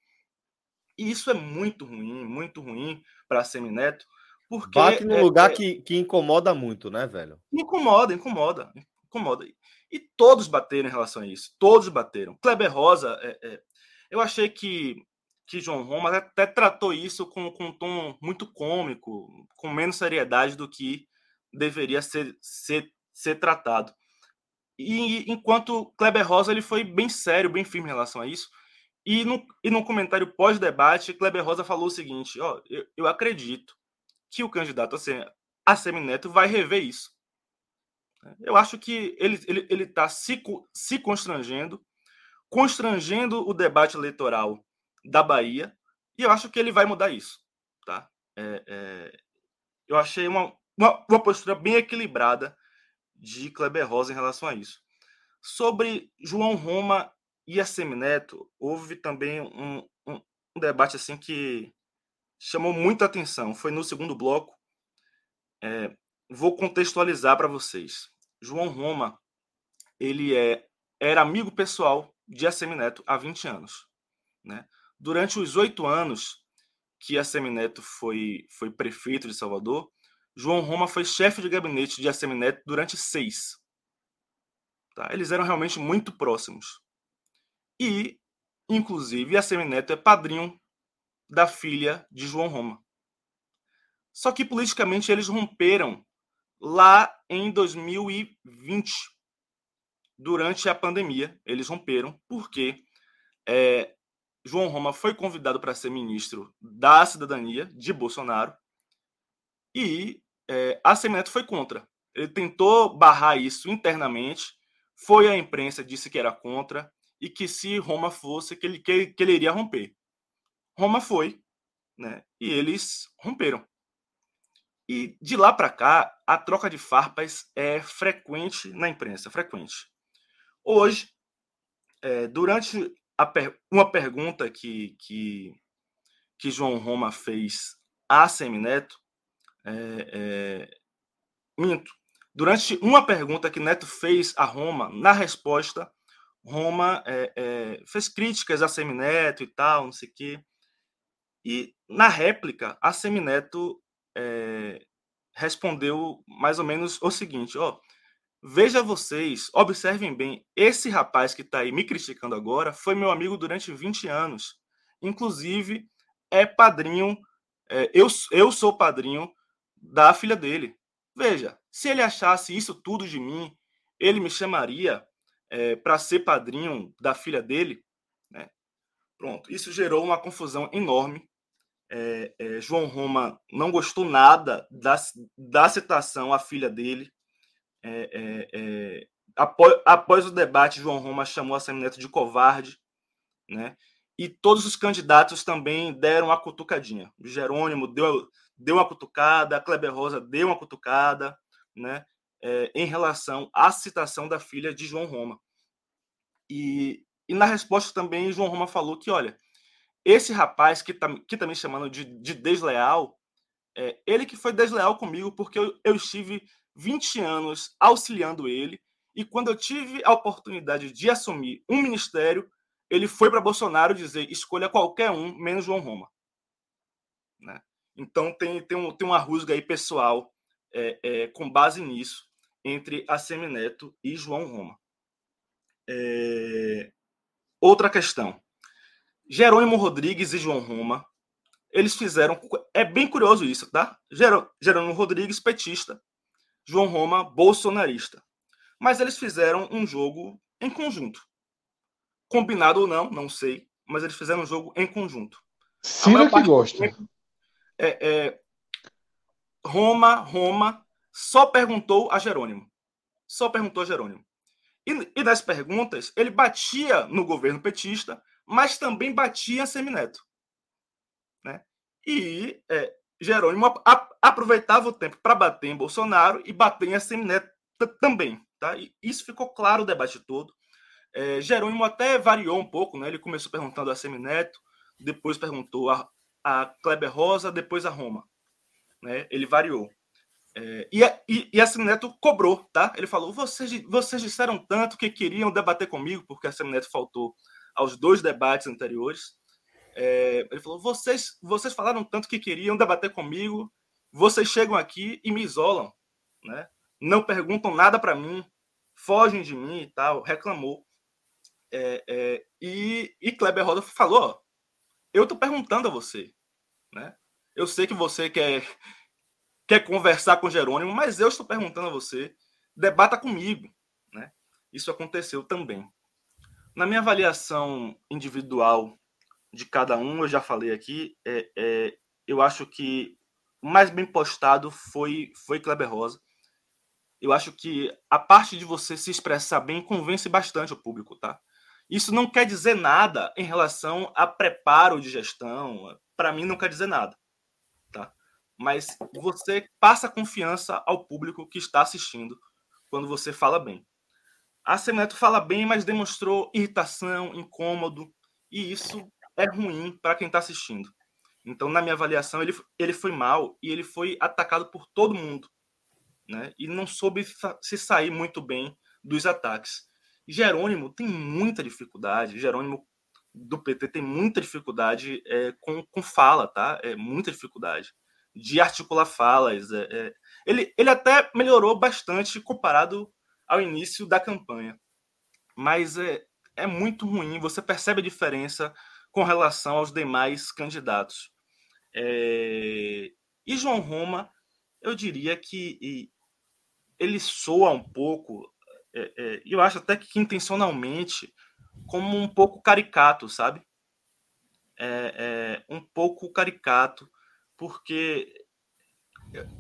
E isso é muito ruim, muito ruim para a Semineto, porque. Bate no é, lugar é, que, que incomoda muito, né, velho? Incomoda, incomoda, incomoda. E todos bateram em relação a isso. Todos bateram. Kleber Rosa, é, é eu achei que que João Roma até tratou isso com, com um tom muito cômico, com menos seriedade do que deveria ser, ser, ser tratado. E enquanto Kleber Rosa ele foi bem sério, bem firme em relação a isso. E no, e no comentário pós-debate, Kleber Rosa falou o seguinte: ó, eu, eu acredito que o candidato a, Semineto vai rever isso. Eu acho que ele está ele, ele tá se, se constrangendo, constrangendo o debate eleitoral da Bahia, e eu acho que ele vai mudar isso. Tá? É, é, eu achei uma, uma, uma, postura bem equilibrada de Kleber Rosa em relação a isso. Sobre João Roma e a Semineto, houve também um, um, um debate assim que chamou muita atenção. Foi no segundo bloco. É, vou contextualizar para vocês. João Roma, ele é, era amigo pessoal de Assemineto há 20 anos. Né? Durante os oito anos que a Semineto foi, foi prefeito de Salvador, João Roma foi chefe de gabinete de Assemineto durante seis. Tá? Eles eram realmente muito próximos. E, inclusive, a Semineto é padrinho da filha de João Roma. Só que politicamente eles romperam lá em 2020, durante a pandemia. Eles romperam porque é, João Roma foi convidado para ser ministro da cidadania de Bolsonaro e é, a Semineto foi contra. Ele tentou barrar isso internamente, foi à imprensa, disse que era contra e que se Roma fosse, que ele, que, que ele iria romper. Roma foi, né? E eles romperam. E de lá para cá, a troca de farpas é frequente na imprensa, frequente. Hoje, é, durante per, uma pergunta que, que, que João Roma fez a Semineto, é, é, minto, durante uma pergunta que Neto fez a Roma, na resposta, Roma é, é, fez críticas a Semineto e tal, não sei o quê. E na réplica, a Semineto é, respondeu mais ou menos o seguinte: ó, veja vocês, observem bem, esse rapaz que está aí me criticando agora foi meu amigo durante 20 anos. Inclusive, é padrinho, é, eu, eu sou padrinho da filha dele. Veja, se ele achasse isso tudo de mim, ele me chamaria é, para ser padrinho da filha dele. Né? Pronto, isso gerou uma confusão enorme. É, é, João Roma não gostou nada da, da citação à filha dele. É, é, é, após, após, o debate, João Roma chamou a Semineto de covarde, né? E todos os candidatos também deram a cutucadinha. Jerônimo deu, deu uma cutucada, a Kleber Rosa deu uma cutucada, né? É, em relação à citação da filha de João Roma. E, e na resposta também, João Roma falou que, olha, esse rapaz que está que tá me chamando de, de desleal, é, ele que foi desleal comigo porque eu, eu estive 20 anos auxiliando ele, e quando eu tive a oportunidade de assumir um ministério, ele foi para Bolsonaro dizer: escolha qualquer um, menos João Roma. Né? Então tem, tem, um, tem uma rusga aí pessoal é, é, com base nisso entre a Semineto e João Roma. É... Outra questão. Jerônimo Rodrigues e João Roma, eles fizeram. É bem curioso isso, tá? Jerônimo Rodrigues, petista, João Roma, bolsonarista. Mas eles fizeram um jogo em conjunto. Combinado ou não, não sei, mas eles fizeram um jogo em conjunto. Cira que gosta. É, é, Roma, Roma só perguntou a Jerônimo. Só perguntou a Jerônimo. E, e nas perguntas, ele batia no governo petista, mas também batia em Semineto. Né? E é, Jerônimo aproveitava o tempo para bater em Bolsonaro e bater em Semineto também. Tá? E isso ficou claro o debate todo. É, Jerônimo até variou um pouco, né? ele começou perguntando a Semineto, depois perguntou a, a Kleber Rosa, depois a Roma. Né? Ele variou. É, e, a, e, e a Semineto cobrou, tá? Ele falou: vocês, vocês disseram tanto que queriam debater comigo, porque a Semineto faltou aos dois debates anteriores. É, ele falou: vocês, vocês falaram tanto que queriam debater comigo, vocês chegam aqui e me isolam, né? Não perguntam nada para mim, fogem de mim e tal. Reclamou. É, é, e, e Kleber Rosa falou: eu tô perguntando a você, né? Eu sei que você quer, quer conversar com Jerônimo, mas eu estou perguntando a você, debata comigo, né? Isso aconteceu também. Na minha avaliação individual de cada um, eu já falei aqui, é, é, eu acho que o mais bem postado foi, foi Kleber Rosa. Eu acho que a parte de você se expressar bem convence bastante o público, tá? Isso não quer dizer nada em relação a preparo de gestão. Para mim, não quer dizer nada, tá? Mas você passa confiança ao público que está assistindo quando você fala bem. A Semineto fala bem, mas demonstrou irritação, incômodo, e isso é ruim para quem está assistindo. Então, na minha avaliação, ele, ele foi mal e ele foi atacado por todo mundo. Né? E não soube se sair muito bem dos ataques. Jerônimo tem muita dificuldade. Jerônimo do PT tem muita dificuldade é, com, com fala, tá? É muita dificuldade de articular falas. É, é. Ele, ele até melhorou bastante comparado ao início da campanha, mas é, é muito ruim. Você percebe a diferença com relação aos demais candidatos. É... E João Roma, eu diria que ele soa um pouco, é, é, eu acho até que intencionalmente, como um pouco caricato, sabe? É, é, um pouco caricato, porque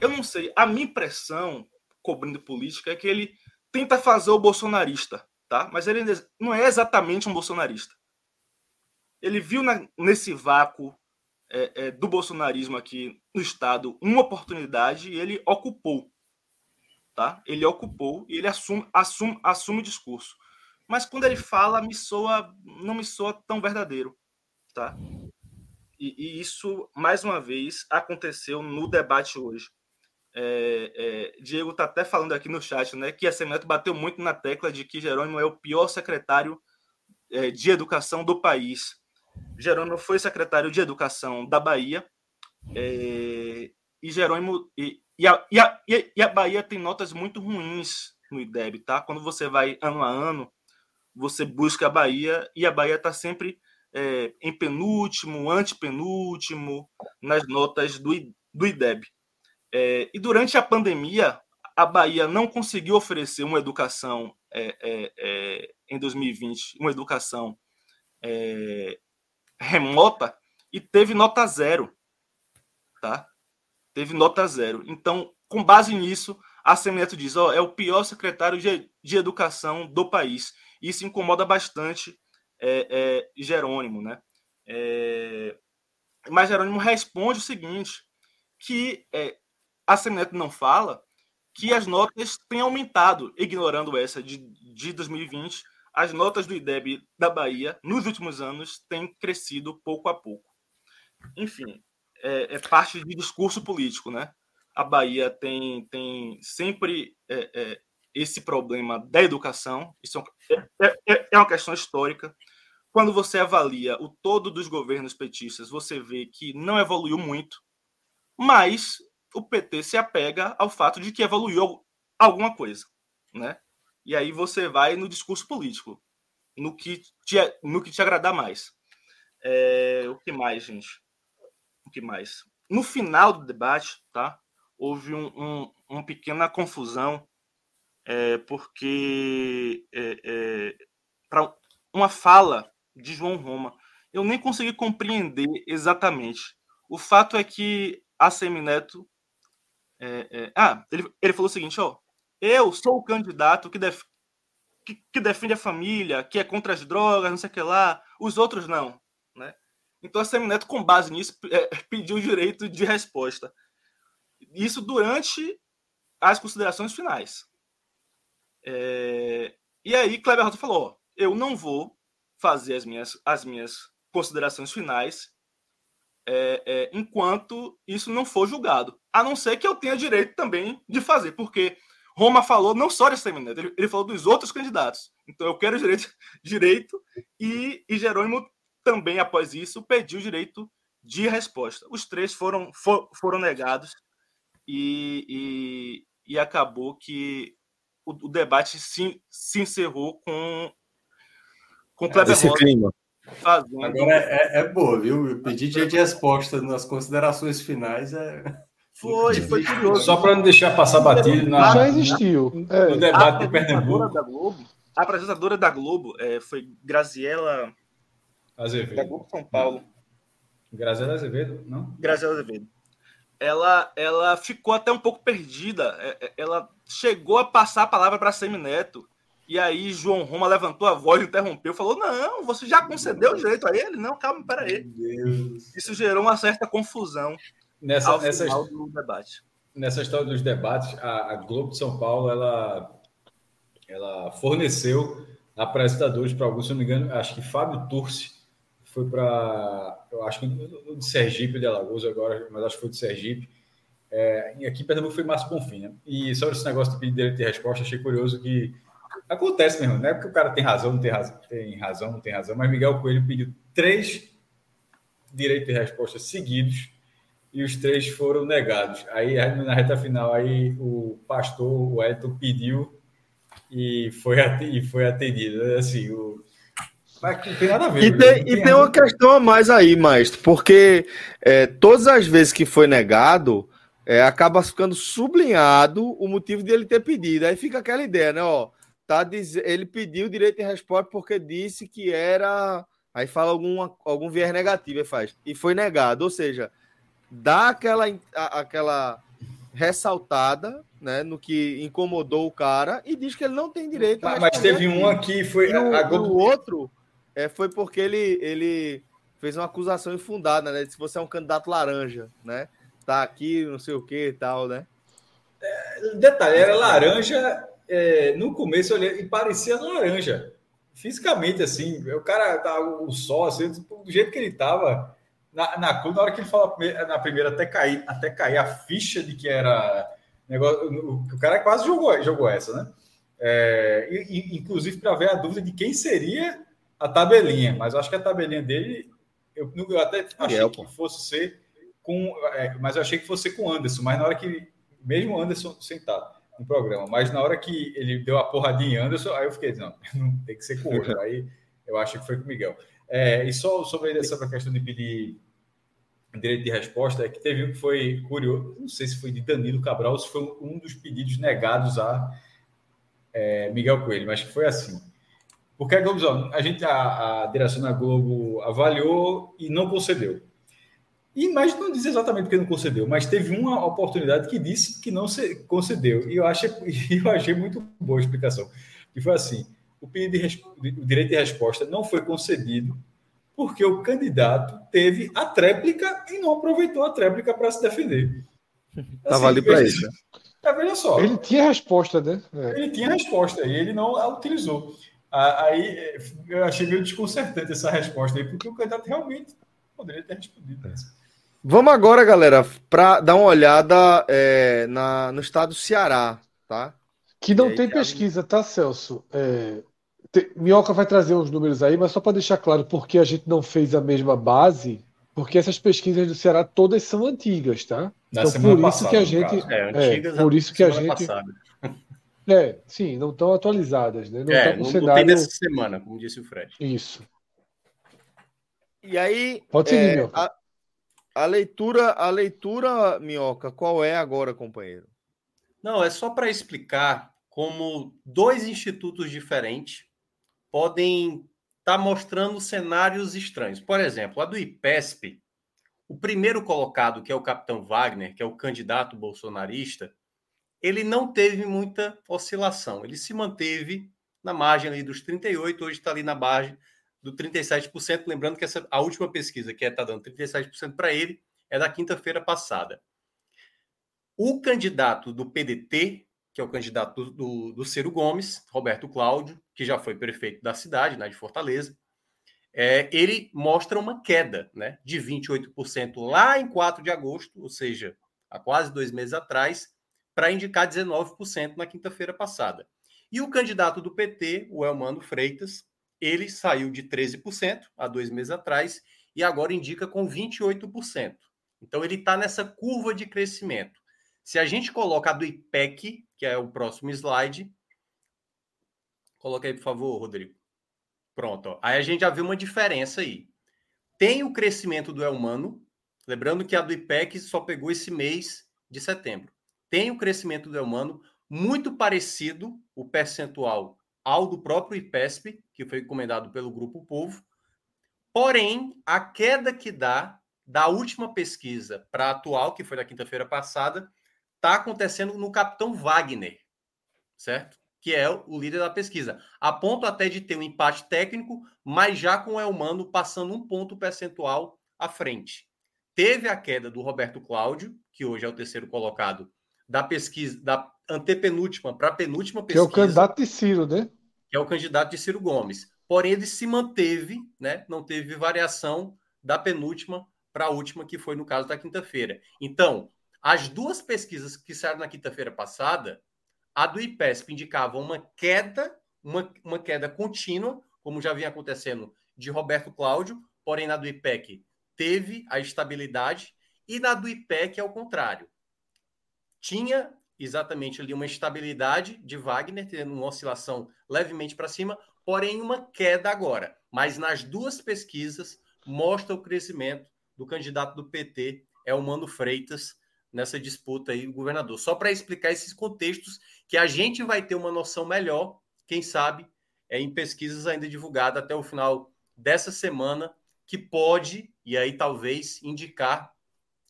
eu não sei, a minha impressão, cobrindo política, é que ele tenta fazer o bolsonarista, tá? Mas ele não é exatamente um bolsonarista ele viu na, nesse vácuo é, é, do bolsonarismo aqui no Estado uma oportunidade e ele ocupou. Tá? Ele ocupou e ele assume, assume, assume o discurso. Mas quando ele fala, me soa, não me soa tão verdadeiro. Tá? E, e isso, mais uma vez, aconteceu no debate hoje. É, é, Diego está até falando aqui no chat né, que a Semineto bateu muito na tecla de que Jerônimo é o pior secretário é, de educação do país. Jerônimo foi secretário de Educação da Bahia é, e Jerônimo e, e, a, e, a, e a Bahia tem notas muito ruins no IDEB, tá? Quando você vai ano a ano, você busca a Bahia e a Bahia está sempre é, em penúltimo, antepenúltimo, nas notas do, do IDEB. É, e durante a pandemia, a Bahia não conseguiu oferecer uma educação é, é, é em 2020, uma educação é, remota, e teve nota zero. Tá? Teve nota zero. Então, com base nisso, a Semineto diz: ó, é o pior secretário de, de educação do país. Isso incomoda bastante é, é, Jerônimo, né? É, mas Jerônimo responde o seguinte: que é, a Semineto não fala que as notas têm aumentado, ignorando essa de, de 2020. As notas do IDEB da Bahia, nos últimos anos, têm crescido pouco a pouco. Enfim, é, é parte de discurso político, né? A Bahia tem, tem sempre é, é, esse problema da educação. Isso é, é, é, é uma questão histórica. Quando você avalia o todo dos governos petistas, você vê que não evoluiu muito, mas o PT se apega ao fato de que evoluiu alguma coisa, né? E aí você vai no discurso político, no que te, no que te agradar mais. É, o que mais, gente? O que mais? No final do debate, tá? Houve um, um, uma pequena confusão é, porque é, é, para uma fala de João Roma, eu nem consegui compreender exatamente. O fato é que a Semineto. É, é, ah, ele, ele falou o seguinte: ó, eu sou o candidato que, def, que, que, defende a família, que é contra as drogas, não sei o que lá, os outros não. Né? Então a Semineto, com base nisso, é, pediu o direito de resposta. Isso durante as considerações finais. É... E aí, Kleber Rota falou: eu não vou fazer as minhas, as minhas considerações finais é, é, enquanto isso não for julgado. A não ser que eu tenha direito também de fazer, porque Roma falou não só desse Semineto, ele, ele falou dos outros candidatos. Então eu quero direito, direito e, e Jerônimo também, após isso, pediu o direito de resposta. Os três foram, for, foram negados e, e, e acabou que o, o debate se, se encerrou com, com o Kleber Esse clima. Fazendo... Agora é, é, é boa, viu? Eu pedi dia de resposta nas considerações finais. É... Foi, foi curioso. Só para não deixar passar batido na, já existiu. no é. debate de Pernambuco. Da Globo, a apresentadora da Globo é, foi Graziela Azevedo. Da Globo São Paulo. Graziela Azevedo, não? Graziela Azevedo ela, ela ficou até um pouco perdida. É, é, ela chegou a passar a palavra para Semineto. E aí João Roma levantou a voz, interrompeu, falou: Não, você já concedeu o direito a ele? Não, calma, peraí. Isso gerou uma certa confusão nessa, ao nessa final do debate. Nessa história dos debates, a, a Globo de São Paulo ela, ela forneceu apresentadores para alguns, se não me engano, acho que Fábio Turci foi para, eu acho que de Sergipe, de Alagoas agora, mas acho que foi de Sergipe. É, e aqui em Pernambuco foi Márcio Bonfim, né? E sobre esse negócio de pedir direito de resposta, achei curioso que acontece mesmo, não é porque o cara tem razão, não tem razão, tem razão, não tem razão, mas Miguel Coelho pediu três direitos de resposta seguidos e os três foram negados. Aí na reta final aí o pastor o Elton pediu e foi e foi atendido. Assim, o mas não tem nada a ver. E tem, e tem uma questão a mais aí, Maestro, porque é, todas as vezes que foi negado, é, acaba ficando sublinhado o motivo de ele ter pedido. Aí fica aquela ideia, né? Ó, tá diz... Ele pediu o direito de resposta porque disse que era. Aí fala alguma, algum viés negativo e faz. E foi negado. Ou seja, dá aquela, aquela ressaltada né, no que incomodou o cara e diz que ele não tem direito a Mas teve um aqui, foi. E o, a... o outro é, foi porque ele, ele fez uma acusação infundada, né? Se você é um candidato laranja, né? Tá aqui, não sei o que e tal, né? É, detalhe, era laranja. É, no começo eu olhei e parecia laranja. Fisicamente, assim, o cara, tá, o sócio, assim, do jeito que ele tava na, na, na hora que ele falou na primeira, até cair, até cair a ficha de que era negócio. O, o cara quase jogou, jogou essa, né? É, e, inclusive para ver a dúvida de quem seria a tabelinha, mas acho que a tabelinha dele, eu, eu até achei que fosse ser com. É, mas eu achei que fosse ser com Anderson, mas na hora que mesmo Anderson sentado no programa, mas na hora que ele deu a porradinha em Anderson, aí eu fiquei, não, não tem que ser com outro. Aí eu acho que foi com o Miguel. É, e só sobre essa questão de pedir direito de resposta, é que teve um que foi curioso, não sei se foi de Danilo Cabral, se foi um dos pedidos negados a é, Miguel Coelho, mas que foi assim. Porque a Globo, a gente, a, a direção da Globo avaliou e não concedeu. E, mas não diz exatamente porque não concedeu, mas teve uma oportunidade que disse que não se concedeu. E eu achei, eu achei muito boa a explicação. Que foi assim: o pedido de, o direito de resposta não foi concedido porque o candidato teve a tréplica e não aproveitou a tréplica para se defender. Estava assim, ali para isso. É, veja só. Ele tinha resposta, né? É. Ele tinha resposta e ele não a utilizou. Aí eu achei meio desconcertante essa resposta aí, porque o candidato realmente poderia ter respondido. É. Vamos agora, galera, para dar uma olhada é, na, no estado do Ceará, tá? Que não tem pesquisa, tá, Celso? É, te, Minhoca vai trazer uns números aí, mas só para deixar claro porque a gente não fez a mesma base, porque essas pesquisas do Ceará todas são antigas, tá? Da então por isso passada, que a gente, é, é, por isso que a gente passada. É, sim, não estão atualizadas, né? Não, é, tá não, cenário... não tem nessa semana, como disse o Fred. Isso. E aí, Pode seguir, é, a, a, leitura, a leitura, Minhoca, qual é agora, companheiro? Não, é só para explicar como dois institutos diferentes podem estar tá mostrando cenários estranhos. Por exemplo, a do IPESP, o primeiro colocado, que é o capitão Wagner, que é o candidato bolsonarista, ele não teve muita oscilação. Ele se manteve na margem ali dos 38, hoje está ali na margem do 37%. Lembrando que essa, a última pesquisa, que está é, dando 37% para ele, é da quinta-feira passada. O candidato do PDT, que é o candidato do, do, do Ciro Gomes, Roberto Cláudio, que já foi prefeito da cidade, né, de Fortaleza, é, ele mostra uma queda né, de 28% lá em 4 de agosto, ou seja, há quase dois meses atrás, para indicar 19% na quinta-feira passada. E o candidato do PT, o Elmano Freitas, ele saiu de 13% há dois meses atrás e agora indica com 28%. Então ele está nessa curva de crescimento. Se a gente coloca a do IPEC, que é o próximo slide, coloca aí, por favor, Rodrigo. Pronto. Ó. Aí a gente já viu uma diferença aí. Tem o crescimento do Elmano, lembrando que a do IPEC só pegou esse mês de setembro tem o crescimento do humano muito parecido, o percentual, ao do próprio IPESP, que foi encomendado pelo Grupo Povo. Porém, a queda que dá da última pesquisa para a atual, que foi da quinta-feira passada, está acontecendo no Capitão Wagner, certo? Que é o líder da pesquisa. A ponto até de ter um empate técnico, mas já com o Elmano passando um ponto percentual à frente. Teve a queda do Roberto Cláudio, que hoje é o terceiro colocado da pesquisa, da antepenúltima para a penúltima pesquisa. Que é o candidato de Ciro, né? Que é o candidato de Ciro Gomes. Porém, ele se manteve, né? Não teve variação da penúltima para a última, que foi no caso da quinta-feira. Então, as duas pesquisas que saíram na quinta-feira passada, a do IPESP indicava uma queda, uma, uma queda contínua, como já vinha acontecendo de Roberto Cláudio, porém na do IPEC teve a estabilidade, e na do IPEC é o contrário tinha exatamente ali uma estabilidade de Wagner, tendo uma oscilação levemente para cima, porém uma queda agora. Mas nas duas pesquisas mostra o crescimento do candidato do PT, é o Mano Freitas, nessa disputa aí, governador. Só para explicar esses contextos que a gente vai ter uma noção melhor, quem sabe, é em pesquisas ainda divulgadas até o final dessa semana, que pode, e aí talvez, indicar,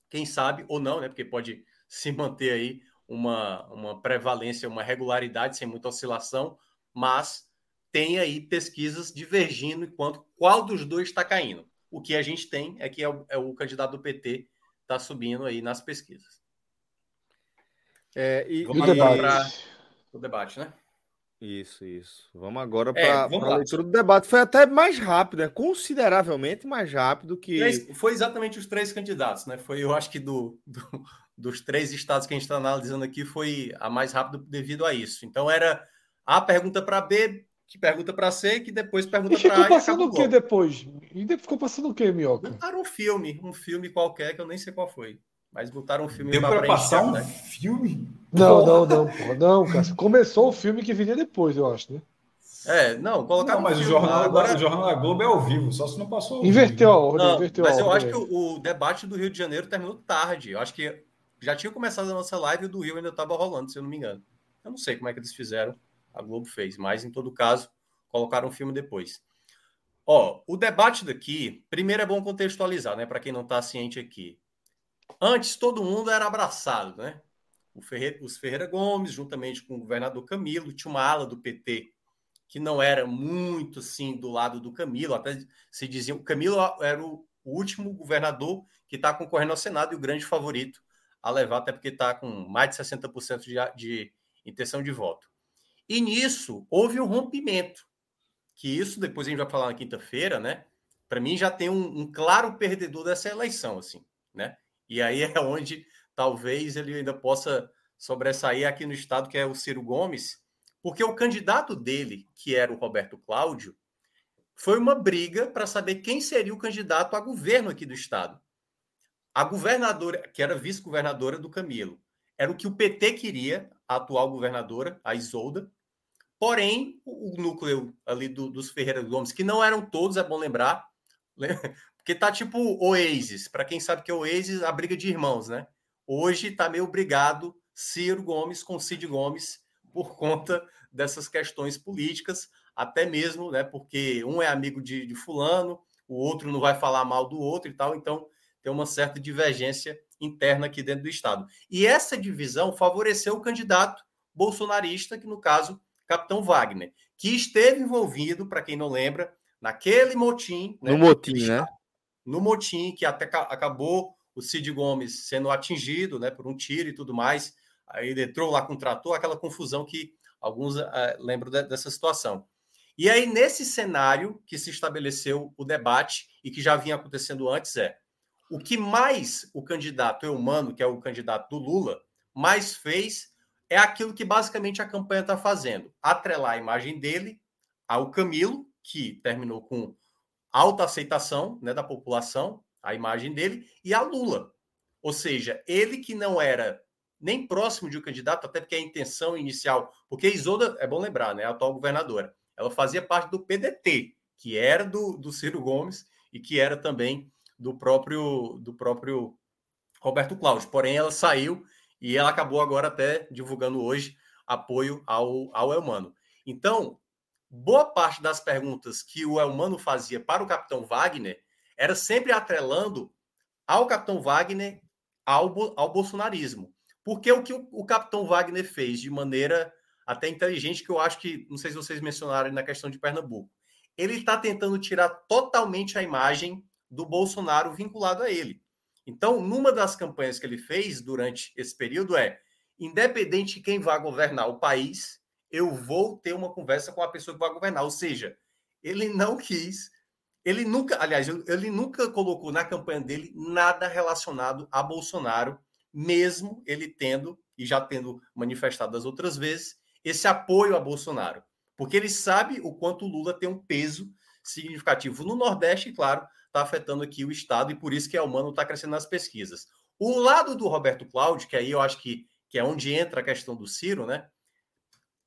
quem sabe, ou não, né? Porque pode se manter aí uma, uma prevalência, uma regularidade sem muita oscilação, mas tem aí pesquisas divergindo enquanto qual dos dois está caindo. O que a gente tem é que é o, é o candidato do PT está subindo aí nas pesquisas. É, e, Vamos e... para o debate, né? Isso, isso. Vamos agora para é, a leitura do debate. Foi até mais rápido, né? consideravelmente mais rápido que. Três, foi exatamente os três candidatos, né? Foi, eu acho que do, do, dos três estados que a gente está analisando aqui, foi a mais rápida devido a isso. Então era a pergunta para B, que pergunta para C, que depois pergunta para A. Ficou passando o que depois? E ficou passando o que, Mioca? Era um filme, um filme qualquer que eu nem sei qual foi. Mas botaram um filme Deu para passar um né? filme? Não, não, não, porra. Não, cara. Começou o filme que viria depois, eu acho, né? É, não, colocar. Não, mas o jornal, agora... o jornal da Globo é ao vivo, só se não passou. Inverteu a ordem, não, inverteu Mas a eu acho que o, o, debate do Rio de Janeiro terminou tarde. Eu acho que já tinha começado a nossa live e o do Rio ainda estava rolando, se eu não me engano. Eu não sei como é que eles fizeram, a Globo fez, mas em todo caso, colocaram o filme depois. Ó, o debate daqui, primeiro é bom contextualizar, né, para quem não está ciente aqui. Antes todo mundo era abraçado, né? Ferreira, os Ferreira Gomes, juntamente com o governador Camilo, tinha uma ala do PT que não era muito assim do lado do Camilo, até se dizia o Camilo era o último governador que está concorrendo ao Senado e o grande favorito a levar, até porque está com mais de 60% de, de intenção de voto. E nisso houve um rompimento, que isso depois a gente vai falar na quinta-feira, né? Para mim já tem um, um, claro perdedor dessa eleição, assim, né? E aí é onde talvez ele ainda possa sobressair aqui no estado, que é o Ciro Gomes, porque o candidato dele, que era o Roberto Cláudio, foi uma briga para saber quem seria o candidato a governo aqui do estado. A governadora, que era vice-governadora do Camilo, era o que o PT queria, a atual governadora, a Isolda. Porém, o núcleo ali do, dos Ferreira Gomes, que não eram todos, é bom lembrar, porque tá tipo Oasis, para quem sabe que é Oasis, a briga de irmãos, né? Hoje tá meio brigado Ciro Gomes com Cid Gomes, por conta dessas questões políticas, até mesmo, né, porque um é amigo de, de fulano, o outro não vai falar mal do outro e tal, então tem uma certa divergência interna aqui dentro do Estado. E essa divisão favoreceu o candidato bolsonarista, que no caso, Capitão Wagner, que esteve envolvido, para quem não lembra, naquele motim. Né, no motim, né? No motim, que até acabou o Cid Gomes sendo atingido né, por um tiro e tudo mais. Aí ele entrou lá com o trator, aquela confusão que alguns uh, lembram de, dessa situação. E aí, nesse cenário que se estabeleceu o debate e que já vinha acontecendo antes, é o que mais o candidato Eumano, que é o candidato do Lula, mais fez é aquilo que basicamente a campanha está fazendo: atrelar a imagem dele ao Camilo, que terminou com alta aceitação né, da população, a imagem dele, e a Lula. Ou seja, ele que não era nem próximo de um candidato, até porque a intenção inicial, porque Isolda, é bom lembrar, né, a atual governadora, ela fazia parte do PDT, que era do, do Ciro Gomes e que era também do próprio do próprio Roberto Cláudio. Porém, ela saiu e ela acabou agora até divulgando hoje apoio ao, ao Elmano. Então, boa parte das perguntas que o Elmano fazia para o Capitão Wagner era sempre atrelando ao Capitão Wagner ao, ao bolsonarismo. Porque o que o, o capitão Wagner fez de maneira até inteligente, que eu acho que, não sei se vocês mencionaram na questão de Pernambuco, ele está tentando tirar totalmente a imagem do Bolsonaro vinculado a ele. Então, numa das campanhas que ele fez durante esse período é: independente de quem vai governar o país, eu vou ter uma conversa com a pessoa que vai governar. Ou seja, ele não quis, ele nunca, aliás, ele nunca colocou na campanha dele nada relacionado a Bolsonaro mesmo ele tendo, e já tendo manifestado as outras vezes, esse apoio a Bolsonaro. Porque ele sabe o quanto o Lula tem um peso significativo no Nordeste, claro, está afetando aqui o Estado, e por isso que a Humano está crescendo nas pesquisas. O lado do Roberto Cláudio, que aí eu acho que, que é onde entra a questão do Ciro, né?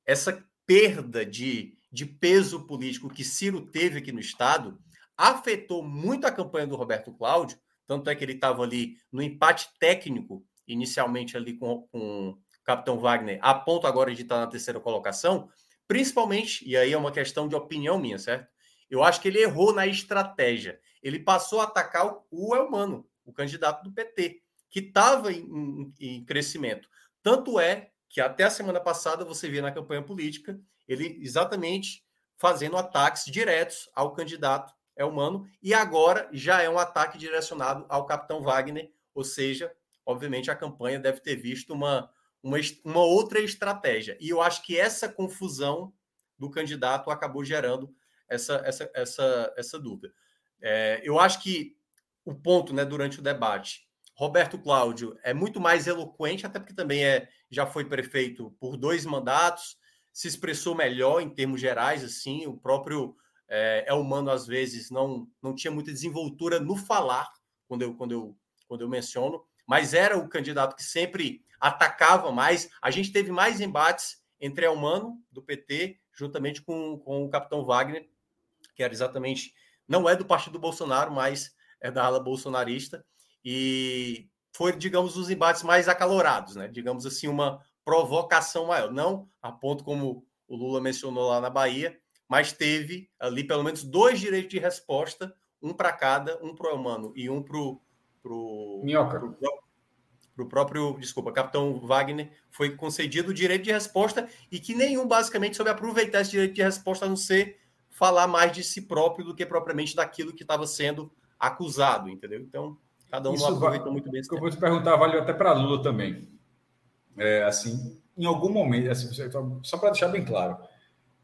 Essa perda de, de peso político que Ciro teve aqui no Estado afetou muito a campanha do Roberto Cláudio, tanto é que ele estava ali no empate técnico inicialmente ali com, com o Capitão Wagner, a ponto agora de estar na terceira colocação, principalmente, e aí é uma questão de opinião minha, certo? Eu acho que ele errou na estratégia. Ele passou a atacar o Elmano, o candidato do PT, que estava em, em, em crescimento. Tanto é que até a semana passada você via na campanha política ele exatamente fazendo ataques diretos ao candidato Elmano, e agora já é um ataque direcionado ao capitão Wagner, ou seja, obviamente a campanha deve ter visto uma, uma, uma outra estratégia. E eu acho que essa confusão do candidato acabou gerando essa, essa, essa, essa dúvida. É, eu acho que o ponto, né, durante o debate, Roberto Cláudio é muito mais eloquente, até porque também é, já foi prefeito por dois mandatos, se expressou melhor em termos gerais, assim, o próprio é, é humano às vezes não não tinha muita desenvoltura no falar quando eu quando eu quando eu menciono mas era o candidato que sempre atacava mais. A gente teve mais embates entre Elmano, do PT, juntamente com, com o capitão Wagner, que era exatamente, não é do partido Bolsonaro, mas é da ala bolsonarista, e foi, digamos, os embates mais acalorados, né? Digamos assim, uma provocação maior. Não a ponto como o Lula mencionou lá na Bahia, mas teve ali pelo menos dois direitos de resposta, um para cada, um para o Elmano e um para o pro, Minhoca. Pro, pro próprio, desculpa, capitão Wagner, foi concedido o direito de resposta e que nenhum basicamente soube aproveitar esse direito de resposta a não ser falar mais de si próprio do que propriamente daquilo que estava sendo acusado, entendeu? Então, cada um aproveitou muito bem. eu vou te perguntar, valeu até para Lula também. É, assim, em algum momento, assim, só para deixar bem claro,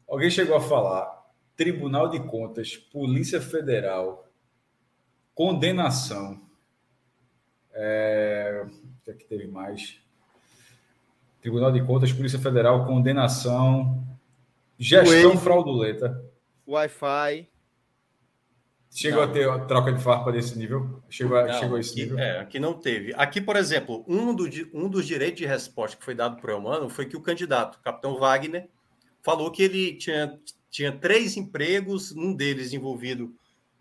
alguém chegou a falar Tribunal de Contas, Polícia Federal, condenação. É, o que é que teve mais? Tribunal de Contas, Polícia Federal, condenação, gestão fraudulenta. Wi-Fi. Chegou não. a ter troca de farpa desse nível? Chegou a, não, chegou a esse aqui, nível? É, aqui não teve. Aqui, por exemplo, um, do, um dos direitos de resposta que foi dado para o Elmano foi que o candidato, o capitão Wagner, falou que ele tinha, tinha três empregos, um deles envolvido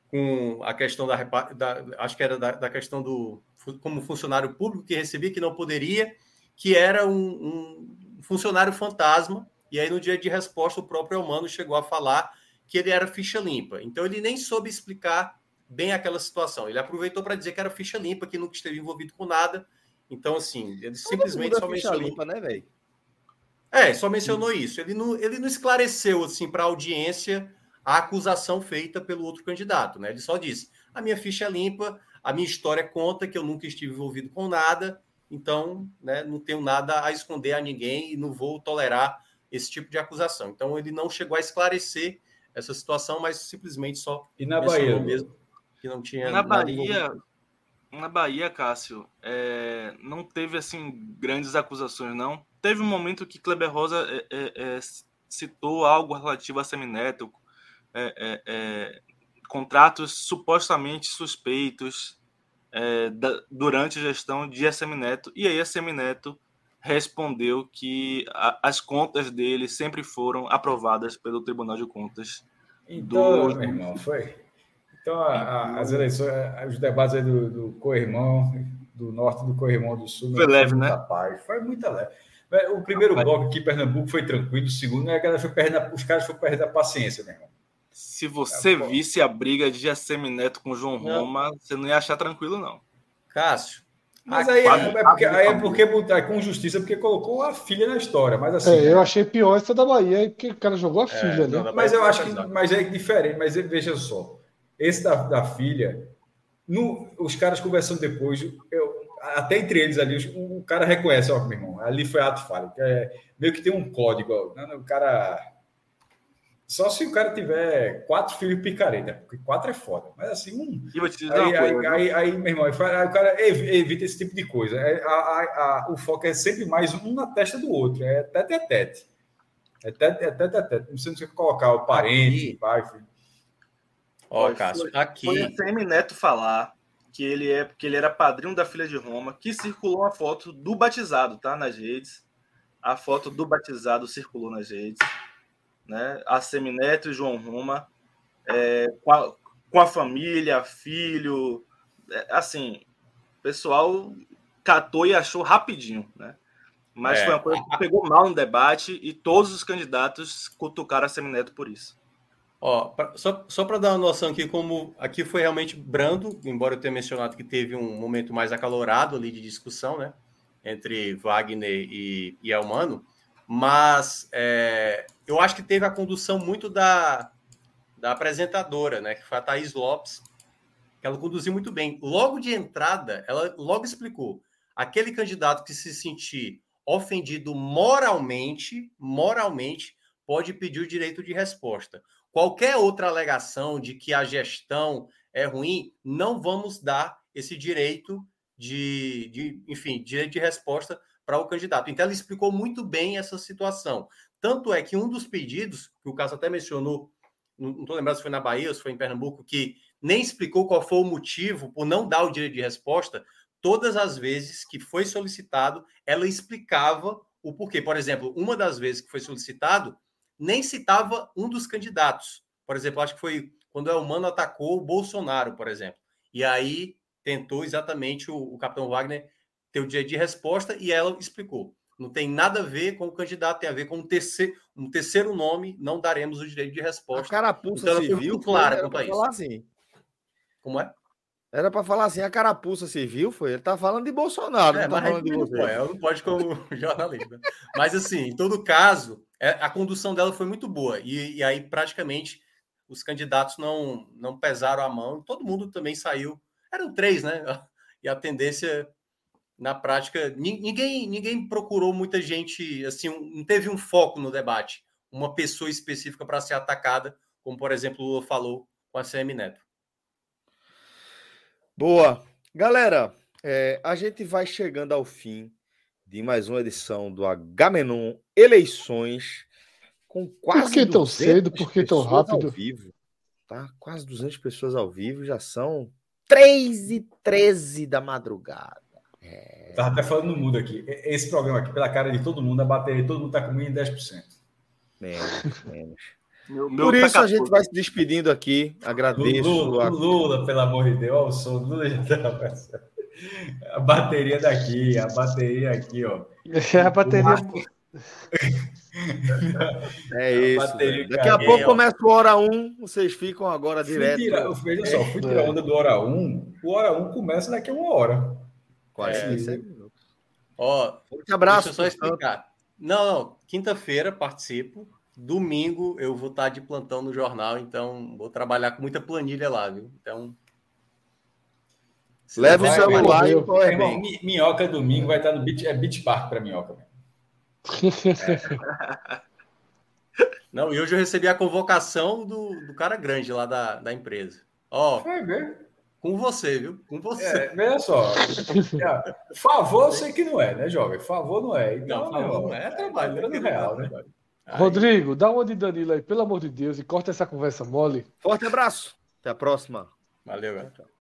com a questão da, da acho que era da, da, questão do como funcionário público que recebia que não poderia, que era um, um funcionário fantasma. E aí no dia de resposta o próprio Elmano chegou a falar que ele era ficha limpa. Então ele nem soube explicar bem aquela situação. Ele aproveitou para dizer que era ficha limpa, que nunca esteve envolvido com nada. Então, assim, ele Todo simplesmente só mencionou. Limpa, né, velho? É, só mencionou isso. Ele não, ele não esclareceu assim para a audiência a acusação feita pelo outro candidato, né? Ele só disse: a minha ficha é limpa, a minha história conta que eu nunca estive envolvido com nada, então, né, não tenho nada a esconder a ninguém e não vou tolerar esse tipo de acusação. Então, ele não chegou a esclarecer essa situação, mas simplesmente só e na Bahia? mesmo que não tinha na Bahia na Bahia Cássio é, não teve assim grandes acusações não. Teve um momento que Kleber Rosa é, é, é citou algo relativo a Semineto é, é, contratos supostamente suspeitos da, durante a gestão de Semineto e aí a Semineto respondeu que a, as contas dele sempre foram aprovadas pelo Tribunal de Contas. Então, do... meu irmão, foi. Então, a, a, as eleições, os debates aí do, do co-irmão, do norte do co-irmão do sul, foi leve, né? Paz, foi muita leve. O primeiro bloco aqui, Pernambuco, foi tranquilo, o segundo, né, a foi perdendo, os caras foram perdendo a paciência, meu irmão. Se você é, visse a briga de Jacemi Neto com João Roma, não. você não ia achar tranquilo, não. Cássio, mas aí, é, é porque, aí é porque é com justiça, porque colocou a filha na história. Mas assim. É, eu achei pior essa da Bahia, porque o cara jogou a é, filha, né? Mas eu acho que mas é diferente. Mas veja só, esse da, da filha, no, os caras conversando depois, eu, até entre eles ali, o, o cara reconhece, ó, meu irmão, ali foi ato falho. É, meio que tem um código, ó, né, o cara só se o cara tiver quatro filhos picareta, porque quatro é foda. Mas assim, um. E vou te dizer aí, aí, coisa, aí, aí, meu irmão, aí, o cara evita esse tipo de coisa. É, a, a, a, o foco é sempre mais um na testa do outro. É tete a tete. É tete, é tete a tete. Não precisa colocar o parente, o pai, filho. Ó, Cássio, aqui. Foi o Semi Neto falar que ele é porque ele era padrinho da filha de Roma, que circulou a foto do batizado, tá? Nas redes. A foto do batizado circulou nas redes né? A Semineto e João Roma, é, com, a, com, a, família, filho, é, assim, o pessoal catou e achou rapidinho, né? Mas é. foi uma coisa que pegou mal no debate e todos os candidatos cutucaram a Semineto por isso. Ó, pra, só, só para dar uma noção aqui, como aqui foi realmente brando, embora eu tenha mencionado que teve um momento mais acalorado ali de discussão, né? Entre Wagner e, e Elmano, mas é, eu acho que teve a condução muito da, da apresentadora, né? Que foi a Thaís Lopes, que ela conduziu muito bem. Logo de entrada, ela logo explicou: aquele candidato que se sentir ofendido moralmente, moralmente, pode pedir o direito de resposta. Qualquer outra alegação de que a gestão é ruim, não vamos dar esse direito de, de enfim, direito de resposta para o candidato. Então, ela explicou muito bem essa situação. Tanto é que um dos pedidos, que o caso até mencionou, não estou lembrando se foi na Bahia ou se foi em Pernambuco, que nem explicou qual foi o motivo por não dar o direito de resposta, todas as vezes que foi solicitado, ela explicava o porquê. Por exemplo, uma das vezes que foi solicitado, nem citava um dos candidatos. Por exemplo, acho que foi quando o Elmano atacou o Bolsonaro, por exemplo. E aí tentou exatamente o, o capitão Wagner ter o dia de resposta e ela explicou. Não tem nada a ver com o candidato, tem a ver com um terceiro, um terceiro nome, não daremos o direito de resposta. A carapuça então, civil, clara quanto a isso. Assim. Como é? Era para falar assim, a carapuça civil foi. Ele tá falando de Bolsonaro, é, não tá falando de você. Não, eu não pode como jornalista. mas assim, em todo caso, é, a condução dela foi muito boa. E, e, aí, praticamente, os candidatos não, não pesaram a mão. Todo mundo também saiu. Eram três, né? E a tendência na prática, ninguém, ninguém procurou muita gente, assim, não teve um foco no debate, uma pessoa específica para ser atacada, como por exemplo o Lula falou com a CM Neto. Boa. Galera, é, a gente vai chegando ao fim de mais uma edição do Agamenon Eleições, com quase. Por que tão cedo? Por que tão rápido? Ao vivo, tá? Quase 200 pessoas ao vivo, já são 3 e 13 da madrugada. É... Tava até falando no mundo aqui. Esse programa aqui, pela cara de todo mundo, a bateria todo mundo tá comigo em 10%. Menos, menos. Meu, meu Por isso a gente vai se despedindo aqui. Agradeço. Lula, a... Lula, pelo amor de Deus, o som do Lula já tá A bateria daqui, a bateria aqui, ó. a bateria. É isso. Daqui a pouco começa o hora 1, vocês ficam agora direto. Veja só, fui tirar onda do hora 1. O hora 1 começa daqui a uma hora. 46 é, minutos. Ó, um abraço. Deixa eu só explicar. Não, não. Quinta-feira participo. Domingo eu vou estar de plantão no jornal, então vou trabalhar com muita planilha lá, viu? Então. Leva o celular e o Irmão, minhoca domingo vai estar no Beach, é Beach Park para minhoca. É. Não, e hoje eu recebi a convocação do, do cara grande lá da, da empresa. Ó, Foi ver. Com você, viu? Com você. É, veja só. favor, eu sei que não é, né, jovem? Favor não é. Então, não, favor não é, é trabalho, é real, né? Rodrigo, dá uma de Danilo aí, pelo amor de Deus, e corta essa conversa mole. Forte abraço. Até a próxima. Valeu, galera.